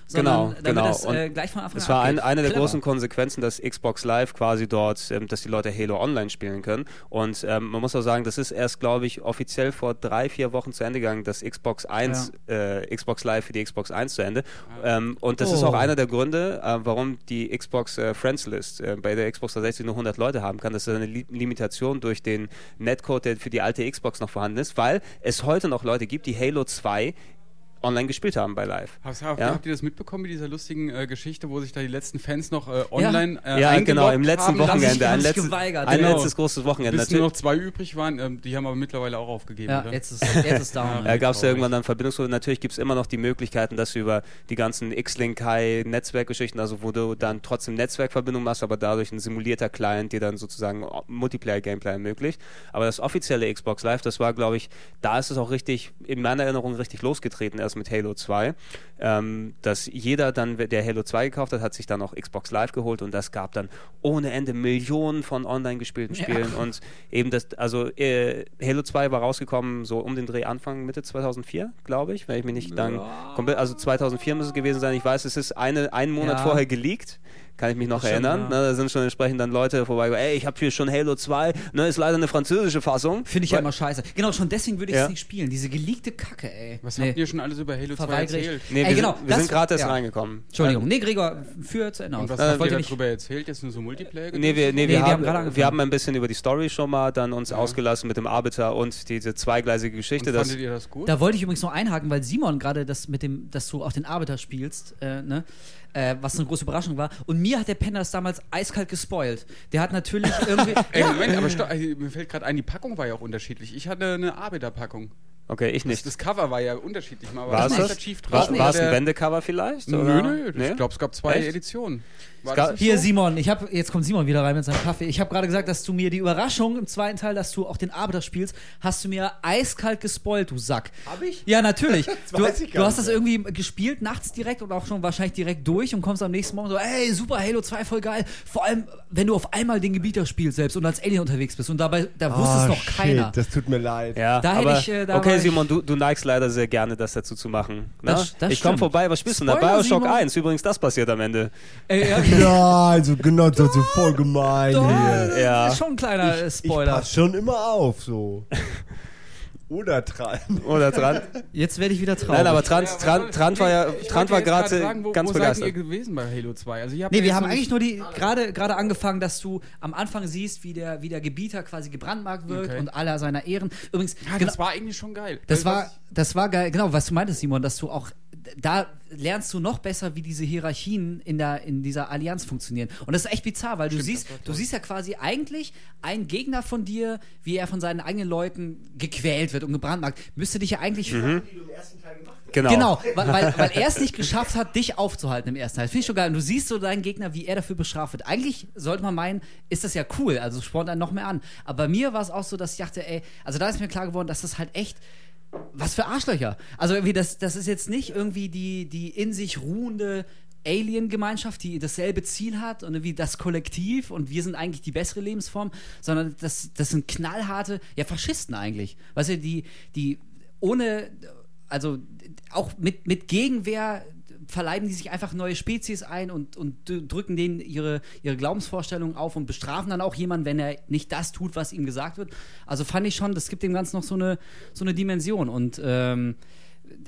Sondern Genau, damit genau. das äh, gleich von Anfang Es an war ein, eine der Clever. großen Konsequenzen, dass Xbox Live quasi dort, ähm, dass die Leute Halo Online spielen können. Und ähm, man muss auch sagen, das ist erst, glaube ich, offiziell vor drei, vier Wochen zu Ende gegangen, das Xbox 1, äh, Xbox Live für die Xbox 1 zu Ende. Ähm, und das ist Oh. auch einer der Gründe, äh, warum die Xbox äh, Friends List äh, bei der Xbox 360 nur 100 Leute haben kann. Das ist eine Li Limitation durch den Netcode, der für die alte Xbox noch vorhanden ist, weil es heute noch Leute gibt, die Halo 2 online gespielt haben bei Live. Habt, habt, Ja? habt ihr das mitbekommen mit dieser lustigen äh, Geschichte, wo sich da die letzten Fans noch äh, online äh, ja, genau, im letzten haben, Wochenende. Ein, letztes, geweigert, ein genau. letztes großes Wochenende. Bis nur Natürlich noch zwei übrig waren, ähm, die haben aber mittlerweile auch aufgegeben. Ja, oder? jetzt ist, jetzt ist down. Ja. gab es traurig. irgendwann dann Verbindungsprobleme. Natürlich gibt es immer noch die Möglichkeiten, dass du über die ganzen X-Link High Netzwerkgeschichten, also wo du dann trotzdem Netzwerkverbindung machst, aber dadurch ein simulierter Client dir dann sozusagen Multiplayer-Gameplay ermöglicht. Aber das offizielle Xbox Live, das war, glaube ich, da ist es auch richtig, in meiner Erinnerung richtig losgetreten, erst mit Halo 2. Ähm, dass jeder dann, der Halo 2 gekauft hat, hat sich dann auch Xbox Live geholt und das gab dann ohne Ende Millionen von online gespielten Ja. Spielen und eben das, also äh, Halo 2 war rausgekommen so um den Dreh Anfang Mitte 2004, glaube ich, wenn ich mich nicht dann komplett, also 2004 muss es gewesen sein. Ich weiß, es ist eine, einen Monat Ja. vorher geleakt. Kann ich mich noch Stimmt, erinnern. ja. Ne, da sind schon entsprechend dann Leute vorbei, ey, ich habe hier schon Halo 2, ne, ist leider eine französische Fassung. Finde ich ja immer scheiße. Genau, schon deswegen würde ich es Ja. nicht spielen. Diese geleakte Kacke, ey. Was Nee. habt ihr schon alles über Halo 2 Verweigere ich. erzählt? Nee, Ey, wir genau, sind, wir das- sind gerade erst ja. reingekommen. Entschuldigung. Nee, Gregor, für zu Ende Und was Äh, habt wollte ihr nicht. darüber erzählt? Jetzt nur so Multiplayer? Nee, wir, nee, Nee, wir, wir haben haben, gerade angefangen. wir haben ein bisschen über die Story schon mal dann uns ausgelassen mit dem Arbiter und diese zweigleisige Geschichte. Und fandet ihr das gut? Da wollte ich übrigens noch einhaken, weil Simon gerade das mit dem, dass du auch den Arbeiter spielst, äh, ne? Äh, was eine große Überraschung war. Und mir hat der Penner das damals eiskalt gespoilt. Der hat natürlich irgendwie. Ey, Moment, aber stopp, also, mir fällt gerade ein, die Packung war ja auch unterschiedlich. Ich hatte eine Arbeiterpackung. okay, ich Das, nicht. das Cover war ja unterschiedlich. Mal War es das? Chief drauf. war ein Wendecover vielleicht? Nö, oder? nö, Nee? ich glaube, es gab zwei Echt? Editionen. War Hier, so? Simon, ich habe jetzt kommt Simon wieder rein mit seinem Kaffee. Ich habe gerade gesagt, dass du mir die Überraschung im zweiten Teil, dass du auch den Arbeiter spielst, hast du mir eiskalt gespoilt, du Sack. Hab ich? Ja, natürlich. du, weiß ich gar du hast nicht das irgendwie gespielt, nachts direkt und auch schon wahrscheinlich direkt durch und kommst am nächsten Morgen so, ey, super, Halo 2, voll geil. Vor allem, wenn du auf einmal den Gebieter spielst selbst und als Alien unterwegs bist und dabei, da wusste es Ah, noch shit, keiner. Das tut mir leid. Ja, Da hätte ich, äh, da okay, Simon, du, du neigst leider sehr gerne, das dazu zu machen. Ne? Das- das ich komme vorbei, was spielst du Bioshock Simon. 1, übrigens, das passiert am Ende. Ey, ja, Ja, also genau, das ist voll gemein doch, hier. Ja. das ist schon ein kleiner Ich Spoiler. pass schon immer auf, so. Oder dran. Oder dran? Jetzt werde ich wieder traurig. Nein, aber Trant, Ja, Trant, soll- Trant war ja, ich Trant wollte war gerade wo, ganz wo seid begeistert. ihr gewesen bei Halo 2? Also, ihr habt Nee, ja wir haben eigentlich nur die gerade gerade angefangen, dass du am Anfang siehst, wie der, wie der Gebieter quasi gebrandmarkt wird Okay. und aller seiner Ehren. Übrigens, Ja, genau, das war eigentlich schon geil. das Weil war das war geil. Genau, was du meintest, Simon, dass du auch da lernst du noch besser, wie diese Hierarchien in, der, in dieser Allianz funktionieren. Und das ist echt bizarr, weil du siehst, du siehst ja quasi eigentlich einen Gegner von dir, wie er von seinen eigenen Leuten gequält wird und gebrandmarkt. Müsste dich ja eigentlich. Die du im ersten Teil gemacht hast. Genau. Genau, weil, weil, weil er es nicht geschafft hat, dich aufzuhalten im ersten Teil. Finde ich schon geil. Und du siehst so deinen Gegner, wie er dafür bestraft wird. Eigentlich sollte man meinen, ist das ja cool, also spornt einen noch mehr an. Aber bei mir war es auch so, dass ich dachte, ey, also da ist mir klar geworden, dass das halt echt was für Arschlöcher. Also irgendwie, das, das ist jetzt nicht irgendwie die, die in sich ruhende Alien-Gemeinschaft, die dasselbe Ziel hat und irgendwie das Kollektiv und wir sind eigentlich die bessere Lebensform, sondern das, das sind knallharte, ja, Faschisten eigentlich. Weißt du, die, die ohne, also auch mit, mit Gegenwehr verleiben die sich einfach neue Spezies ein und, und drücken denen ihre, ihre Glaubensvorstellungen auf und bestrafen dann auch jemanden, wenn er nicht das tut, was ihm gesagt wird. Also fand ich schon, das gibt dem Ganzen noch so eine, so eine Dimension und ähm,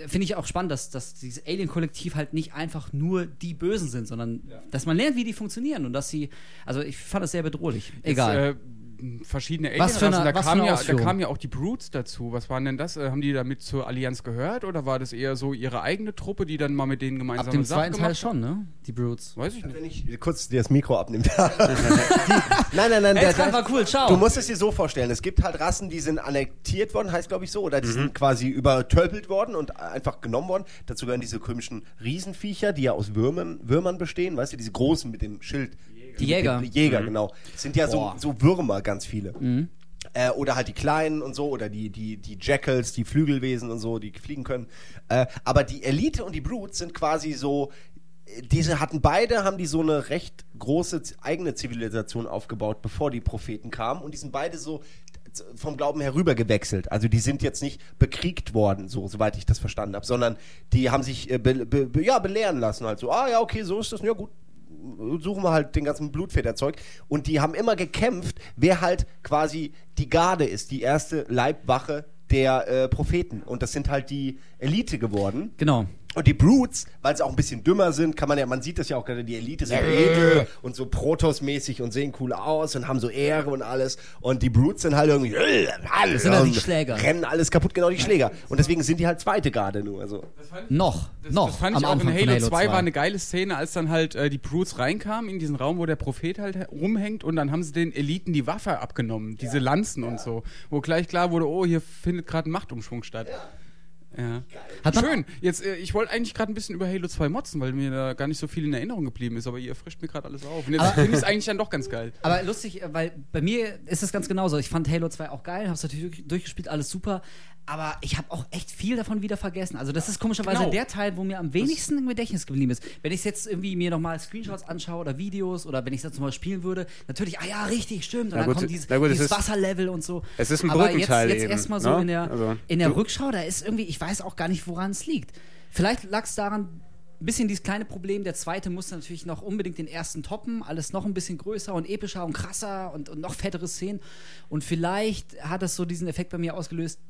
finde ich auch spannend, dass, dass dieses Alien-Kollektiv halt nicht einfach nur die Bösen sind, sondern dass man lernt, wie die funktionieren und dass sie, also ich fand das sehr bedrohlich. Egal. Jetzt, äh, verschiedene Was für Alienrassen, eine- da, was für kamen eine ja, da kamen ja auch die Brutes dazu. Was waren denn das? Äh, haben die damit zur Allianz gehört oder war das eher so ihre eigene Truppe, die dann mal mit denen gemeinsam Ab dem Sache zweiten Teil gemacht schon, ne? Die Brutes. Weiß ich nicht. Wenn ich kurz dir das Mikro abnehme. Die- nein, nein, nein. Ey, der- das der- war cool, ciao. Du musst es dir so vorstellen, es gibt halt Rassen, die sind annektiert worden, heißt glaube ich so, oder die sind quasi übertölpelt worden und einfach genommen worden. Dazu gehören diese komischen Riesenviecher, die ja aus Würmern, Würmern bestehen, weißt du, diese großen mit dem Schild. Die Jäger. Die Jäger, genau. Das sind ja so, Boah. so Würmer, ganz viele. Äh, oder halt die Kleinen und so, oder die, die, die Jackals, die Flügelwesen und so, die fliegen können. Äh, aber die Elite und die Brutes sind quasi so, diese hatten beide, haben die so eine recht große eigene Zivilisation aufgebaut, bevor die Propheten kamen. Und die sind beide so vom Glauben herüber gewechselt. Also die sind jetzt nicht bekriegt worden, so soweit ich das verstanden habe, sondern die haben sich äh, be, be, be, ja, belehren lassen. Halt so, ah ja, okay, so ist das, ja gut, suchen wir halt den ganzen Blutfederzeug. Und die haben immer gekämpft, wer halt quasi die Garde ist, die erste Leibwache der äh, Propheten. Und das sind halt die Elite geworden. Genau. Und die Brutes, weil sie auch ein bisschen dümmer sind, kann man ja, man sieht das ja auch gerade, die Elite sind edel und so Protoss-mäßig und sehen cool aus und haben so Ehre und alles. Und die Brutes sind halt irgendwie, äh, alles sind halt die Schläger. Rennen alles kaputt, genau die Schläger. Und deswegen sind die halt zweite Garde nur. Also. Noch. Das, noch. das fand am ich auch Anfang in Halo 2 war eine geile Szene, als dann halt äh, die Brutes reinkamen in diesen Raum, wo der Prophet halt rumhängt und dann haben sie den Eliten die Waffe abgenommen, diese Lanzen und so. Wo gleich klar wurde, oh, hier findet gerade ein Machtumschwung statt. Ja. Hat man- Schön. Jetzt, äh, ich wollte eigentlich gerade ein bisschen über Halo 2 motzen, weil mir da gar nicht so viel in Erinnerung geblieben ist, aber ihr frischt mir gerade alles auf. Und jetzt finde ich es eigentlich dann doch ganz geil. Aber lustig, äh, weil bei mir ist es ganz genauso. Ich fand Halo 2 auch geil, hab's natürlich durch- durchgespielt, alles super. Aber ich habe auch echt viel davon wieder vergessen. Also das ist komischerweise Genau. der Teil, wo mir am wenigsten im Gedächtnis geblieben ist. Wenn ich jetzt irgendwie mir nochmal Screenshots anschaue oder Videos oder wenn ich das mal spielen würde, natürlich, ah ja, richtig, stimmt. Und Na dann gut, kommt dieses, gut, es dieses Wasserlevel und so. es ist ein Aber Brückenteil jetzt, jetzt erstmal so ne? in der, Also, in der Rückschau, da ist irgendwie, ich weiß auch gar nicht, woran es liegt. Vielleicht lag es daran, ein bisschen dieses kleine Problem, der zweite musste natürlich noch unbedingt den ersten toppen, alles noch ein bisschen größer und epischer und krasser und, und noch fettere Szenen. Und vielleicht hat das so diesen Effekt bei mir ausgelöst,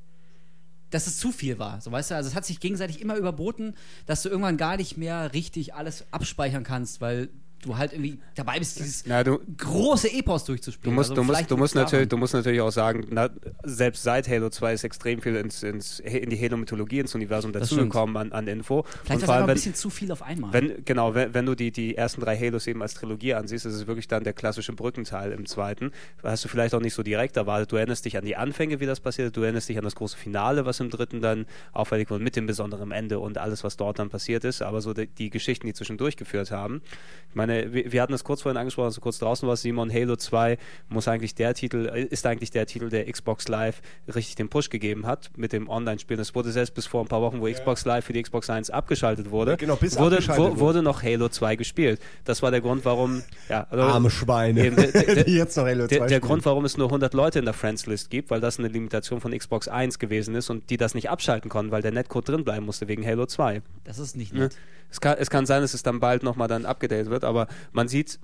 dass es zu viel war. So weißt du, also es hat sich gegenseitig immer überboten, dass du irgendwann gar nicht mehr richtig alles abspeichern kannst, weil du halt irgendwie dabei bist, dieses Na, du, große Epos Du durchzuspielen. musst, Also du musst, du musst, natürlich, du musst natürlich auch sagen, na, selbst seit Halo 2 ist extrem viel ins, ins, in die Halo-Mythologie, ins Universum dazugekommen an, an Info. Vielleicht einfach ein bisschen zu viel auf einmal. wenn, genau, wenn, wenn du die, die ersten drei Halos eben als Trilogie ansiehst, ist es wirklich dann der klassische Brückenteil im zweiten. Hast du vielleicht auch nicht so direkt erwartet. Du erinnerst dich an die Anfänge, wie das passiert. Du erinnerst dich an das große Finale, was im dritten dann auffällig wurde, mit dem besonderen Ende und alles, was dort dann passiert ist. Aber so die, die Geschichten, die zwischendurch geführt haben. Ich meine, wir, wir hatten das kurz vorhin angesprochen, als du kurz draußen warst, Simon. Halo 2 muss eigentlich der Titel, ist eigentlich der Titel, der Xbox Live richtig den Push gegeben hat mit dem Online-Spielen. Es wurde selbst bis vor ein paar Wochen, wo Xbox Live für die Xbox 1 abgeschaltet wurde, Genau, bis wurde, abgeschaltet wurde. wurde noch Halo 2 gespielt. Das war der Grund, warum. Ja, also Arme Schweine, Eben, der- der- die jetzt noch Halo 2 der, der. Grund, warum es nur 100 Leute in der Friends-List gibt, weil das eine Limitation von Xbox 1 gewesen ist und die das nicht abschalten konnten, weil der Netcode drin bleiben musste wegen Halo 2. das ist nicht Ne? nett. Es, kann, es kann sein, dass es dann bald nochmal dann abgedatet wird, aber man sieht,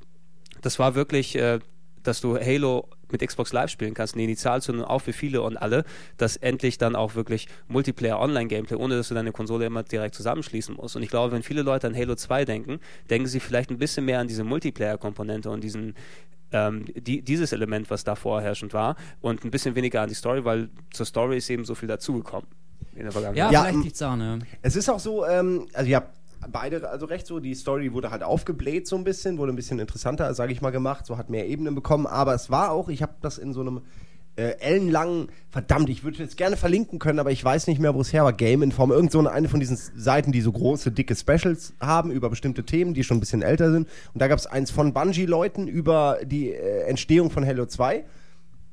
das war wirklich, äh, dass du Halo mit Xbox Live spielen kannst, eine Initialzündung auch für viele und alle, dass endlich dann auch wirklich Multiplayer-Online-Gameplay, ohne dass du deine Konsole immer direkt zusammenschließen musst. Und ich glaube, wenn viele Leute an Halo 2 denken, denken sie vielleicht ein bisschen mehr an diese Multiplayer-Komponente und diesen ähm, die, dieses Element, was da vorherrschend war, und ein bisschen weniger an die Story, weil zur Story ist eben so viel dazugekommen. in der Vergangenheit. Ja, Ja, vielleicht m- liegt's daran, ja. Es ist auch so, ähm, also ja, beide also recht so, die Story wurde halt aufgebläht so ein bisschen, wurde ein bisschen interessanter, sage ich mal, gemacht, so hat mehr Ebenen bekommen, aber es war auch, ich habe das in so einem äh, ellenlangen, verdammt, ich würde jetzt gerne verlinken können, aber ich weiß nicht mehr, wo es her war, Game Inform, irgend so eine, von diesen Seiten, die so große, dicke Specials haben über bestimmte Themen, die schon ein bisschen älter sind. Und da gab es eins von Bungie-Leuten über die äh, Entstehung von Halo 2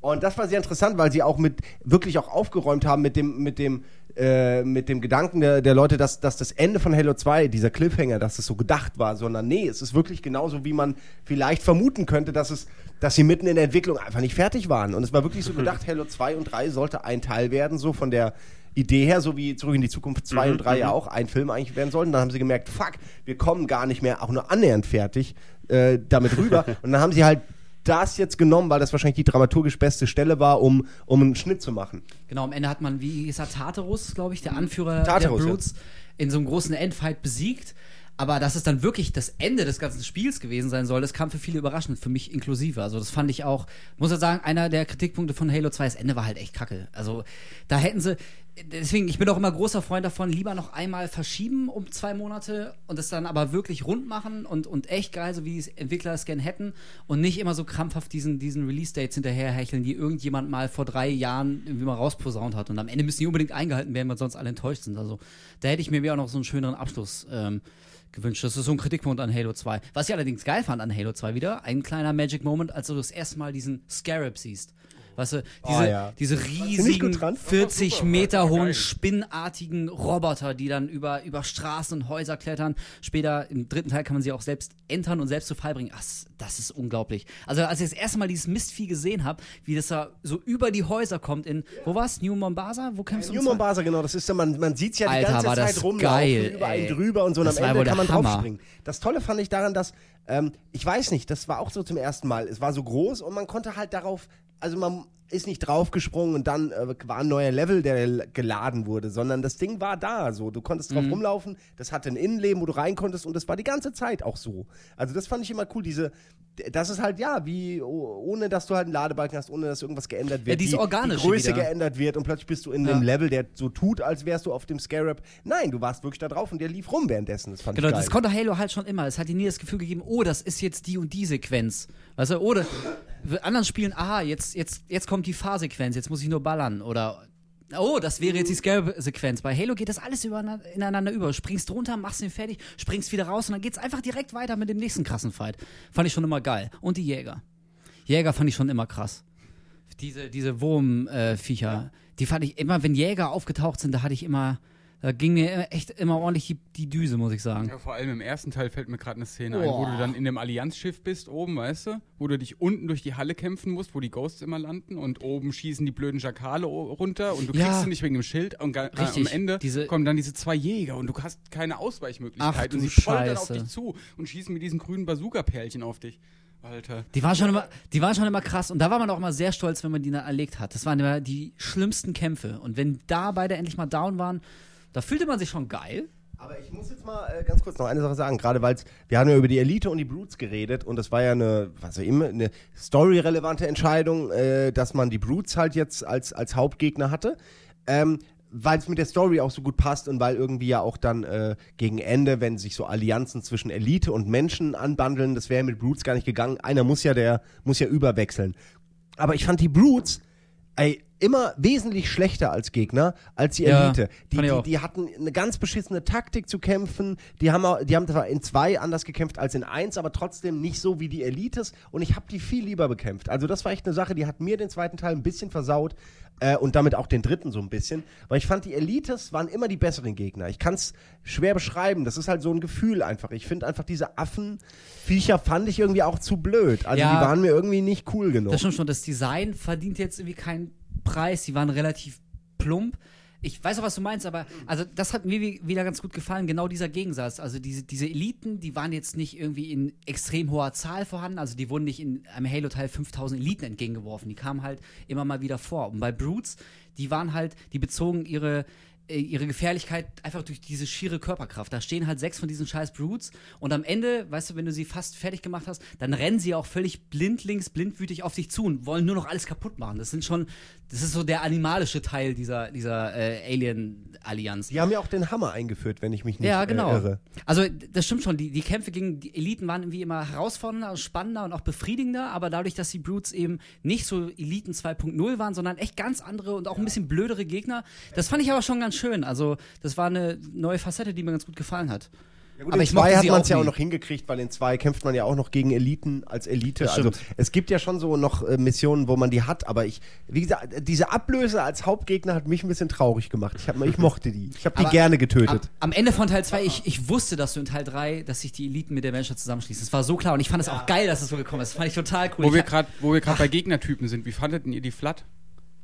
und das war sehr interessant, weil sie auch mit wirklich auch aufgeräumt haben mit dem mit dem äh, mit dem Gedanken der, der Leute, dass, dass das Ende von Halo 2, dieser Cliffhanger, dass es so gedacht war, sondern nee, es ist wirklich genauso, wie man vielleicht vermuten könnte, dass es, dass sie mitten in der Entwicklung einfach nicht fertig waren. Und es war wirklich so gedacht, Halo 2 und 3 sollte ein Teil werden, so von der Idee her, so wie Zurück in die Zukunft 2 und 3 ja auch ein Film eigentlich werden sollten. Dann haben sie gemerkt, fuck, wir kommen gar nicht mehr auch nur annähernd fertig äh, damit rüber. und dann haben sie halt das jetzt genommen, weil das wahrscheinlich die dramaturgisch beste Stelle war, um, um einen Schnitt zu machen. Genau, am Ende hat man, wie er, Tartarus, glaube ich, der Anführer Tartarus, der ja. Brutes, in so einem großen Endfight besiegt. Aber dass es dann wirklich das Ende des ganzen Spiels gewesen sein soll, das kam für viele überraschend, für mich inklusive. Also das fand ich auch, muss ich sagen, einer der Kritikpunkte von Halo 2, das Ende war halt echt kacke. Also da hätten sie, deswegen, ich bin auch immer großer Freund davon, lieber noch einmal verschieben um zwei Monate und es dann aber wirklich rund machen und, und echt geil, so wie es Entwickler es gern hätten und nicht immer so krampfhaft diesen, diesen Release-Dates hinterherhecheln, die irgendjemand mal vor drei Jahren irgendwie mal rausposaunt hat und am Ende müssen die unbedingt eingehalten werden, weil sonst alle enttäuscht sind. Also da hätte ich mir auch noch so einen schöneren Abschluss ähm, gewünscht. Das ist so ein Kritikpunkt an Halo 2. Was ich allerdings geil fand an Halo 2 wieder, ein kleiner Magic Moment, als du das erste Mal diesen Scarab siehst. Weißt du, diese, ja. diese riesigen, gut dran? 40 Meter hohen, spinnartigen Roboter, die dann über, über Straßen und Häuser klettern. Später im dritten Teil kann man sie auch selbst entern und selbst zu Fall bringen. Ach, das- ist unglaublich. Also als ich das erste Mal dieses Mistvieh gesehen habe, wie das da so über die Häuser kommt in, wo war's? New Mombasa? Wo kämpfst du? New Mombasa, genau, das ist ja, man, man sieht es ja die Alter, ganze war Zeit das rumlaufen, geil, überall ey. drüber und so und Das am Ende kann man Hammer. draufspringen. Das Tolle fand ich daran, dass, ähm, ich weiß nicht, das war auch so zum ersten Mal, es war so groß und man konnte halt darauf, also man ist nicht draufgesprungen und dann äh, war ein neuer Level, der geladen wurde, sondern das Ding war da, so, du konntest Mhm. drauf rumlaufen, das hatte ein Innenleben, wo du rein konntest und das war die ganze Zeit auch so. Also das fand ich immer cool, diese, das ist halt, ja, wie, oh- ohne dass du halt einen Ladebalken hast, ohne dass irgendwas geändert wird. dieses die, die Größe wieder. geändert wird und plötzlich bist du in Ja. einem Level, der so tut, als wärst du auf dem Scarab. Nein, du warst wirklich da drauf und der lief rum währenddessen. Das fand Genau, ich geil. das konnte Halo halt schon immer. Es hat dir nie das Gefühl gegeben, oh, das ist jetzt die und die Sequenz. Weißt du, oder anderen Spielen, aha, jetzt, jetzt, jetzt kommt die Fahrsequenz, jetzt muss ich nur ballern. Oder, oh, das wäre jetzt die Scare-Sequenz. Bei Halo geht das alles ineinander über. Springst runter, machst ihn fertig, springst wieder raus und dann geht's einfach direkt weiter mit dem nächsten krassen Fight. Fand ich schon immer geil. Und die Jäger. Jäger fand ich schon immer krass. Diese, diese Wurmviecher, die fand ich immer, wenn Jäger aufgetaucht sind, da hatte ich immer, da ging mir echt immer ordentlich die, die Düse, muss ich sagen. Ja, vor allem im ersten Teil fällt mir gerade eine Szene ein, wo du dann in dem Allianzschiff bist oben, weißt du? Wo du dich unten durch die Halle kämpfen musst, wo die Ghosts immer landen und oben schießen die blöden Schakale runter und du Ja. kriegst sie nicht wegen dem Schild und äh, am. Ende Diese- kommen dann diese zwei Jäger und du hast keine Ausweichmöglichkeit Ach, und sie poltern auf dich zu und schießen mit diesen grünen Bazooka-Perlchen auf dich. Alter. Die waren schon immer, die waren schon immer krass und da war man auch immer sehr stolz, wenn man die erlegt hat. Das waren immer die schlimmsten Kämpfe und wenn da beide endlich mal down waren, da fühlte man sich schon geil. Aber ich muss jetzt mal äh, ganz kurz noch eine Sache sagen, gerade weil wir haben ja über die Elite und die Brutes geredet und das war ja eine, was auch immer, eine storyrelevante Entscheidung, äh, dass man die Brutes halt jetzt als, als Hauptgegner hatte. Ähm, weil es mit der Story auch so gut passt und weil irgendwie ja auch dann äh, gegen Ende, wenn sich so Allianzen zwischen Elite und Menschen anbandeln, das wäre mit Brutes gar nicht gegangen. Einer muss ja der, muss ja überwechseln. Aber ich fand die Brutes, ey, immer wesentlich schlechter als Gegner als die Ja, Elite. Die, die, die hatten eine ganz beschissene Taktik zu kämpfen. Die haben, auch- die haben zwar in zwei anders gekämpft als in eins, aber trotzdem nicht so wie die Elites. Und ich habe die viel lieber bekämpft. Also das war echt eine Sache, die hat mir den zweiten Teil ein bisschen versaut äh, und damit auch den dritten so ein bisschen. Weil ich fand, die Elites waren immer die besseren Gegner. Ich kann es schwer beschreiben. Das ist halt so ein Gefühl einfach. Ich finde einfach diese Affenviecher fand ich irgendwie auch zu blöd. Also Ja. die waren mir irgendwie nicht cool genug. Das stimmt schon, das Design verdient jetzt irgendwie keinen Preis, die waren relativ plump. Ich weiß auch, was du meinst, aber also das hat mir wie- wieder ganz gut gefallen, genau dieser Gegensatz. Also diese, diese Eliten, die waren jetzt nicht irgendwie in extrem hoher Zahl vorhanden, also die wurden nicht in einem Halo-Teil 5000 Eliten entgegengeworfen, die kamen halt immer mal wieder vor. Und bei Brutes, die waren halt, die bezogen ihre äh, ihre Gefährlichkeit einfach durch diese schiere Körperkraft. Da stehen halt sechs von diesen scheiß Brutes und am Ende, weißt du, wenn du sie fast fertig gemacht hast, dann rennen sie auch völlig blindlings, blindwütig auf dich zu und wollen nur noch alles kaputt machen. Das sind schon, das ist so der animalische Teil dieser, dieser äh, Alien-Allianz. Die haben ja auch den Hammer eingeführt, wenn ich mich nicht Ja, genau. äh, irre. Also, das stimmt schon. Die, die Kämpfe gegen die Eliten waren irgendwie immer herausfordernder, spannender und auch befriedigender. Aber dadurch, dass die Brutes eben nicht so Eliten 2.0 waren, sondern echt ganz andere und auch ein bisschen blödere Gegner, das fand ich aber schon ganz schön. Also, das war eine neue Facette, die mir ganz gut gefallen hat. Ja, gut, aber in ich zwei hat man es ja auch noch hingekriegt, weil in zwei kämpft man ja auch noch gegen Eliten als Elite. Das Also stimmt. es gibt ja schon so noch äh, Missionen, wo man die hat, aber ich, wie gesagt, diese Ablöse als Hauptgegner hat mich ein bisschen traurig gemacht. Ich, hab, ich mochte die. Ich habe die Aber gerne Am, getötet. am Ende von Teil 2, ich, ich wusste, dass du in Teil 3, dass sich die Eliten mit der Menschheit zusammenschließen. Das war so klar und ich fand es auch geil, dass es so gekommen ist. Das fand ich total cool. Wo Ich wir hab- gerade wo wir gerade bei Gegnertypen sind, wie fandet ihr die Flat?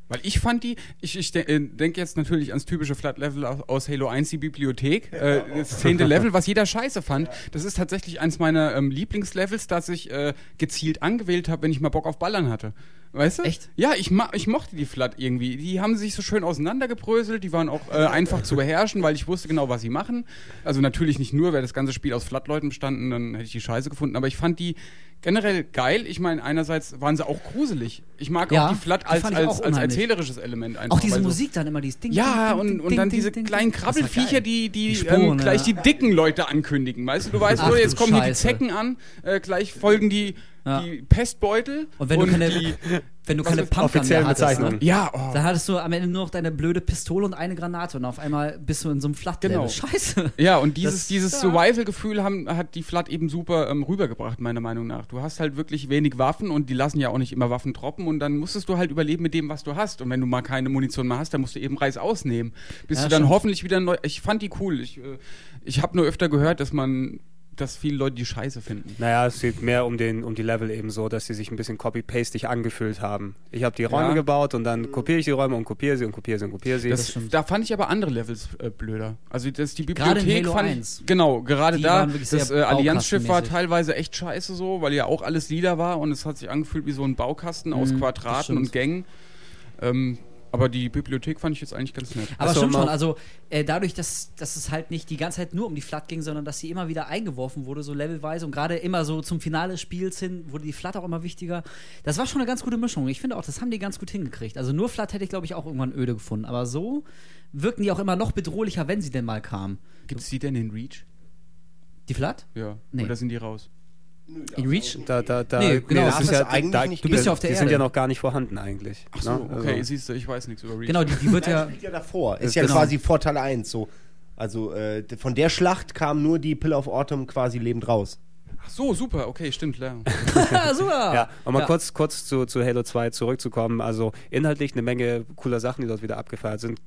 Weil ich fand die, ich, ich äh, denke jetzt natürlich ans typische Flat-Level aus, aus Halo 1, die Bibliothek. Äh, das zehnte Level, was jeder scheiße fand. Das ist tatsächlich eins meiner ähm, Lieblingslevels, das ich äh, gezielt angewählt habe, wenn ich mal Bock auf Ballern hatte. Weißt du? Echt? Ja, ich, ich mochte die Flat irgendwie. Die haben sich so schön auseinandergebröselt, die waren auch äh, einfach zu beherrschen, weil ich wusste genau, was sie machen. Also natürlich nicht nur, wäre das ganze Spiel aus Flat-Leuten bestanden, dann hätte ich die Scheiße gefunden. Aber ich fand die generell geil. Ich meine, einerseits waren sie auch gruselig. Ich mag Ja, auch die Flat als, als, als erzählerisches Element einfach. auch diese Musik dann immer, dieses Ding. ja, ding, ding, und, und dann ding, diese kleinen Krabbelfiecher, die, die, Die Sporen, ähm, gleich die dicken Leute ankündigen. Weißt du, du weißt, Ach oh, du jetzt kommen hier die Scheiße. Zecken an, äh, gleich folgen die, Ja. die Pestbeutel. Und wenn du keine, die, wenn du Was keine ist Pumpgun mehr hattest, Bezeichnung? ne? ja, oh. dann hattest du am Ende nur noch deine blöde Pistole und eine Granate und auf einmal bist du in so einem flat Genau. Scheiße. Ja, und dieses, Das- dieses ja. Survival-Gefühl hat die Flat eben super ähm, rübergebracht, meiner Meinung nach. Du hast halt wirklich wenig Waffen und die lassen ja auch nicht immer Waffen droppen und dann musstest du halt überleben mit dem, was du hast. Und wenn du mal keine Munition mehr hast, dann musst du eben Reis ausnehmen. Bis Ja, du dann stimmt. hoffentlich wieder neu. Ich fand die cool. Ich, äh, ich habe nur öfter gehört, dass man, dass viele Leute die scheiße finden. Naja, es geht mehr um, den, um die Level eben so, dass sie sich ein bisschen copy-pastig angefühlt haben. Ich habe die Räume Ja. gebaut und dann kopiere ich die Räume und kopiere sie und kopiere sie und kopiere sie. Das, stimmt. da fand ich aber andere Levels äh, blöder. Also das, die Gerade in Bibliothek Halo fand 1. ich, genau, gerade Die da, das äh, Allianzschiff war teilweise echt scheiße so, weil ja auch alles lila war und es hat sich angefühlt wie so ein Baukasten aus Mhm, das Quadraten und Gängen. Ähm, aber die Bibliothek fand ich jetzt eigentlich ganz nett. Aber Also stimmt mal- schon, also äh, dadurch, dass, dass es halt nicht die ganze Zeit nur um die Flat ging, sondern dass sie immer wieder eingeworfen wurde, so levelweise und gerade immer so zum Finale des Spiels hin wurde die Flat auch immer wichtiger. Das war schon eine ganz gute Mischung. Ich finde auch, das haben die ganz gut hingekriegt. Also nur Flat hätte ich, glaube ich, auch irgendwann öde gefunden. Aber so wirken die auch immer noch bedrohlicher, wenn sie denn mal kamen. Gibt es die denn in Reach? Die Flat? Ja. Nee. Oder sind die raus? In Reach? Da, da, da, Nee, genau, das darf ist ja, eigentlich da, nicht Du bist die- ja auf der Die sind Erde. ja noch gar nicht vorhanden eigentlich. Ach so, ne? okay, Also, siehst du, ich weiß nichts über Reach. Genau, die, die wird ja. liegt ja davor. Ist Ist ja genau. quasi vor Teil 1 so. Also äh, von der Schlacht kam nur die Pill of Autumn quasi lebend raus. Ach so, super, okay, stimmt, klar. Super! Ja, um mal Ja. kurz, kurz zu, zu Halo 2 zurückzukommen. Also inhaltlich eine Menge cooler Sachen, die dort wieder abgefeiert sind.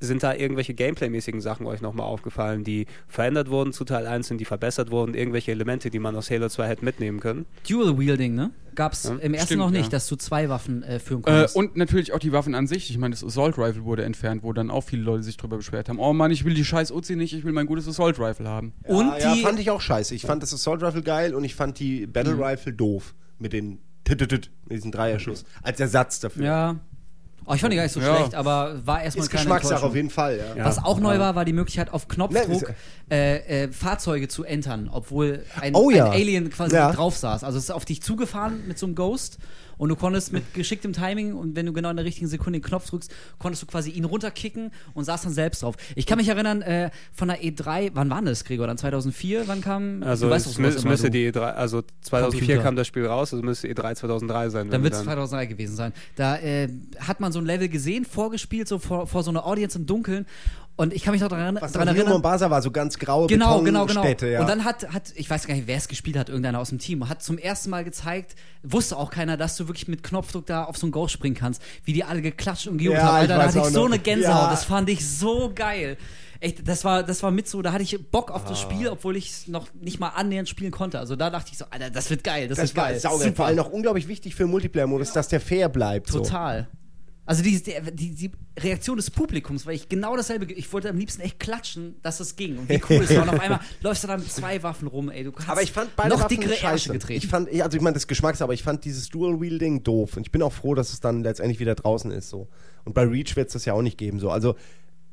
Sind da irgendwelche Gameplay-mäßigen Sachen euch nochmal aufgefallen, die verändert wurden zu Teil 1 und die verbessert wurden? Irgendwelche Elemente, die man aus Halo 2 hätte mitnehmen können? Dual Wielding, ne? Gab's Ja, im ersten stimmt, noch nicht, ja. dass du zwei Waffen äh, führen Äh, konntest. und natürlich auch die Waffen an sich. Ich meine, das Assault Rifle wurde entfernt, wo dann auch viele Leute sich drüber beschwert haben. Oh Mann, ich will die scheiß Uzi nicht, ich will mein gutes Assault Rifle haben. Und ja, die- ja, fand ich auch scheiße. Ich fand das Assault Rifle geil und ich fand die Battle Mhm. Rifle doof mit den mit diesem Dreierschuss als Ersatz dafür. Ja. Oh, ich fand die gar nicht so Ja. schlecht, aber war erstmal Ist keine Geschmackssache auf jeden Fall. Ja. Was auch neu war, war die Möglichkeit, auf Knopfdruck Ne, äh, äh, Fahrzeuge zu entern, obwohl ein, Oh ein Alien quasi drauf saß. Also es ist auf dich zugefahren mit so einem Ghost und du konntest mit geschicktem Timing und wenn du genau in der richtigen Sekunde den Knopf drückst, konntest du quasi ihn runterkicken und saß dann selbst drauf. Ich kann mich erinnern, äh, von der E3, wann war das, Gregor? Dann 2004? Wann kam? Also weißt es, es müsste die E3, also 2004 Computer. kam das Spiel raus, also müsste E3 2003 sein. Dann wird wir es 2003 gewesen sein. Da äh, hat man so ein Level gesehen, vorgespielt, so vor, vor so einer Audience im Dunkeln. Und ich kann mich noch daran, Was daran erinnern. Mombasa war, so ganz graue Genau, genau, genau. Betonstädte, Ja. Und dann hat, hat, ich weiß gar nicht, wer es gespielt hat, irgendeiner aus dem Team, hat zum ersten Mal gezeigt, wusste auch keiner, dass du wirklich mit Knopfdruck da auf so einen Ghost springen kannst, wie die alle geklatscht und gejuckt Ja, haben. Alter, da hatte ich auch so noch. eine Gänsehaut, Ja. das fand ich so geil. Echt, das war, das war mit so, da hatte ich Bock auf Ah. das Spiel, obwohl ich es noch nicht mal annähernd spielen konnte. Also da dachte ich so, Alter, das wird geil, das, das wird geil. saugeil. Vor allem auch unglaublich wichtig für den Multiplayer-Modus, dass der fair bleibt. So. Also die, die, die, Reaktion des Publikums, weil ich genau dasselbe, ich wollte am liebsten echt klatschen, dass es ging und wie cool es war. Und auf einmal läufst du da mit zwei Waffen rum, ey. Du hast Aber ich fand beide noch Waffen dickere Ärsche scheiße. getreten. Ich fand, also ich meine, das Geschmacks, aber ich fand dieses Dual-Wielding doof. Und ich bin auch froh, dass es dann letztendlich wieder draußen ist. So. Und bei Reach wird es das ja auch nicht geben. So. Also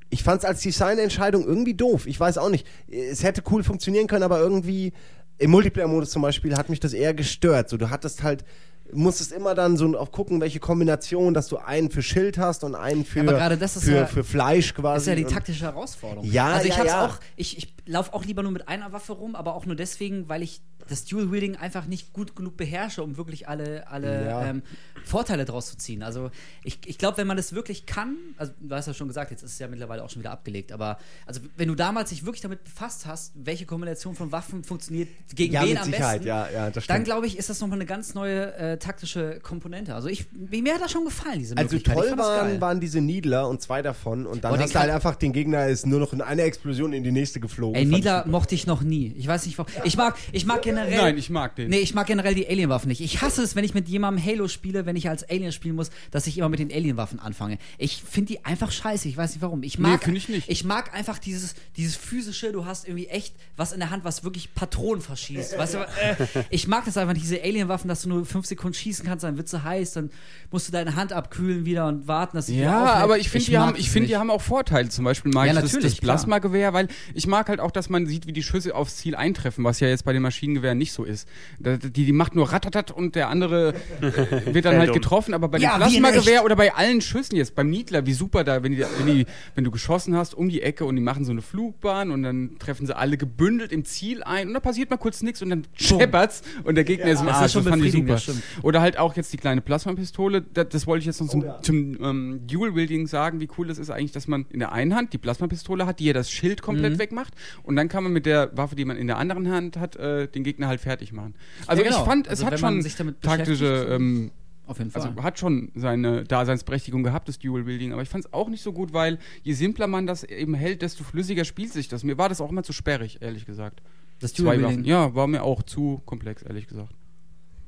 ich fand es als Designentscheidung irgendwie doof. Ich weiß auch nicht. Es hätte cool funktionieren können, aber irgendwie im Multiplayer-Modus zum Beispiel hat mich das eher gestört. So, du hattest halt, musstest immer dann so auf gucken, welche Kombination, dass du einen für Schild hast und einen für, aber gerade das ist für, ja- für Fleisch quasi. Das ist ja die taktische Herausforderung. Ja, also ich ja, hab's ja. auch, ich, ich laufe auch lieber nur mit einer Waffe rum, aber auch nur deswegen, weil ich das Dual Wielding einfach nicht gut genug beherrsche, um wirklich alle, alle Ja. ähm, Vorteile draus zu ziehen. Also ich, ich glaube, wenn man das wirklich kann, also du hast ja schon gesagt, jetzt ist es ja mittlerweile auch schon wieder abgelegt, aber also wenn du damals dich wirklich damit befasst hast, welche Kombination von Waffen funktioniert gegen Ja, wen am Sicherheit, besten, ja, ja, dann glaube ich, ist das nochmal eine ganz neue äh, taktische Komponente. Also ich, mir hat das schon gefallen, diese Also toll waren, waren diese Needler und zwei davon und dann Oh, hast du halt einfach den Gegner ist nur noch in einer Explosion in die nächste geflogen. Ey, Fand ich mochte ich noch nie. Ich weiß nicht warum. Ich mag, ich mag generell. Nein, ich mag den. Nee, ich mag generell die Alien-Waffen nicht. Ich hasse es, wenn ich mit jemandem Halo spiele, wenn ich als Alien spielen muss, dass ich immer mit den Alien-Waffen anfange. Ich finde die einfach scheiße. Ich weiß nicht warum. Ich mag, find ich nicht. Ich mag einfach dieses, dieses physische, du hast irgendwie echt was in der Hand, was wirklich Patronen verschießt. Weißt du, äh, ich mag das einfach, diese Alien-Waffen, dass du nur fünf Sekunden schießen kannst, dann wird sie heiß, dann musst du deine Hand abkühlen wieder und warten, dass sie wieder Ja, aber ich finde, die, haben, ich find, die haben auch Vorteile. Zum Beispiel mag Ja, ich das, natürlich, das. Plasmagewehr, weil ich mag halt auch, dass man sieht, wie die Schüsse aufs Ziel eintreffen, was ja jetzt bei den Maschinengewehren nicht so ist. Da- Die, die macht nur ratatat und der andere äh, wird dann halt getroffen, aber bei Ja, dem in Plasmagewehr oder bei allen Schüssen jetzt, beim Niedler, wie super da, wenn, die, wenn, die, wenn du geschossen hast um die Ecke und die machen so eine Flugbahn und dann treffen sie alle gebündelt im Ziel ein und dann passiert mal kurz nichts und dann scheppert's und der Gegner ist im Das ist Arsch. schon das fand ich super. das. Oder halt auch jetzt die kleine Plasmapistole. Das, das wollte ich jetzt noch zum, Oh ja. zum ähm, Dual-Wielding sagen, wie cool das ist eigentlich, dass man in der einen Hand die Plasmapistole hat, die ja das Schild komplett Mhm. wegmacht. Und dann kann man mit der Waffe, die man in der anderen Hand hat, äh, den Gegner halt fertig machen. Also Ja, genau. ich fand, es Also hat schon sich damit taktische, beschäftigt, ähm, Auf jeden Fall. also hat schon seine Daseinsberechtigung gehabt, das Dual-Wielding. Aber ich fand es auch nicht so gut, weil je simpler man das eben hält, desto flüssiger spielt sich das. Mir war das auch immer zu sperrig, ehrlich gesagt. das Dual Waffen. Wielding. Ja, war mir auch zu komplex, ehrlich gesagt.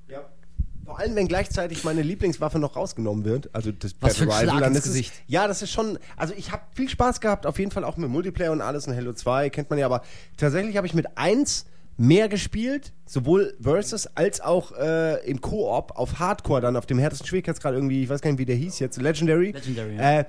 Ja. Vor allem, wenn gleichzeitig meine Lieblingswaffe noch rausgenommen wird, also das Was für ein Schlag dann ins ist es, Gesicht. Ja, das ist schon, also ich habe viel Spaß gehabt, auf jeden Fall auch mit Multiplayer und alles und Halo 2, kennt man ja, aber tatsächlich habe ich mit 1 mehr gespielt, sowohl Versus als auch äh, im Koop auf Hardcore dann auf dem härtesten Schwierigkeitsgrad irgendwie, ich weiß gar nicht, wie der hieß jetzt, Legendary. Legendary, ja. Äh,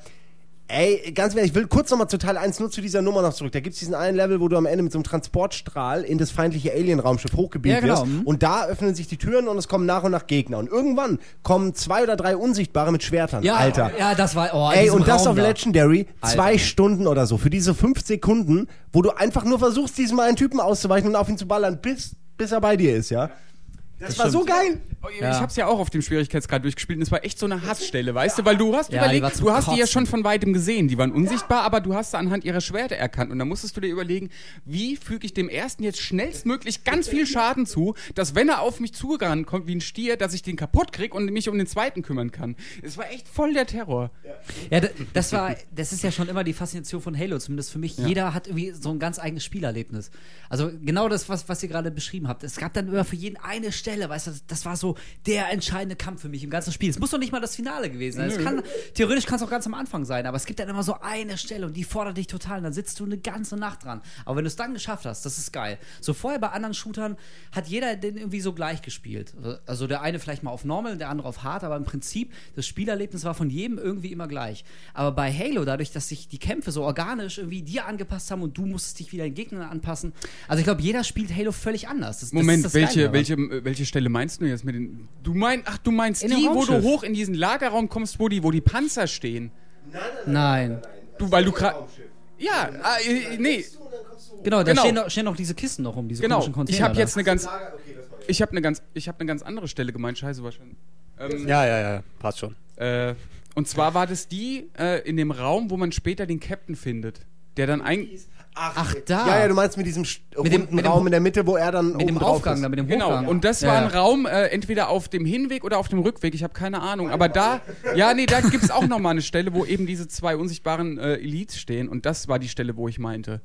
Ey, ganz ehrlich, ich will kurz nochmal zu Teil 1 nur zu dieser Nummer noch zurück. Da gibt es diesen einen Level, wo du am Ende mit so einem Transportstrahl in das feindliche Alien-Raumschiff hochgebeamt Ja, genau. wirst. Mhm. Und da öffnen sich die Türen und es kommen nach und nach Gegner. Und irgendwann kommen zwei oder drei Unsichtbare mit Schwertern. Ja, Alter. Ja, das war. Oh, Ey, und das Raum auf da. Legendary, zwei Alter. Stunden oder so. Für diese fünf Sekunden, wo du einfach nur versuchst, diesem einen Typen auszuweichen und auf ihn zu ballern, bis, bis er bei dir ist, ja? Das, war so geil. Oh, Ich Ja. hab's ja auch auf dem Schwierigkeitsgrad durchgespielt und es war echt so eine Hassstelle, weißt du? Weil du hast Ja, überlegt, du hast die ja Kotzen. schon von weitem gesehen, die waren unsichtbar, aber du hast sie anhand ihrer Schwerter erkannt und dann musstest du dir überlegen, wie füge ich dem ersten jetzt schnellstmöglich ganz viel Schaden zu, dass wenn er auf mich zugerannt kommt wie ein Stier, dass ich den kaputt krieg und mich um den zweiten kümmern kann. Es war echt voll der Terror. Ja, das war, das ist ja schon immer die Faszination von Halo, zumindest für mich. Jeder hat irgendwie so ein ganz eigenes Spielerlebnis. Also genau das, was, was ihr gerade beschrieben habt. Es gab dann immer für jeden eine Stelle, weißt du, das war so der entscheidende Kampf für mich im ganzen Spiel. Es muss doch nicht mal das Finale gewesen sein. Kann, theoretisch kann es auch ganz am Anfang sein, aber es gibt dann immer so eine Stelle und die fordert dich total und dann sitzt du eine ganze Nacht dran. Aber wenn du es dann geschafft hast, das ist geil. So vorher bei anderen Shootern hat jeder den irgendwie so gleich gespielt. Also der eine vielleicht mal auf Normal, der andere auf Hard, aber im Prinzip das Spielerlebnis war von jedem irgendwie immer gleich. Aber bei Halo, dadurch, dass sich die Kämpfe so organisch irgendwie dir angepasst haben und du musstest dich wieder den Gegnern anpassen. Also ich glaube, jeder spielt Halo völlig anders. Das, Moment, das das welche, Geile daran. welche, welche Stelle meinst du jetzt mit den. Du meinst, ach, du meinst In die, wo du hoch in diesen Lagerraum kommst, wo die, wo die Panzer stehen. Nein. Du, weil du gerade. Ja, ah, äh, nee, Genau, da Genau. Stehen, noch, stehen noch diese Kisten noch rum, diese genau. komischen Container. Ich habe jetzt eine ganz. Ich habe eine ganz, ich habe eine ganz andere Stelle gemeint. Scheiße wahrscheinlich. Ähm, Ja, ja, ja, passt schon. Äh, und zwar war das die äh, in dem Raum, wo man später den Captain findet, der dann ein Ach, da. Ja, ja, du meinst mit diesem Mit dem- runden mit dem Raum Ho- in der Mitte, wo er dann mit dem Aufgang, ist. da, mit dem genau. Hochgang. Und das Ja, war ja. ein Raum äh, entweder auf dem Hinweg oder auf dem Rückweg. Ich habe keine Ahnung. Aber da, ja, nee, da gibt's auch noch mal eine Stelle, wo eben diese zwei unsichtbaren äh, Elites stehen. Und das war die Stelle, wo ich meinte.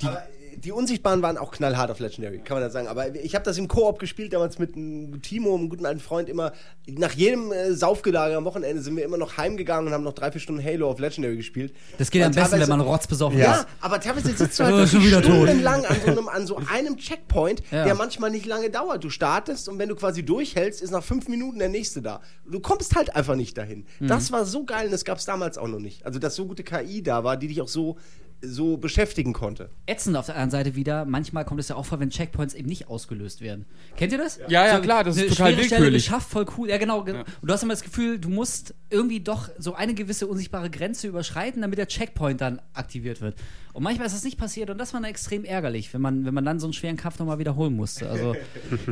Die, Aber die Unsichtbaren waren auch knallhart auf Legendary, kann man das sagen. Aber ich habe das im Koop gespielt, damals mit einem Timo, einem guten alten Freund, immer. Nach jedem äh, Saufgelager am Wochenende sind wir immer noch heimgegangen und haben noch drei, vier Stunden Halo auf Legendary gespielt. Das geht am Und besten, wenn man rotzbesoffen Ja, ist. aber teilweise sitzt du halt stundenlang an so, einem, an so einem Checkpoint, Ja. der manchmal nicht lange dauert. Du startest und wenn du quasi durchhältst, ist nach fünf Minuten der nächste da. Du kommst halt einfach nicht dahin. Mhm. Das war so geil und das gab es damals auch noch nicht. Also, dass so gute KI da war, die dich auch so, so beschäftigen konnte. Ätzend auf der anderen Seite wieder, manchmal kommt es ja auch vor, wenn Checkpoints eben nicht ausgelöst werden. Kennt ihr das? Ja, ja, klar, das ist total willkürlich. geschafft, voll cool. Ja, genau. ge- Und du hast immer das Gefühl, du musst irgendwie doch so eine gewisse unsichtbare Grenze überschreiten, damit der Checkpoint dann aktiviert wird. Und manchmal ist das nicht passiert und das war dann extrem ärgerlich, wenn man, wenn man dann so einen schweren Kampf nochmal wiederholen musste. Also,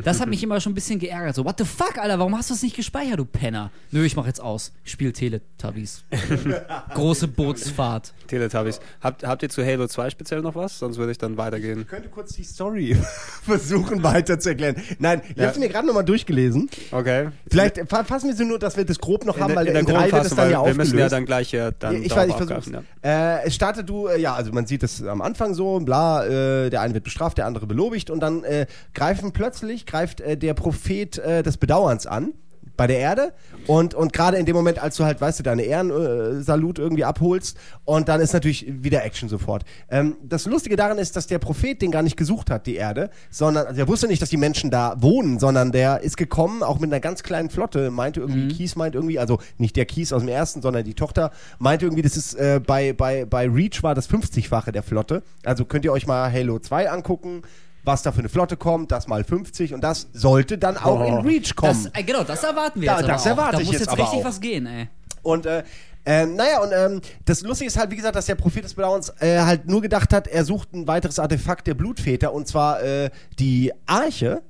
das hat mich immer schon ein bisschen geärgert. So, what the fuck, Alter, warum hast du das nicht gespeichert, du Penner? Nö, ich mach jetzt aus. Ich spiel Teletubbies. Große Bootsfahrt. Teletubbies. Habt, habt ihr zu Halo 2 speziell noch was? Sonst würde ich dann weitergehen. Ich könnte kurz die Story versuchen weiter zu erklären. Nein, ich habe sie mir gerade nochmal durchgelesen. Okay. Vielleicht fa- fassen wir sie nur, dass wir das grob noch In haben, der, weil in der in drei wird es Grundfassung, dann ja wir aufgelöst. müssen ja dann gleich hier dann ich darauf weiß, ich versuch's. Ja. Äh, es startet du, äh, ja, also man sieht es am Anfang so, bla, äh, der eine wird bestraft, der andere belobigt und dann äh, greifen plötzlich, greift äh, der Prophet äh, des Bedauerns an bei der Erde und, und gerade in dem Moment, als du halt, weißt du, deine Ehrensalut Salut irgendwie abholst und dann ist natürlich wieder Action sofort. Ähm, das Lustige daran ist, dass der Prophet den gar nicht gesucht hat, die Erde, sondern, also er wusste nicht, dass die Menschen da wohnen, sondern der ist gekommen, auch mit einer ganz kleinen Flotte, meinte irgendwie, Kies meint irgendwie, also nicht der Kies aus dem ersten, sondern die Tochter, meinte irgendwie, das ist äh, bei, bei, bei Reach war das 50-fache der Flotte. Also könnt ihr euch mal Halo 2 angucken, was da für eine Flotte kommt, das mal 50 und das sollte dann auch Oh. in Reach kommen. Das, äh, genau, das erwarten wir Da- jetzt. aber das auch. erwarte da ich muss jetzt jetzt aber richtig auch. was gehen, ey. Und äh, ähm, naja, und ähm, das Lustige ist halt, wie gesagt, dass der Prophet des Bedauerns äh, halt nur gedacht hat, er sucht ein weiteres Artefakt der Blutväter und zwar äh, die Arche.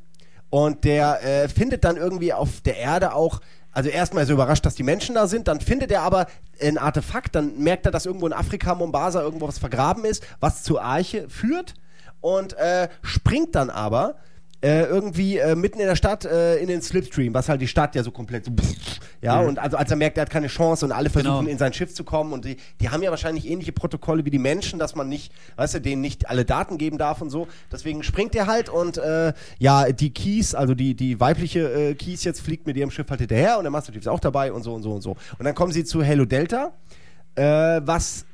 Und der äh, findet dann irgendwie auf der Erde auch, also erstmal ist er überrascht, dass die Menschen da sind, dann findet er aber ein Artefakt, dann merkt er, dass irgendwo in Afrika, Mombasa, irgendwo was vergraben ist, was zur Arche führt und äh, springt dann aber äh, irgendwie äh, mitten in der Stadt äh, in den Slipstream, was halt die Stadt ja so komplett so ja und also als er merkt, er hat keine Chance und alle versuchen Genau. in sein Schiff zu kommen und die, die haben ja wahrscheinlich ähnliche Protokolle wie die Menschen, dass man nicht, weißt du, denen nicht alle Daten geben darf und so. Deswegen springt er halt und äh, ja, die Keys, also die, die weibliche äh, Keys jetzt fliegt mit ihrem Schiff halt hinterher und der Master Chief ist auch dabei und so und so und so. Und dann kommen sie zu Halo Delta, äh, was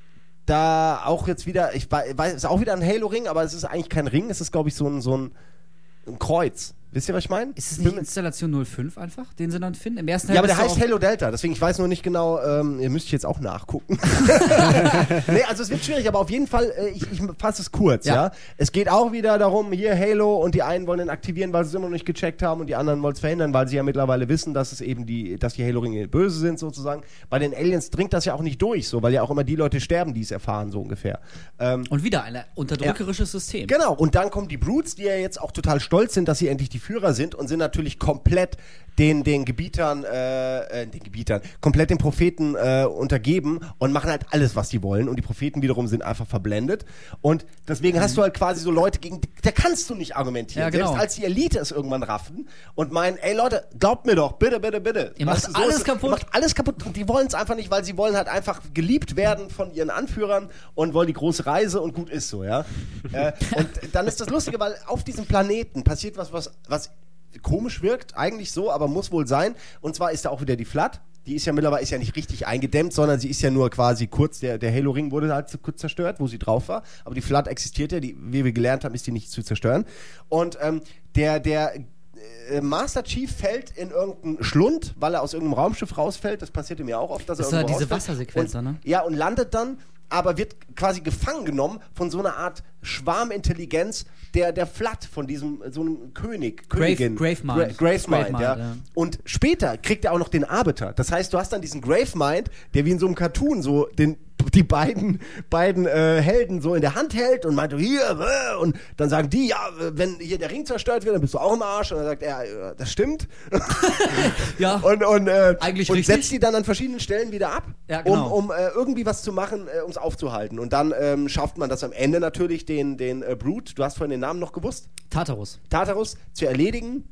da auch jetzt wieder, ich wei- weiß, ist auch wieder ein Halo-Ring, aber es ist eigentlich kein Ring, es ist, glaube ich, so ein, so ein, ein Kreuz. Wisst ihr, was ich meine? Ist es nicht Installation 05 einfach, den sie dann finden? Im ersten Ja, aber Teil der heißt Halo Delta, deswegen ich weiß nur nicht genau, ähm, ihr müsst jetzt auch nachgucken. nee, also es wird schwierig, aber auf jeden Fall, äh, ich, ich fasse es kurz, ja. Ja. Es geht auch wieder darum, hier Halo und die einen wollen ihn aktivieren, weil sie es immer noch nicht gecheckt haben und die anderen wollen es verhindern, weil sie ja mittlerweile wissen, dass es eben die, dass die Halo-Ringe böse sind sozusagen. Bei den Aliens dringt das ja auch nicht durch, so, weil ja auch immer die Leute sterben, die es erfahren, so ungefähr. Ähm, Und wieder ein unterdrückerisches System. Genau, und dann kommen die Brutes, die ja jetzt auch total stolz sind, dass sie endlich die Führer sind und sind natürlich komplett den, den Gebietern, äh, äh, den Gebietern, komplett den Propheten äh, untergeben und machen halt alles, was sie wollen. Und die Propheten wiederum sind einfach verblendet. Und deswegen hast du halt quasi so Leute, gegen da kannst du nicht argumentieren. Ja, genau. Selbst als die Elite es irgendwann raffen und meinen, ey Leute, glaubt mir doch, bitte, bitte, bitte. Ihr macht du, alles ist- kaputt. Ihr macht alles kaputt. Und die wollen es einfach nicht, weil sie wollen halt einfach geliebt werden von ihren Anführern und wollen die große Reise und gut ist so, ja. äh, und dann ist das Lustige, weil auf diesem Planeten passiert was, was, was komisch wirkt, eigentlich so, aber muss wohl sein. Und zwar ist da auch wieder die Flat. Die ist ja mittlerweile ist ja nicht richtig eingedämmt, sondern sie ist ja nur quasi kurz, der, der Halo-Ring wurde halt kurz zerstört, wo sie drauf war. Aber die Flat existiert ja, die, wie wir gelernt haben, ist die nicht zu zerstören. Und ähm, der, der äh, Master Chief fällt in irgendeinen Schlund, weil er aus irgendeinem Raumschiff rausfällt. Das passierte mir auch oft, dass Das er war irgendwo diese rausfällt. Wassersequenz, und, ne? Ja, und landet dann, aber wird quasi gefangen genommen von so einer Art Schwarmintelligenz der, der Flat, von diesem so einem König, Königin. Gravemind. Gra Gravemind, Gravemind, ja. ja. Und später kriegt er auch noch den Arbiter. Das heißt, du hast dann diesen Gravemind, der wie in so einem Cartoon so den die beiden, beiden äh, Helden so in der Hand hält und meint, hier, äh, und dann sagen die, ja, äh, wenn hier der Ring zerstört wird, dann bist du auch im Arsch. Und dann sagt er, äh, das stimmt. Ja. Und, und, äh, Eigentlich und richtig. setzt die dann an verschiedenen Stellen wieder ab, Ja, genau. um, um äh, irgendwie was zu machen, äh, um es aufzuhalten. Und dann ähm, schafft man das am Ende natürlich, den, den äh, Brute, du hast vorhin den Namen noch gewusst, Tartarus. Tartarus zu erledigen.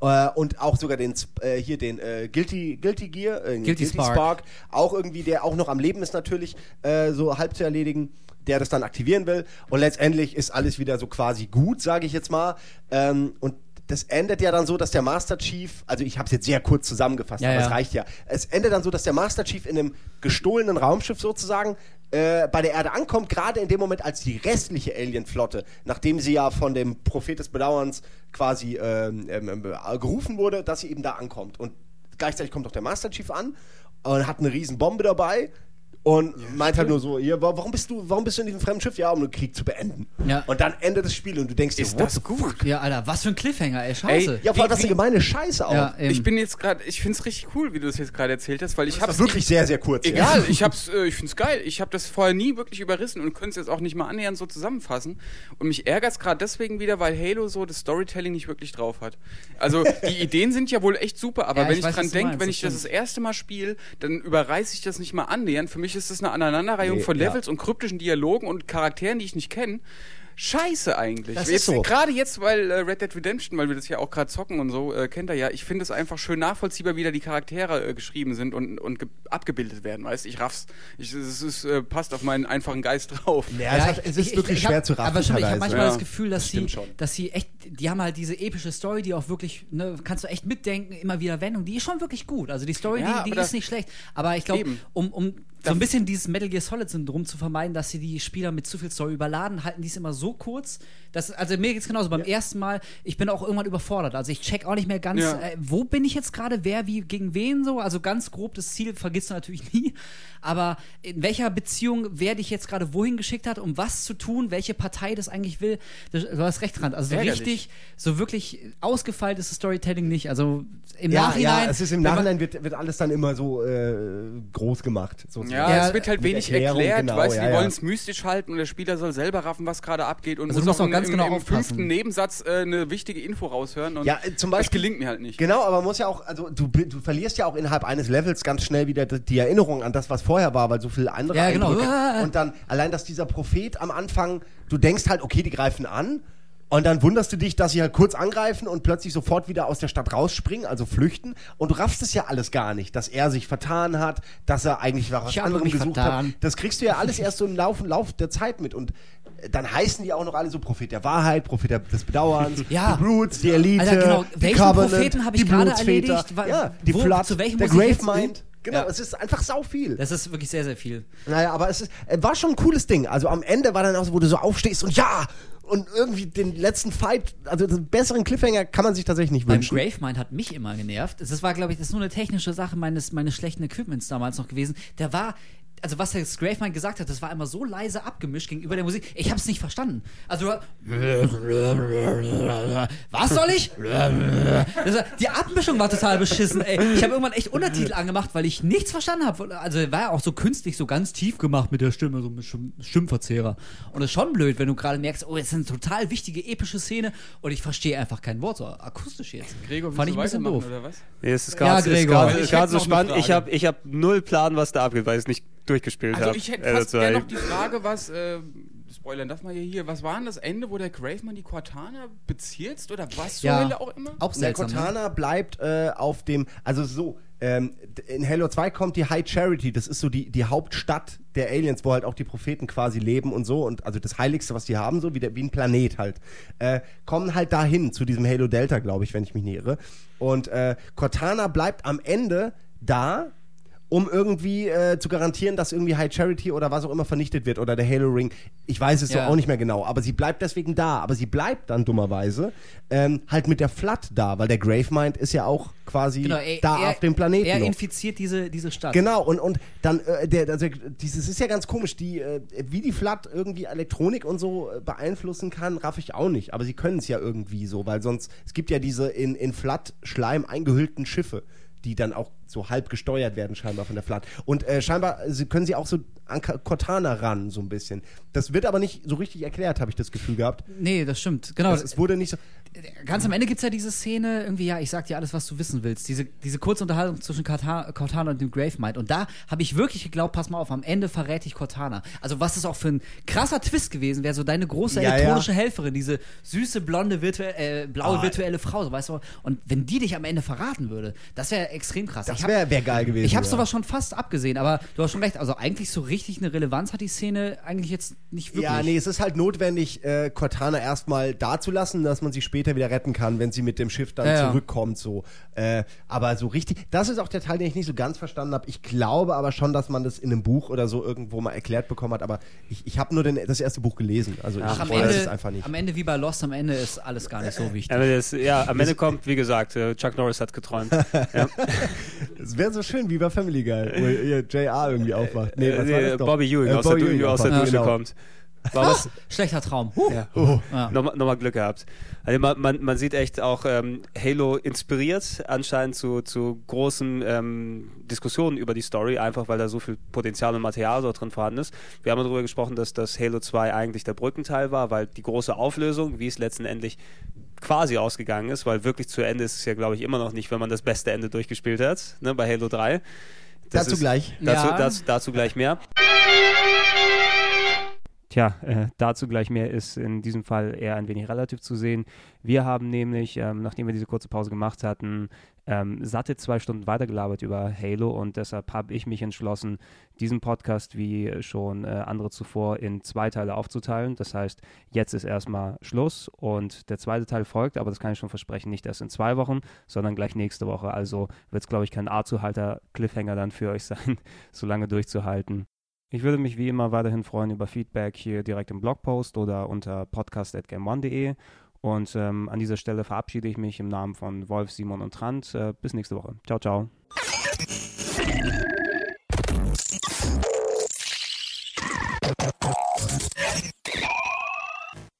Äh, und auch sogar den äh, hier den äh, Guilty Guilty Gear, äh, Guilty Spark. auch irgendwie der auch noch am Leben ist natürlich äh, so halb zu erledigen. der das dann aktivieren will. Und letztendlich ist alles wieder so quasi gut, sage ich jetzt mal. Ähm, und das endet ja dann so, dass der Master Chief, also ich habe es jetzt sehr kurz zusammengefasst, Ja, aber ja. es reicht ja. Es endet dann so, dass der Master Chief in einem gestohlenen Raumschiff sozusagen äh, bei der Erde ankommt, gerade in dem Moment, als die restliche Alien-Flotte, nachdem sie ja von dem Prophet des Bedauerns quasi ähm, ähm, ähm, gerufen wurde, dass sie eben da ankommt. Und gleichzeitig kommt auch der Master Chief an und hat eine riesen Bombe dabei und meint halt nur so, hier, wa- warum bist du, warum bist du in diesem fremden Schiff? Ja, um den Krieg zu beenden. Ja. Und dann endet das Spiel und du denkst dir, Ist das gut? Ja, Alter, was für ein Cliffhanger, ey, scheiße. Ey, Ja, vor allem, was eine gemeine Scheiße auch. Ja. Ich bin jetzt gerade, ich finde es richtig cool, wie du das jetzt gerade erzählt hast, weil ich das hab's wirklich sehr, sehr kurz. ja. Egal, ich hab's, äh, ich find's geil. Ich habe das vorher nie wirklich überrissen und könnte es jetzt auch nicht mal annähernd so zusammenfassen. Und mich ärgert's gerade deswegen wieder, weil Halo so das Storytelling nicht wirklich drauf hat. Also die Ideen sind ja wohl echt super, aber Ja, wenn ich ich, weiß, dran denke, wenn ich das das erste Mal spiele, dann überreiße ich das nicht mal annähernd. Für mich ist das eine Aneinanderreihung Nee, von ja. Levels und kryptischen Dialogen und Charakteren, die ich nicht kenne. Scheiße eigentlich. Das jetzt, ist so. Gerade jetzt, weil äh, Red Dead Redemption, weil wir das ja auch gerade zocken und so, äh, kennt er ja, ich finde es einfach schön nachvollziehbar, wie da die Charaktere äh, geschrieben sind und, und ge- abgebildet werden, weißt Ich raff's. Ich, es ist, äh, passt auf meinen einfachen Geist drauf. Ja, es, hat, es ist wirklich schwer hab, zu raffen Aber schon, ich habe manchmal Ja, das Gefühl, dass das sie, schon. dass sie echt, die haben halt diese epische Story, die auch wirklich, ne, kannst du echt mitdenken, immer wieder Wendung, die ist schon wirklich gut. Also die Story, Ja, die, die ist nicht schlecht. Aber ich glaube, um, um so ein bisschen dieses Metal Gear Solid Syndrom zu vermeiden, dass sie die Spieler mit zu viel Story überladen, halten die es immer so kurz. Dass, also mir geht's genauso. Beim ersten Mal, ich bin auch irgendwann überfordert. Also ich check auch nicht mehr ganz, Ja. äh, wo bin ich jetzt gerade, wer wie gegen wen so. Also ganz grob das Ziel vergisst du natürlich nie. Aber in welcher Beziehung wer dich jetzt gerade wohin geschickt hat, um was zu tun, welche Partei das eigentlich will, das, du hast recht dran. Also so richtig, so wirklich ausgefeilt ist das Storytelling nicht. Also im ja, Nachhinein. ja, es ist im man- Nachhinein wird, wird alles dann immer so äh, groß gemacht. Sozusagen. Ja, Ja, es wird halt wenig Erklärung, erklärt, genau, weißt du, ja, die wollen es mystisch halten und der Spieler soll selber raffen, was gerade abgeht und Also muss auch im, ganz genau im fünften Nebensatz äh, eine wichtige Info raushören und Ja, äh, zum das Beispiel- gelingt mir halt nicht. Genau, aber man muss ja auch, also du, du verlierst ja auch innerhalb eines Levels ganz schnell wieder die, Erinnerung an das, was vorher war, weil so viel andere Ja, genau. Eindrücke. Ah. Und dann allein, dass dieser Prophet am Anfang, du denkst halt, okay, die greifen an. Und dann wunderst du dich, dass sie halt kurz angreifen und plötzlich sofort wieder aus der Stadt rausspringen, also flüchten. Und du raffst es ja alles gar nicht, dass er sich vertan hat, dass er eigentlich was Ich anderem gesucht vertan. hat. Das kriegst du ja alles erst so im Lauf, Lauf der Zeit mit. Und äh, dann heißen die auch noch alle so Prophet der Wahrheit, Prophet des Bedauerns, Ja. die Brutes, die Elite, Alter, genau. die Covenant, Propheten hab ich die gerade erledigt? Ja, die wo- Flood, zu welchem der Gravemind. Genau, Ja. es ist einfach sau viel. Das ist wirklich sehr, sehr viel. Naja, aber es ist, äh, war schon ein cooles Ding. Also am Ende war dann auch so, wo du so aufstehst und ja! Und irgendwie den letzten Fight, also den besseren Cliffhanger kann man sich tatsächlich nicht Beim wünschen. Gravemind hat mich immer genervt. Das war, glaube ich, das ist nur eine technische Sache meines, meines schlechten Equipments damals noch gewesen. Der war, also was der Gravemind gesagt hat, das war immer so leise abgemischt gegenüber der Musik. Ich habe es nicht verstanden. Also was soll ich? Das war, die Abmischung war total beschissen. Ey. Ich habe irgendwann echt Untertitel angemacht, weil ich nichts verstanden habe. Also war ja auch so künstlich, so ganz tief gemacht mit der Stimme, so mit Stimm Stimmverzehrer. Und das ist schon blöd, wenn du gerade merkst, oh, jetzt ist eine total wichtige epische Szene und ich verstehe einfach kein Wort, so akustisch jetzt. Gregor, Fand ich ein bisschen doof. oder was? Nee, es ist Ja, gerade hätte so spannend. Ich habe ich hab null Plan, was da abgeht, weil ich es nicht durchgespielt habe. Also ich hätte fast gerne noch die Frage, was, äh, spoilern darf man ja hier, was war denn das Ende, wo der Graveman die Cortana bezirzt oder was zur Ja, Hölle auch immer? auch Der seltsam. Ne? Cortana bleibt äh, auf dem, also so, ähm, in Halo 2 kommt die High Charity, das ist so die, die Hauptstadt der Aliens, wo halt auch die Propheten quasi leben und so und also das Heiligste, was die haben, so wie, der, wie ein Planet halt, äh, kommen halt dahin, zu diesem Halo Delta, glaube ich, wenn ich mich nicht irre. Und äh, Cortana bleibt am Ende da, um irgendwie äh, zu garantieren, dass irgendwie High Charity oder was auch immer vernichtet wird oder der Halo Ring. Ich weiß es Ja. so auch nicht mehr genau, aber sie bleibt deswegen da. Aber sie bleibt dann dummerweise ähm, halt mit der Flood da, weil der Gravemind ist ja auch quasi Genau, er, da er, auf dem Planeten. Er noch. infiziert diese, diese Stadt. Genau, und, und dann, äh, der, also, dieses ist ja ganz komisch, die, äh, wie die Flood irgendwie Elektronik und so äh, beeinflussen kann, raff ich auch nicht. Aber sie können es ja irgendwie so, weil sonst, es gibt ja diese in, in Flood-Schleim eingehüllten Schiffe, die dann auch so halb gesteuert werden, scheinbar von der Flood. Und äh, scheinbar äh, können sie auch so an Cortana ran, so ein bisschen. Das wird aber nicht so richtig erklärt, habe ich das Gefühl gehabt. Nee, das stimmt. Genau. Es, es wurde nicht so. Ganz am Ende gibt es ja diese Szene, irgendwie, ja, ich sag dir alles, was du wissen willst. Diese, diese kurze Unterhaltung zwischen Cortana, und dem Gravemind. Und da habe ich wirklich geglaubt, pass mal auf, am Ende verrät ich Cortana. Also, was ist auch für ein krasser Twist gewesen wäre, so deine große Ja, elektronische Helferin, diese süße, blonde, virtu äh, blaue Ah. virtuelle Frau, so weißt du. Und wenn die dich am Ende verraten würde, das wäre extrem krass. Das wäre wär geil gewesen. ich habe ja. sowas schon fast abgesehen, aber du hast schon recht. Also eigentlich so richtig eine Relevanz hat die Szene eigentlich jetzt nicht wirklich. Ja, nee, es ist halt notwendig, äh, Cortana erstmal dazulassen, dass man sie später wieder retten kann, wenn sie mit dem Schiff dann Ja, ja. zurückkommt. So. Äh, aber so richtig, das ist auch der Teil, den ich nicht so ganz verstanden habe. Ich glaube aber schon, dass man das in einem Buch oder so irgendwo mal erklärt bekommen hat, aber ich, ich habe nur den, das erste Buch gelesen. Also Ach, ich am weiß Ende, es einfach nicht. am Ende wie bei Lost, am Ende ist alles gar nicht so wichtig. Aber das, ja, am Ende kommt, wie gesagt, äh, Chuck Norris hat geträumt. ja. Es wäre so schön wie bei Family Guy, wo hier JR irgendwie aufwacht. Nee, was war Äh, doch? Bobby Ewing Äh, aus, Bobby der, Ewing aus der Dusche genau. kommt. War was, Schlechter Traum. Huh. ja. Ja. Nochmal, nochmal Glück gehabt. Also man, man, man sieht echt auch ähm, Halo inspiriert anscheinend zu, zu großen ähm, Diskussionen über die Story, einfach weil da so viel Potenzial und Material dort drin vorhanden ist. Wir haben darüber gesprochen, dass das Halo 2 eigentlich der Brückenteil war, weil die große Auflösung, wie es letztendlich quasi ausgegangen ist, weil wirklich zu Ende ist es ja, glaube ich, immer noch nicht, wenn man das beste Ende durchgespielt hat, ne, bei Halo 3. Das Dazu ist- gleich. Dazu, Ja. dazu, dazu gleich mehr. Tja, äh, dazu gleich mehr ist in diesem Fall eher ein wenig relativ zu sehen. Wir haben nämlich, ähm, nachdem wir diese kurze Pause gemacht hatten, ähm, satte zwei Stunden weitergelabert über Halo und deshalb habe ich mich entschlossen, diesen Podcast wie schon äh, andere zuvor in zwei Teile aufzuteilen. Das heißt, jetzt ist erstmal Schluss und der zweite Teil folgt, aber das kann ich schon versprechen, nicht erst in zwei Wochen, sondern gleich nächste Woche. Also wird es, glaube ich, kein A-Zuhalter-Cliffhanger dann für euch sein, so lange durchzuhalten. Ich würde mich wie immer weiterhin freuen über Feedback hier direkt im Blogpost oder unter podcast.game1.de. Und ähm, an dieser Stelle verabschiede ich mich im Namen von Wolf, Simon und Trant. Äh, bis nächste Woche. Ciao, ciao.